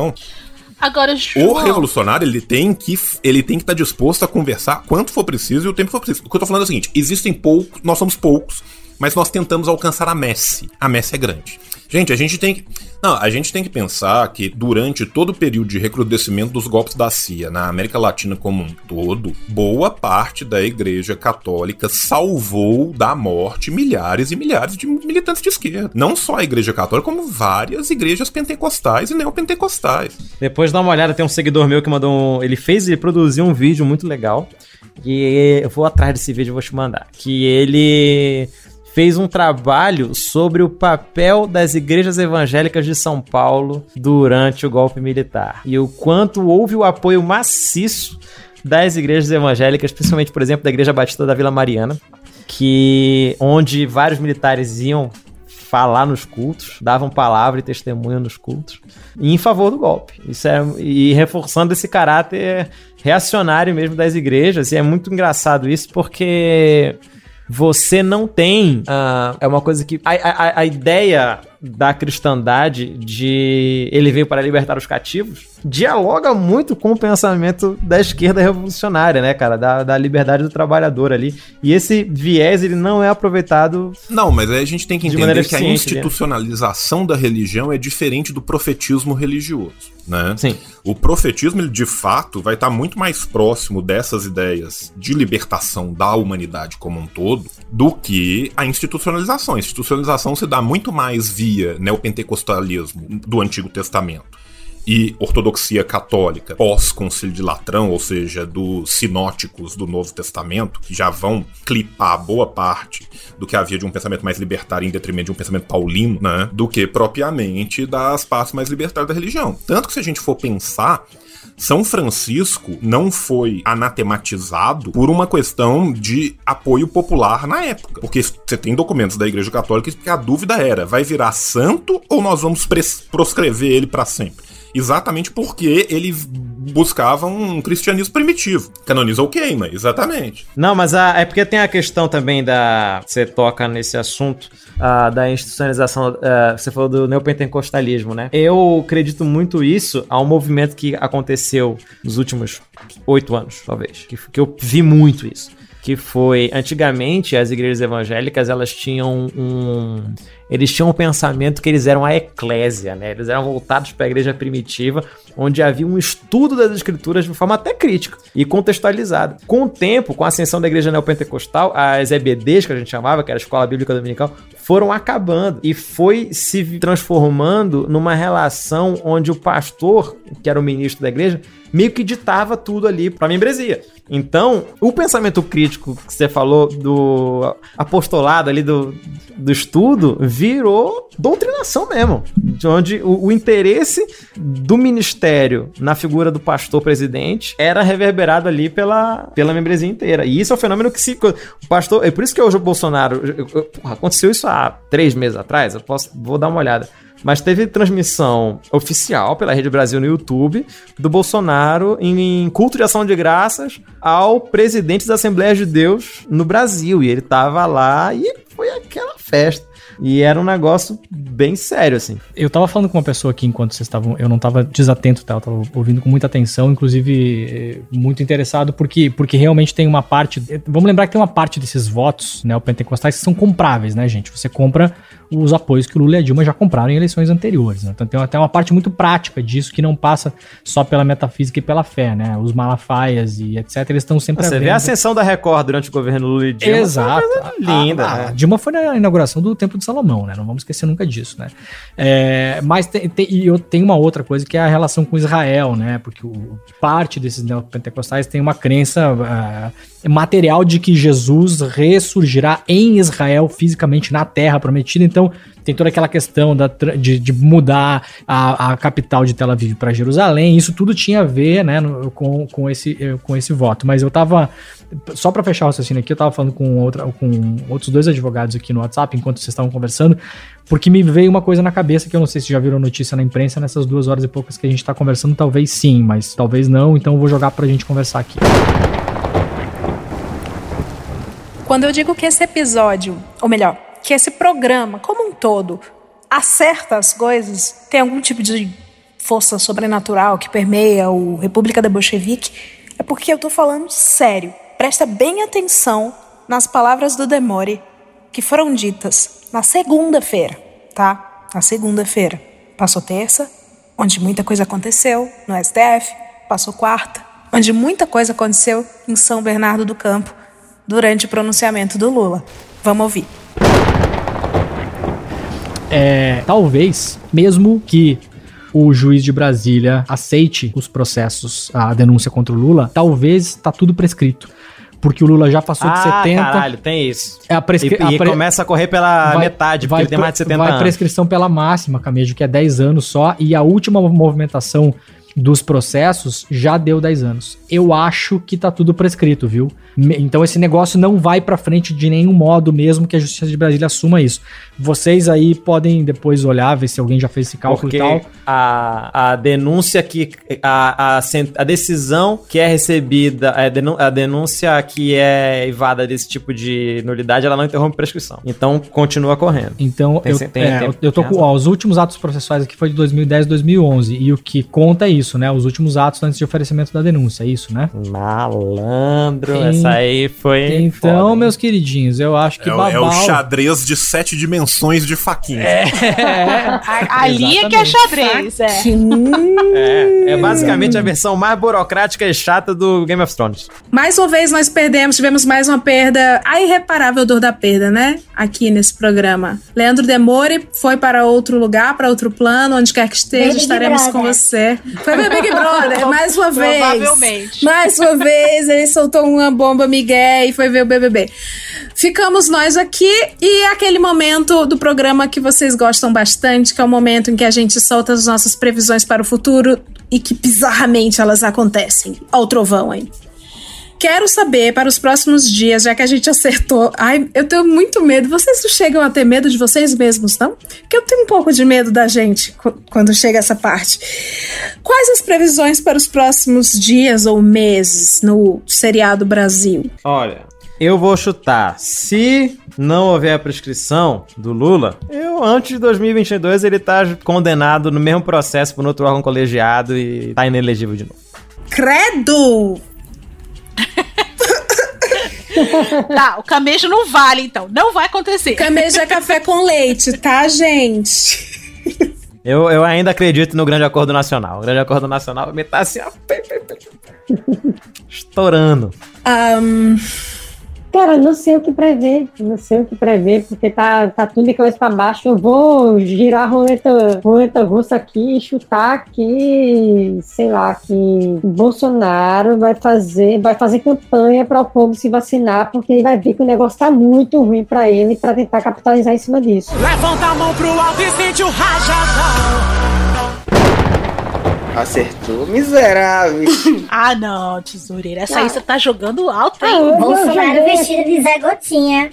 Agora, João... O revolucionário, ele tem que ele tem que estar tá disposto a conversar quanto for preciso e o tempo for preciso. O que eu tô falando é o seguinte, existem poucos, nós somos poucos, mas nós tentamos alcançar a Messi. A Messi é grande. Gente, a gente tem que. Não, a gente tem que pensar que durante todo o período de recrudescimento dos golpes da CIA na América Latina como um todo, boa parte da Igreja Católica salvou da morte milhares e milhares de militantes de esquerda. Não só a Igreja Católica, como várias igrejas pentecostais e neopentecostais. Depois dá uma olhada, tem um seguidor meu que mandou um. Ele fez e produziu um vídeo muito legal. E eu vou atrás desse vídeo e vou te mandar. Que ele fez um trabalho sobre o papel das igrejas evangélicas de São Paulo durante o golpe militar e o quanto houve o apoio maciço das igrejas evangélicas, principalmente, por exemplo, da Igreja Batista da Vila Mariana, que onde vários militares iam falar nos cultos, davam palavra e testemunho nos cultos, em favor do golpe. Isso é, e reforçando esse caráter reacionário mesmo das igrejas. E é muito engraçado isso porque você não tem. Uh, é uma coisa que. A, a, a ideia da cristandade de ele veio para libertar os cativos dialoga muito com o pensamento da esquerda revolucionária, né, cara? Da, da liberdade do trabalhador ali. E esse viés, ele não é aproveitado. Não, mas aí a gente tem que entender que a né? institucionalização da religião é diferente do profetismo religioso, né? Sim. O profetismo, ele de fato, vai estar muito mais próximo dessas ideias de libertação da humanidade como um todo do que a institucionalização. A institucionalização se dá muito mais via neopentecostalismo do Antigo Testamento e ortodoxia católica pós-concílio de Latrão, ou seja, dos sinóticos do Novo Testamento, que já vão clipar boa parte do que havia de um pensamento mais libertário em detrimento de um pensamento paulino, né, do que propriamente das partes mais libertárias da religião. Tanto que se a gente for pensar, são Francisco não foi anatematizado por uma questão de apoio popular na época. Porque você tem documentos da Igreja Católica que a dúvida era: vai virar santo ou nós vamos proscrever ele para sempre? Exatamente porque ele buscava um cristianismo primitivo. Canoniza ou queima, exatamente. Não, mas a, é porque tem a questão também da. Você toca nesse assunto da institucionalização, uh, você falou do neopentecostalismo, né? Eu acredito muito isso a um movimento que aconteceu nos últimos oito anos, talvez. Que, que eu vi muito isso. Que foi, antigamente, as igrejas evangélicas, elas tinham um eles tinham um pensamento que eles eram a eclésia, né? Eles eram voltados para a igreja primitiva, onde havia um estudo das escrituras de forma até crítica e contextualizada. Com o tempo, com a ascensão da igreja neopentecostal, as EBDs, que a gente chamava, que era a Escola Bíblica Dominical, foram acabando e foi se transformando numa relação onde o pastor, que era o ministro da igreja, meio que ditava tudo ali para a membresia. Então, o pensamento crítico que você falou do apostolado ali do, do estudo virou doutrinação mesmo. De onde o, o, interesse do ministério na figura do pastor presidente era reverberado ali pela, pela membresia inteira. E isso é um fenômeno que se. O pastor. É por isso que hoje o Bolsonaro. Eu, eu, porra, aconteceu isso há três meses atrás. Eu posso, vou dar uma olhada. Mas teve transmissão oficial pela Rede Brasil no YouTube do Bolsonaro em culto de ação de graças ao presidente da Assembleia de Deus no Brasil. E ele tava lá e foi aquela festa. E era um negócio bem sério, assim. Eu tava falando com uma pessoa aqui enquanto vocês estavam. Eu não tava desatento, tá? Eu tava ouvindo com muita atenção, inclusive eh, muito interessado, porque, porque realmente tem uma parte. Vamos lembrar que tem uma parte desses votos, né, o pentecostais, que são compráveis, né, gente? Você compra os apoios que o Lula e a Dilma já compraram em eleições anteriores. Né? Então tem até uma parte muito prática disso que não passa só pela metafísica e pela fé, né? Os malafaias e etc. Eles estão sempre. Você vê a ascensão da Record durante o governo Lula e Dilma. Exato. linda. A, a, a, Dilma foi na inauguração do Templo de Salomão, né? Não vamos esquecer nunca disso, né? É, mas tem, tem, e eu tenho uma outra coisa que é a relação com Israel, né? Porque o, parte desses neopentecostais tem uma crença. Uh, material de que Jesus ressurgirá em Israel fisicamente na terra prometida. Então, tem toda aquela questão da, de, de mudar a, a, capital de Tel Aviv para Jerusalém. Isso tudo tinha a ver né, no, com, com, esse, eh, com esse voto. Mas eu tava. Só para fechar o raciocínio aqui, eu tava falando com, outra, com outros dois advogados aqui no WhatsApp enquanto vocês estavam conversando, porque me veio uma coisa na cabeça que eu não sei se já viram notícia na imprensa nessas duas horas e poucas que a gente tá conversando. Talvez sim, mas talvez não. Então eu vou jogar pra gente conversar aqui. Quando eu digo que esse episódio, ou melhor, que esse programa, como um todo, acerta as coisas, tem algum tipo de força sobrenatural que permeia o República da Bolchevique, é porque eu tô falando sério. Presta bem atenção nas palavras do Demore que foram ditas na segunda-feira, tá? Na segunda-feira. Passou terça, onde muita coisa aconteceu no STF, passou quarta, onde muita coisa aconteceu em São Bernardo do Campo durante o pronunciamento do Lula. Vamos ouvir. É, talvez, mesmo que o juiz de Brasília aceite os processos, a denúncia contra o Lula, talvez tá tudo prescrito. Porque o Lula já passou ah, de 70. Caralho, tem isso. É a prescri... E, e pre... começa a correr pela vai, metade, porque vai, ele tem mais de 70 vai anos. Vai prescrição pela máxima, Camejo, que é 10 anos só. E a última movimentação dos processos já deu 10 anos. Eu acho que tá tudo prescrito, viu? Então esse negócio não vai para frente de nenhum modo, mesmo que a Justiça de Brasília assuma isso. Vocês aí podem depois olhar, ver se alguém já fez esse cálculo Porque e tal. A, a denúncia que. A, a, a decisão que é recebida, a denúncia que é evada desse tipo de nulidade, ela não interrompe prescrição. Então continua correndo. Então tem, eu, tem, é, tem, eu tô com. Ó, os últimos atos processuais aqui foi de 2010 2011. E o que conta é isso, né? Os últimos atos antes de oferecimento da denúncia, é isso, né? Malandro, essa aí foi. Então, foda, meus queridinhos, eu acho que é, Babal... é o xadrez de sete dimensões de faquinha. É. Ali é que é xadrez, é. é. É basicamente a versão mais burocrática e chata do Game of Thrones. Mais uma vez nós perdemos, tivemos mais uma perda, a irreparável dor da perda, né? Aqui nesse programa. Leandro Demore foi para outro lugar, para outro plano, onde quer que esteja, Big estaremos Brother. com você. Foi meu Big Brother, mais uma vez. Provavelmente. Mais uma vez, ele soltou uma bomba Miguel e foi ver o BBB. Ficamos nós aqui e aquele momento do programa que vocês gostam bastante, que é o momento em que a gente solta as nossas previsões para o futuro e que bizarramente elas acontecem. Olha o trovão aí. Quero saber para os próximos dias, já que a gente acertou. Ai, eu tenho muito medo. Vocês chegam a ter medo de vocês mesmos, não? Porque eu tenho um pouco de medo da gente quando chega essa parte. Quais as previsões para os próximos dias ou meses no seriado Brasil? Olha, eu vou chutar. Se não houver a prescrição do Lula, eu antes de 2022 ele tá condenado no mesmo processo por outro órgão colegiado e tá inelegível de novo. Credo! tá, o camejo não vale, então. Não vai acontecer. Camejo é café com leite, tá, gente? Eu, eu ainda acredito no grande acordo nacional. O grande acordo nacional me tá assim, ó, estourando. Um, Cara, não sei o que prever, não sei o que prever, porque tá, tá tudo de cabeça para baixo. Eu vou girar a roleta, roleta russa aqui chutar que, sei lá, que Bolsonaro vai fazer, vai fazer campanha para o povo se vacinar, porque ele vai ver que o negócio tá muito ruim para ele para tentar capitalizar em cima disso. Levanta a mão pro alto e sente o rajadão. Acertou, miserável. ah, não, tesoureira. Essa aí você tá jogando alto, hein? Ah, Bolsonaro vestido de Zé Gotinha.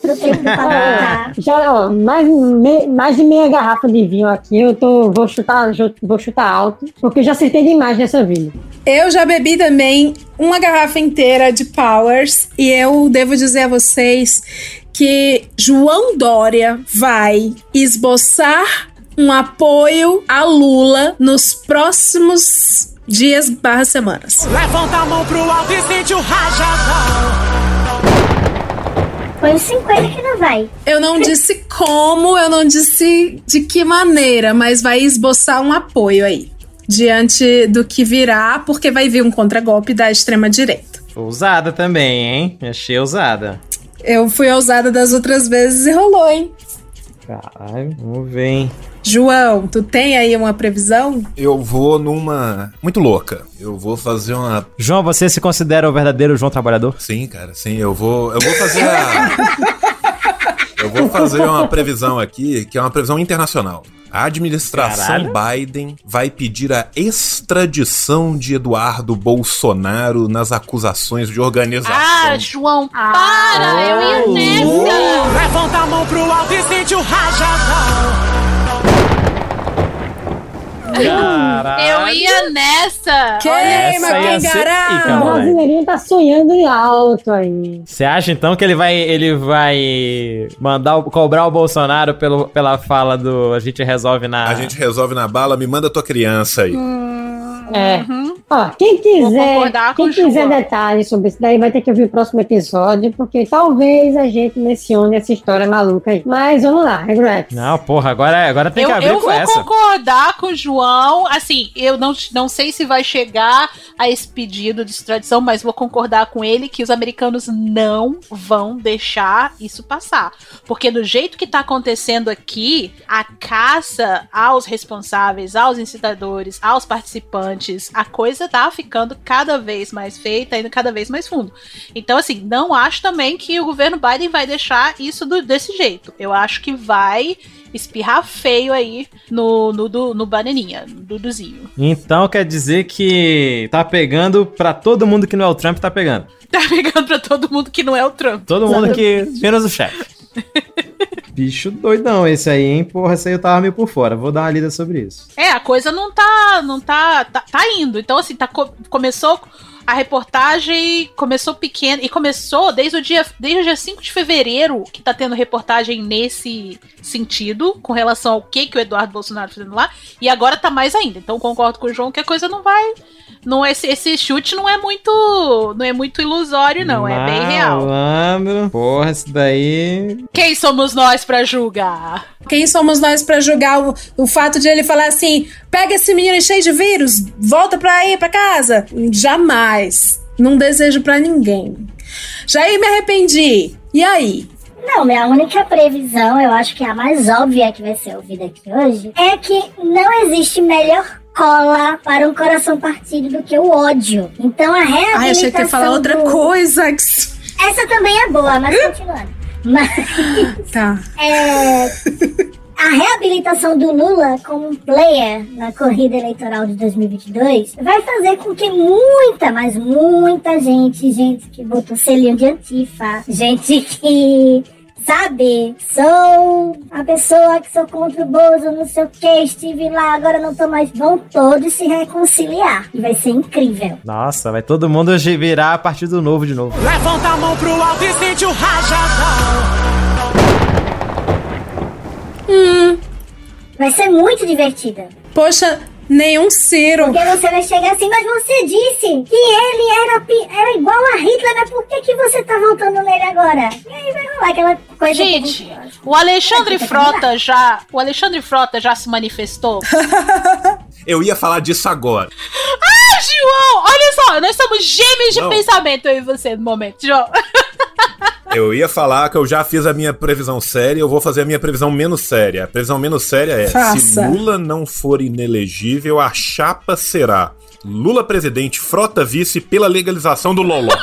pro tempo pra Já, ó, mais, me, mais de meia garrafa de vinho aqui. Eu tô, vou, chutar, vou chutar alto, porque eu já acertei demais nessa vida. Eu já bebi também uma garrafa inteira de Powers e eu devo dizer a vocês que João Dória vai esboçar um apoio a Lula nos próximos dias barra semanas. Levanta a mão pro alto e sente o rajadão. Põe 50 que não vai. Eu não disse como, eu não disse de que maneira, mas vai esboçar um apoio aí. Diante do que virá, porque vai vir um contragolpe da extrema-direita. Ousada também, hein? Achei ousada. Eu fui ousada das outras vezes e rolou, hein? Caralho, vamos ver, hein? João, tu tem aí uma previsão? Eu vou numa. Muito louca. Eu vou fazer uma. João, você se considera o verdadeiro João Trabalhador? Sim, cara, sim. Eu vou. Eu vou fazer a. eu vou fazer uma previsão aqui, que é uma previsão internacional. A administração Caralho. Biden vai pedir a extradição de Eduardo Bolsonaro nas acusações de organização. Ah, João, para! Ah, eu ia nessa! Levanta a mão pro alto e sente o rajadão. Caralho. Eu ia nessa. Queima, Pingará. O brasileirinho tá sonhando em alto aí. Você acha então que ele vai, ele vai mandar o, cobrar o Bolsonaro pelo, pela fala do a gente resolve na. A gente resolve na bala, me manda tua criança aí. Hum, é. Uhum. Ó, quem quiser, quem quiser detalhes sobre isso daí vai ter que ouvir o próximo episódio, porque talvez a gente mencione essa história maluca aí. Mas vamos lá, Regrets. Não, porra, agora, agora tem eu, que abrir eu com essa. Eu vou concordar com o João, assim, eu não, não sei se vai chegar a esse pedido de extradição, mas vou concordar com ele que os americanos não vão deixar isso passar. Porque do jeito que tá acontecendo aqui, a caça aos responsáveis, aos incitadores, aos participantes, a coisa tá ficando cada vez mais feita, indo cada vez mais fundo. Então, assim, não acho também que o governo Biden vai deixar isso do, desse jeito. Eu acho que vai espirrar feio aí no, no, no, no bananinha, no Duduzinho. Então quer dizer que tá pegando pra todo mundo que não é o Trump, tá pegando. Tá pegando pra todo mundo que não é o Trump. Todo mundo que. menos o chefe. Bicho doidão esse aí, hein? Porra, esse aí eu tava meio por fora. Vou dar uma lida sobre isso. É, a coisa não tá. não tá. tá, tá indo. Então, assim, tá, começou. A reportagem começou pequena e começou desde o dia desde o dia 5 de fevereiro que tá tendo reportagem nesse sentido com relação ao que que o Eduardo Bolsonaro tá fazendo lá e agora tá mais ainda. Então concordo com o João que a coisa não vai não esse, esse chute não é muito não é muito ilusório não, Malandro. é bem real. Malandro, porra, isso daí. Quem somos nós para julgar? Quem somos nós para julgar o, o fato de ele falar assim: "Pega esse menino cheio de vírus, volta para aí para casa"? Jamais. Não desejo para ninguém. Já aí me arrependi. E aí? Não, minha única previsão, eu acho que é a mais óbvia que vai ser ouvida aqui hoje, é que não existe melhor cola para um coração partido do que o ódio. Então a reabilitação. Ai, achei que ia falar outra do... coisa. Essa também é boa, mas continuando. Mas. Tá. É. A reabilitação do Lula como player na corrida eleitoral de 2022 vai fazer com que muita, mas muita gente, gente que botou selinho de antifa, gente que sabe? Sou a pessoa que sou contra o Bozo, não sei o que, estive lá, agora não tô mais. Vão todos se reconciliar. E vai ser incrível. Nossa, vai todo mundo virar a partir do novo de novo. Levanta a mão pro alto e sente o rajadão. Hum. Vai ser muito divertida. Poxa, Nenhum Ciro. Porque você vai chegar assim, mas você disse que ele era, era igual a Hitler, mas por que, que você tá voltando nele agora? E aí vai rolar aquela coisa. Gente, que... o Alexandre Frota já. O Alexandre Frota já se manifestou? Eu ia falar disso agora. Ah, João! Olha só, nós somos gêmeos Não. de pensamento eu e você no momento, João. Eu ia falar que eu já fiz a minha previsão séria, eu vou fazer a minha previsão menos séria. A previsão menos séria é: Faça. se Lula não for inelegível, a chapa será Lula presidente, frota vice pela legalização do Loló.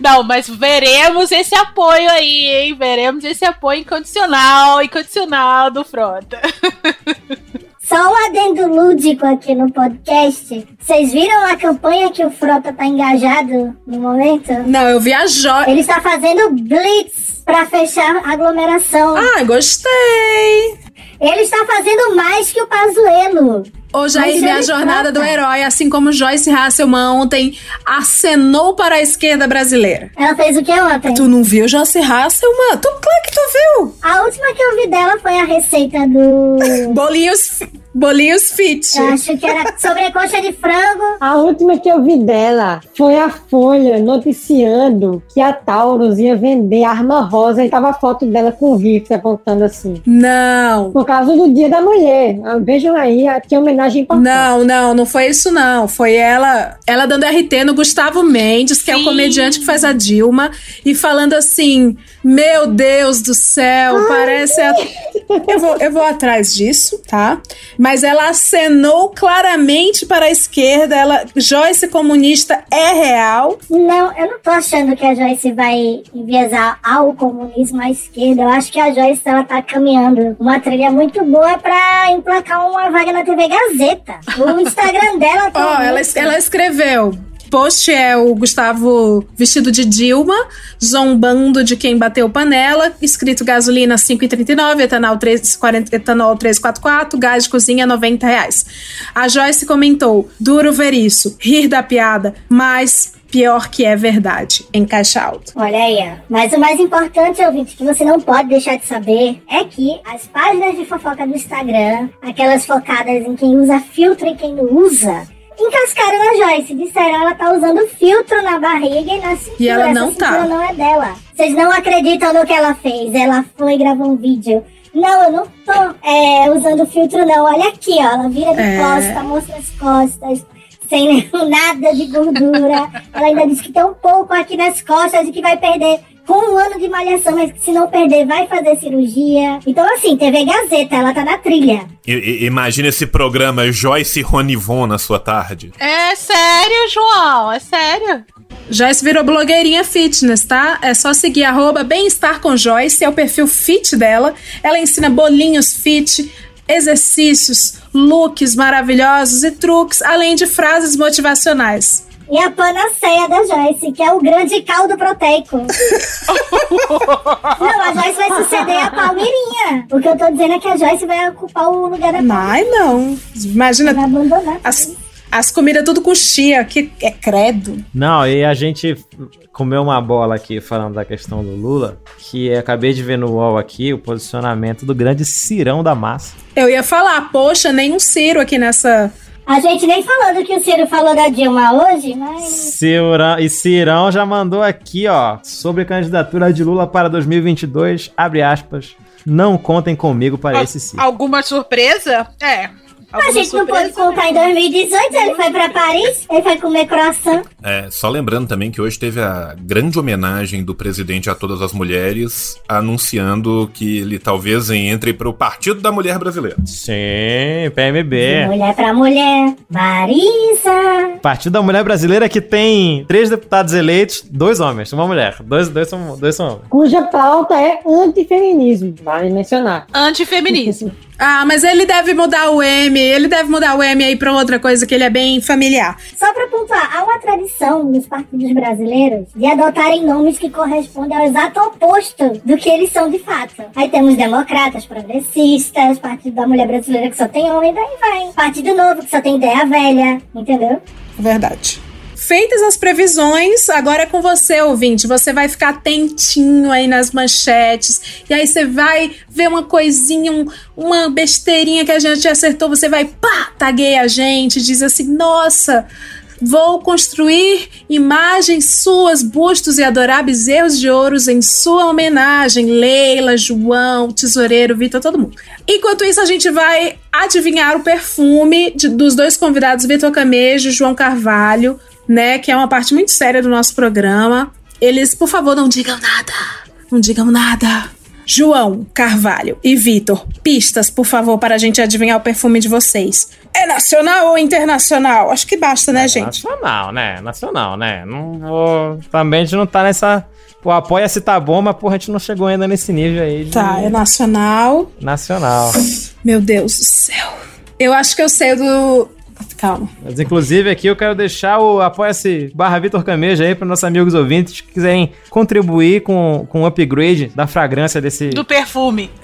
Não, mas veremos esse apoio aí, hein? Veremos esse apoio incondicional, incondicional do Frota. Só um adendo lúdico aqui no podcast. Vocês viram a campanha que o Frota tá engajado no momento? Não, eu vi a jo... Ele está fazendo blitz para fechar a aglomeração. Ah, gostei! Ele está fazendo mais que o Pazuelo. Ô, Jair, minha jornada do herói, assim como Joyce Hasselman ontem acenou para a esquerda brasileira. Ela fez o que ontem? Tu não viu Joyce Hasselman? Tu, claro que tu viu. A última que eu vi dela foi a receita do... Bolinhos Bolinhos fit. Eu acho que era sobrecoxa de frango. A última que eu vi dela foi a Folha noticiando que a Taurus ia vender arma rosa e tava a foto dela com o rifle apontando assim. Não. Por causa do Dia da Mulher. Ah, Vejam aí, que homenagem importante. Não, não, não foi isso não. Foi ela, ela dando RT no Gustavo Mendes, que é o comediante que faz a Dilma, e falando assim: "Meu Deus do céu, parece a... eu vou eu vou atrás disso, tá? Mas ela acenou claramente para a esquerda, ela Joyce comunista é real. Não, eu não tô achando que a Joyce vai enviesar ao comunismo à esquerda. Eu acho que a Joyce ela tá caminhando uma trilha muito boa pra emplacar uma vaga na TV Gazeta. O Instagram dela tá. Ó, ela, ela escreveu. Post é o Gustavo vestido de Dilma, zombando de quem bateu panela, escrito gasolina 5,39, etanol 3,40, etanol 344, gás de cozinha 90 reais. A Joyce comentou: duro ver isso, rir da piada, mas pior que é verdade, em caixa alta. Olha aí. Mas o mais importante, ouvinte, que você não pode deixar de saber é que as páginas de fofoca do Instagram, aquelas focadas em quem usa filtro e quem não usa, encascaram na Joyce. Disseram ela tá usando filtro na barriga e na cintura. E ela não Essa tá. não é dela. Vocês não acreditam no que ela fez. Ela foi gravar um vídeo. Não, eu não tô é, usando filtro, não. Olha aqui, ó. Ela vira de É. costa, mostra as costas. Sem nada de gordura. ela ainda disse que tem um pouco aqui nas costas e que vai perder com um ano de malhação, mas que se não perder, vai fazer cirurgia. Então, assim, TV Gazeta, ela tá na trilha. I- i- Imagina esse programa Joyce Ronivon na sua tarde. É sério, João? É sério? Joyce virou blogueirinha fitness, tá? É só seguir arroba bem-estar com Joyce, é o perfil fit dela. Ela ensina bolinhos fit, exercícios, looks maravilhosos e truques, além de frases motivacionais. E a panaceia da Joyce, que é o grande caldo proteico. não, a Joyce vai suceder a Palmeirinha. O que eu tô dizendo é que a Joyce vai ocupar o lugar da Ai, não. Imagina. As, as comidas tudo com chia, que é credo. Não, e a gente comeu uma bola aqui falando da questão do Lula, que eu acabei de ver no UOL aqui o posicionamento do grande Cirão da Massa. Eu ia falar, poxa, nem um Ciro aqui nessa. A gente nem falou do que o Ciro falou da Dilma hoje, mas. Cirão, e Cirão já mandou aqui, ó, sobre candidatura de Lula para 2022, abre aspas, não contem comigo para esse Ciro. Alguma surpresa? É. A gente não pôde surpresa? contar em 2018, ele foi pra Paris, ele foi comer croissant. É, só lembrando também que hoje teve a grande homenagem do presidente a todas as mulheres, anunciando que ele talvez entre para o Partido da Mulher Brasileira. Sim, PMB. Mulher pra mulher, Marisa. Partido da Mulher Brasileira que tem três deputados eleitos, dois homens, uma mulher. Dois, dois, são, dois são homens. Cuja pauta é antifeminismo, vale mencionar. Antifeminismo. Ah, mas ele deve mudar o M, ele deve mudar o M aí pra outra coisa que ele é bem familiar. Só pra pontuar, há uma tradição nos partidos brasileiros de adotarem nomes que correspondem ao exato oposto do que eles são de fato. Aí temos democratas, progressistas, Partido da Mulher Brasileira que só tem homem, daí vai. Partido Novo que só tem ideia velha, entendeu? Verdade. Feitas as previsões, agora é com você, ouvinte. Você vai ficar atentinho aí nas manchetes. E aí você vai ver uma coisinha, um- uma besteirinha que a gente acertou. Você vai, pá, tagueia a gente, diz assim: nossa. Vou construir imagens suas, bustos e adoráveis erros de ouros em sua homenagem. Leila, João, Tesoureiro, Vitor, todo mundo. Enquanto isso, a gente vai adivinhar o perfume de- dos dois convidados, Vitor Camejo e João Carvalho, né? Que é uma parte muito séria do nosso programa. Eles, por favor, não digam nada. Não digam nada. João Carvalho e Vitor, pistas, por favor, para a gente adivinhar o perfume de vocês. É nacional ou internacional? Acho que basta, né, gente? Nacional, né? Nacional, né? Não vou. Também a gente não tá nessa. Pô, apoia-se tá bom, mas porra, a gente não chegou ainda nesse nível aí. De... Tá, é nacional. Nacional. Meu Deus do céu. Eu acho que eu sei do. Calma. Mas, inclusive, aqui eu quero deixar o Apoia-se barra Vitor Cameja aí para nossos amigos ouvintes que quiserem contribuir com, com o upgrade da fragrância desse. Do perfume.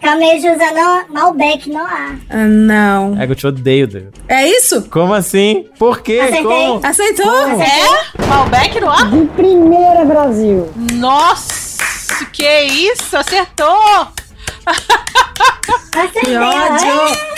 Camejo usa Malbec no ar. Ah, não. É que eu te odeio, David. É isso? Como assim? Por quê? Acertei. Como? Aceitou? É? Malbec no ar? De primeira, Brasil. Nossa, que isso? Acertou! Que ódio!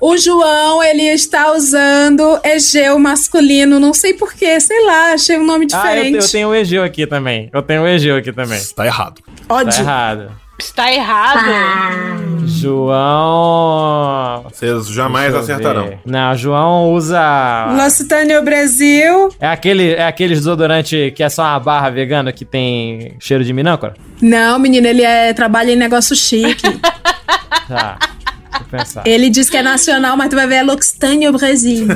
O João, ele está usando Egeu masculino, não sei porquê, sei lá, achei um nome Ah, eu, diferente. eu tenho o Egeu aqui também. Eu tenho o Egeu aqui também. Tá errado. Ódio. Tá errado. Está errado. João. Vocês jamais acertarão. ver. Não, João usa. Lusitânia Brasil. É aquele, é aquele desodorante que é só uma barra vegana que tem cheiro de minâncora? Não, menino, ele é, trabalha em negócio chique. Tá. Ele diz que é nacional, mas tu vai ver é L'Occitânia Brasil.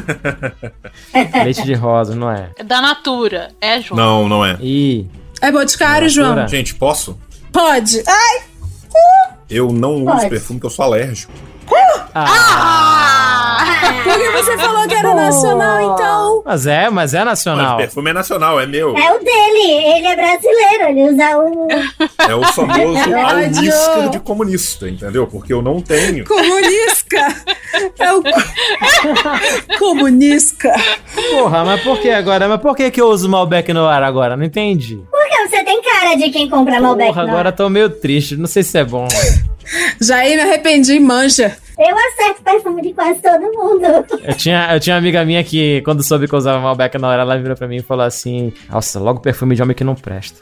Leite de rosa, não é? É da Natura. É, João. Não, não é. Ih. É Boticário, João? Gente, posso? Pode. Ai! Eu não uso Pode. perfume que eu sou alérgico. Porque você falou que era nacional, então. Mas é, mas é nacional. Mas perfume é nacional, é meu. É o dele, ele é brasileiro, ele usa o. É o famoso ódio. almíscar de comunista, entendeu? Porque eu não tenho. Comunisca! É o. Comunisca! Porra, mas por que agora? Mas por que, que eu uso Malbec no ar agora? Não entendi. Porque de quem compra Malbec. Porra, agora eu tô meio triste. Não sei se é bom. Jair, me arrependi, manja. Eu acerto perfume de quase todo mundo. Eu tinha, eu tinha uma amiga minha que, quando soube que eu usava Malbec na hora, ela virou pra mim e falou assim: Nossa, logo perfume de homem que não presta.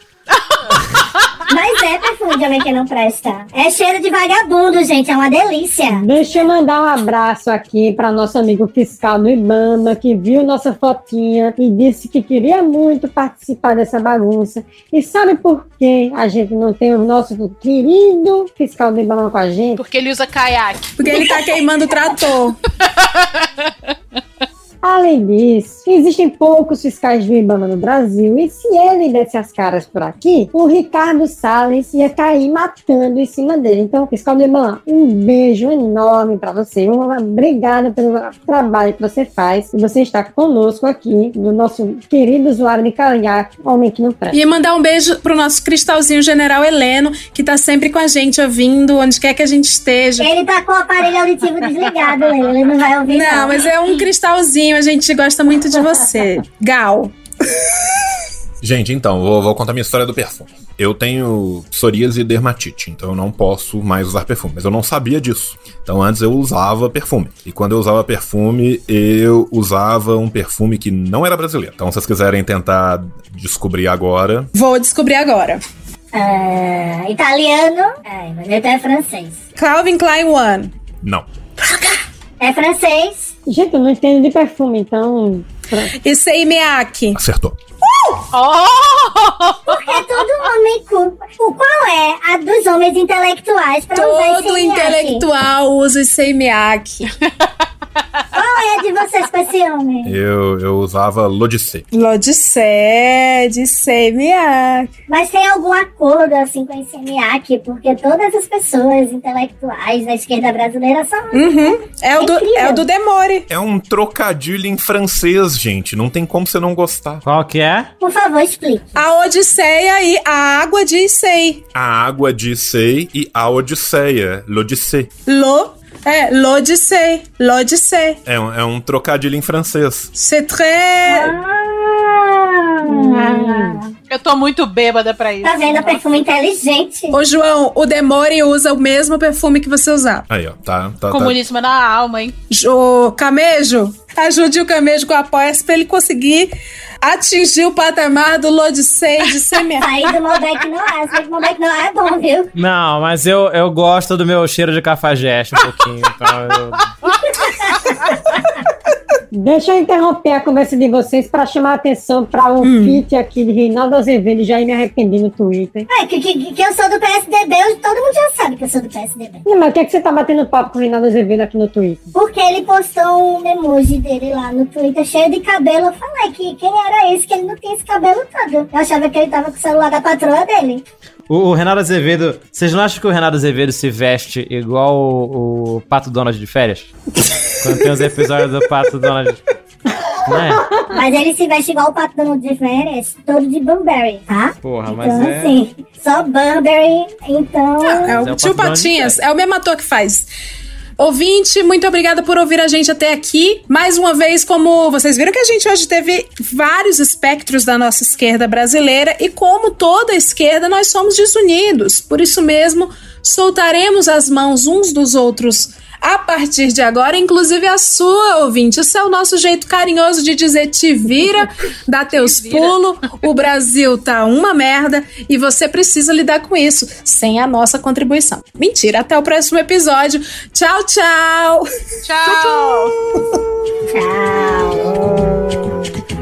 É homem que não presta. É cheiro de vagabundo, gente, é uma delícia. Deixa eu mandar um abraço aqui para nosso amigo fiscal do Ibama, que viu nossa fotinha e disse que queria muito participar dessa bagunça. E sabe por que a gente não tem o nosso querido fiscal do Ibama com a gente? Porque ele usa caiaque. Porque ele tá queimando o trator. Além disso, existem poucos fiscais do Ibama no Brasil e se ele desse as caras por aqui, o Ricardo Salles ia cair matando em cima dele. Então, fiscal do Ibama, um beijo enorme pra você, uma obrigada pelo trabalho que você faz e você está conosco aqui no nosso querido usuário de caiaque, homem que não presta. E mandar um beijo pro nosso cristalzinho general Heleno, que tá sempre com a gente ouvindo, onde quer que a gente esteja. Ele tá com o aparelho auditivo desligado, ele não vai ouvir. Não, mas é um cristalzinho, a gente gosta muito de você. Gal. Gente, então, vou, vou contar minha história do perfume. Eu tenho psoríase e dermatite, então eu não posso mais usar perfume. Mas eu não sabia disso. Então antes eu usava perfume. E quando eu usava perfume, eu usava um perfume que não era brasileiro. Então se vocês quiserem tentar descobrir agora. Vou descobrir agora. É, italiano, é, mas ele é francês. Calvin Klein One. Não. É francês. Gente, eu não entendo de perfume, então. E Seimiak. Acertou. Porque todo homem. O qual é a dos homens intelectuais pra usar esse Todo intelectual usa Seimiak. Qual é a de vocês com esse homem? Eu, eu usava Lodicê. Lodicé de Seimiak. Mas tem algum acordo assim com esse Seimiak? Porque todas as pessoas intelectuais da esquerda brasileira são. Uhum. É o, do, incrível. é o do Demore. É um trocadilho em francês, gente. Não tem como você não gostar. Qual que é? Por favor, explique. A Odisseia e a água de Sei. A água de Sei e a Odisseia. L'Odyssée. Lo. É, L'Odyssée. L'Odyssée. É um, é um trocadilho em francês. C'est très. Eu tô muito bêbada pra isso. Tá vendo? Perfume inteligente. Ô, João, o Demore usa o mesmo perfume que você usar. Aí, ó. Tá, tá, tá. Comunismo na alma, hein? Ô, Camejo, ajude o Camejo com a apoia pra ele conseguir atingir o patamar do Lodicei de semear. Sair do Malbec não é. Sair do Malbec não é bom, viu? Não, mas eu, eu gosto do meu cheiro de cafajeste um pouquinho. então eu... Deixa eu interromper a conversa de vocês para chamar a atenção para um Hum. feat aqui de Reinaldo Azevedo e já me arrependi no Twitter. É, que, que, que eu sou do PSDB, eu- todo mundo já sabe que eu sou do PSDB. Não, mas o que, é que você tá batendo papo com o Reinaldo Azevedo aqui no Twitter? Porque ele postou um emoji dele lá no Twitter cheio de cabelo. Eu falei que quem era esse, que ele não tinha esse cabelo todo. Eu achava que ele tava com o celular da patroa dele. O, o Renato Azevedo. Vocês não acham que o Renato Azevedo se veste igual o, o Pato Donald de férias? Quando tem os episódios do Pato Donald. Não é? Mas ele se veste igual o Pato Donald de férias, todo de Burberry, tá? Porra, mas Então, é. assim, só Burberry, então... É o tio Patinhas, é o mesmo ator que faz. Ouvinte, muito obrigada por ouvir a gente até aqui. Mais uma vez, como vocês viram que a gente hoje teve vários espectros da nossa esquerda brasileira e como toda esquerda nós somos desunidos. Por isso mesmo, soltaremos as mãos uns dos outros a partir de agora, inclusive a sua, ouvinte. Isso é o nosso jeito carinhoso de dizer te vira, dá teus te pulos, o Brasil tá uma merda e você precisa lidar com isso sem a nossa contribuição. Mentira, até o próximo episódio. Tchau, tchau! Tchau! Tchau! tchau.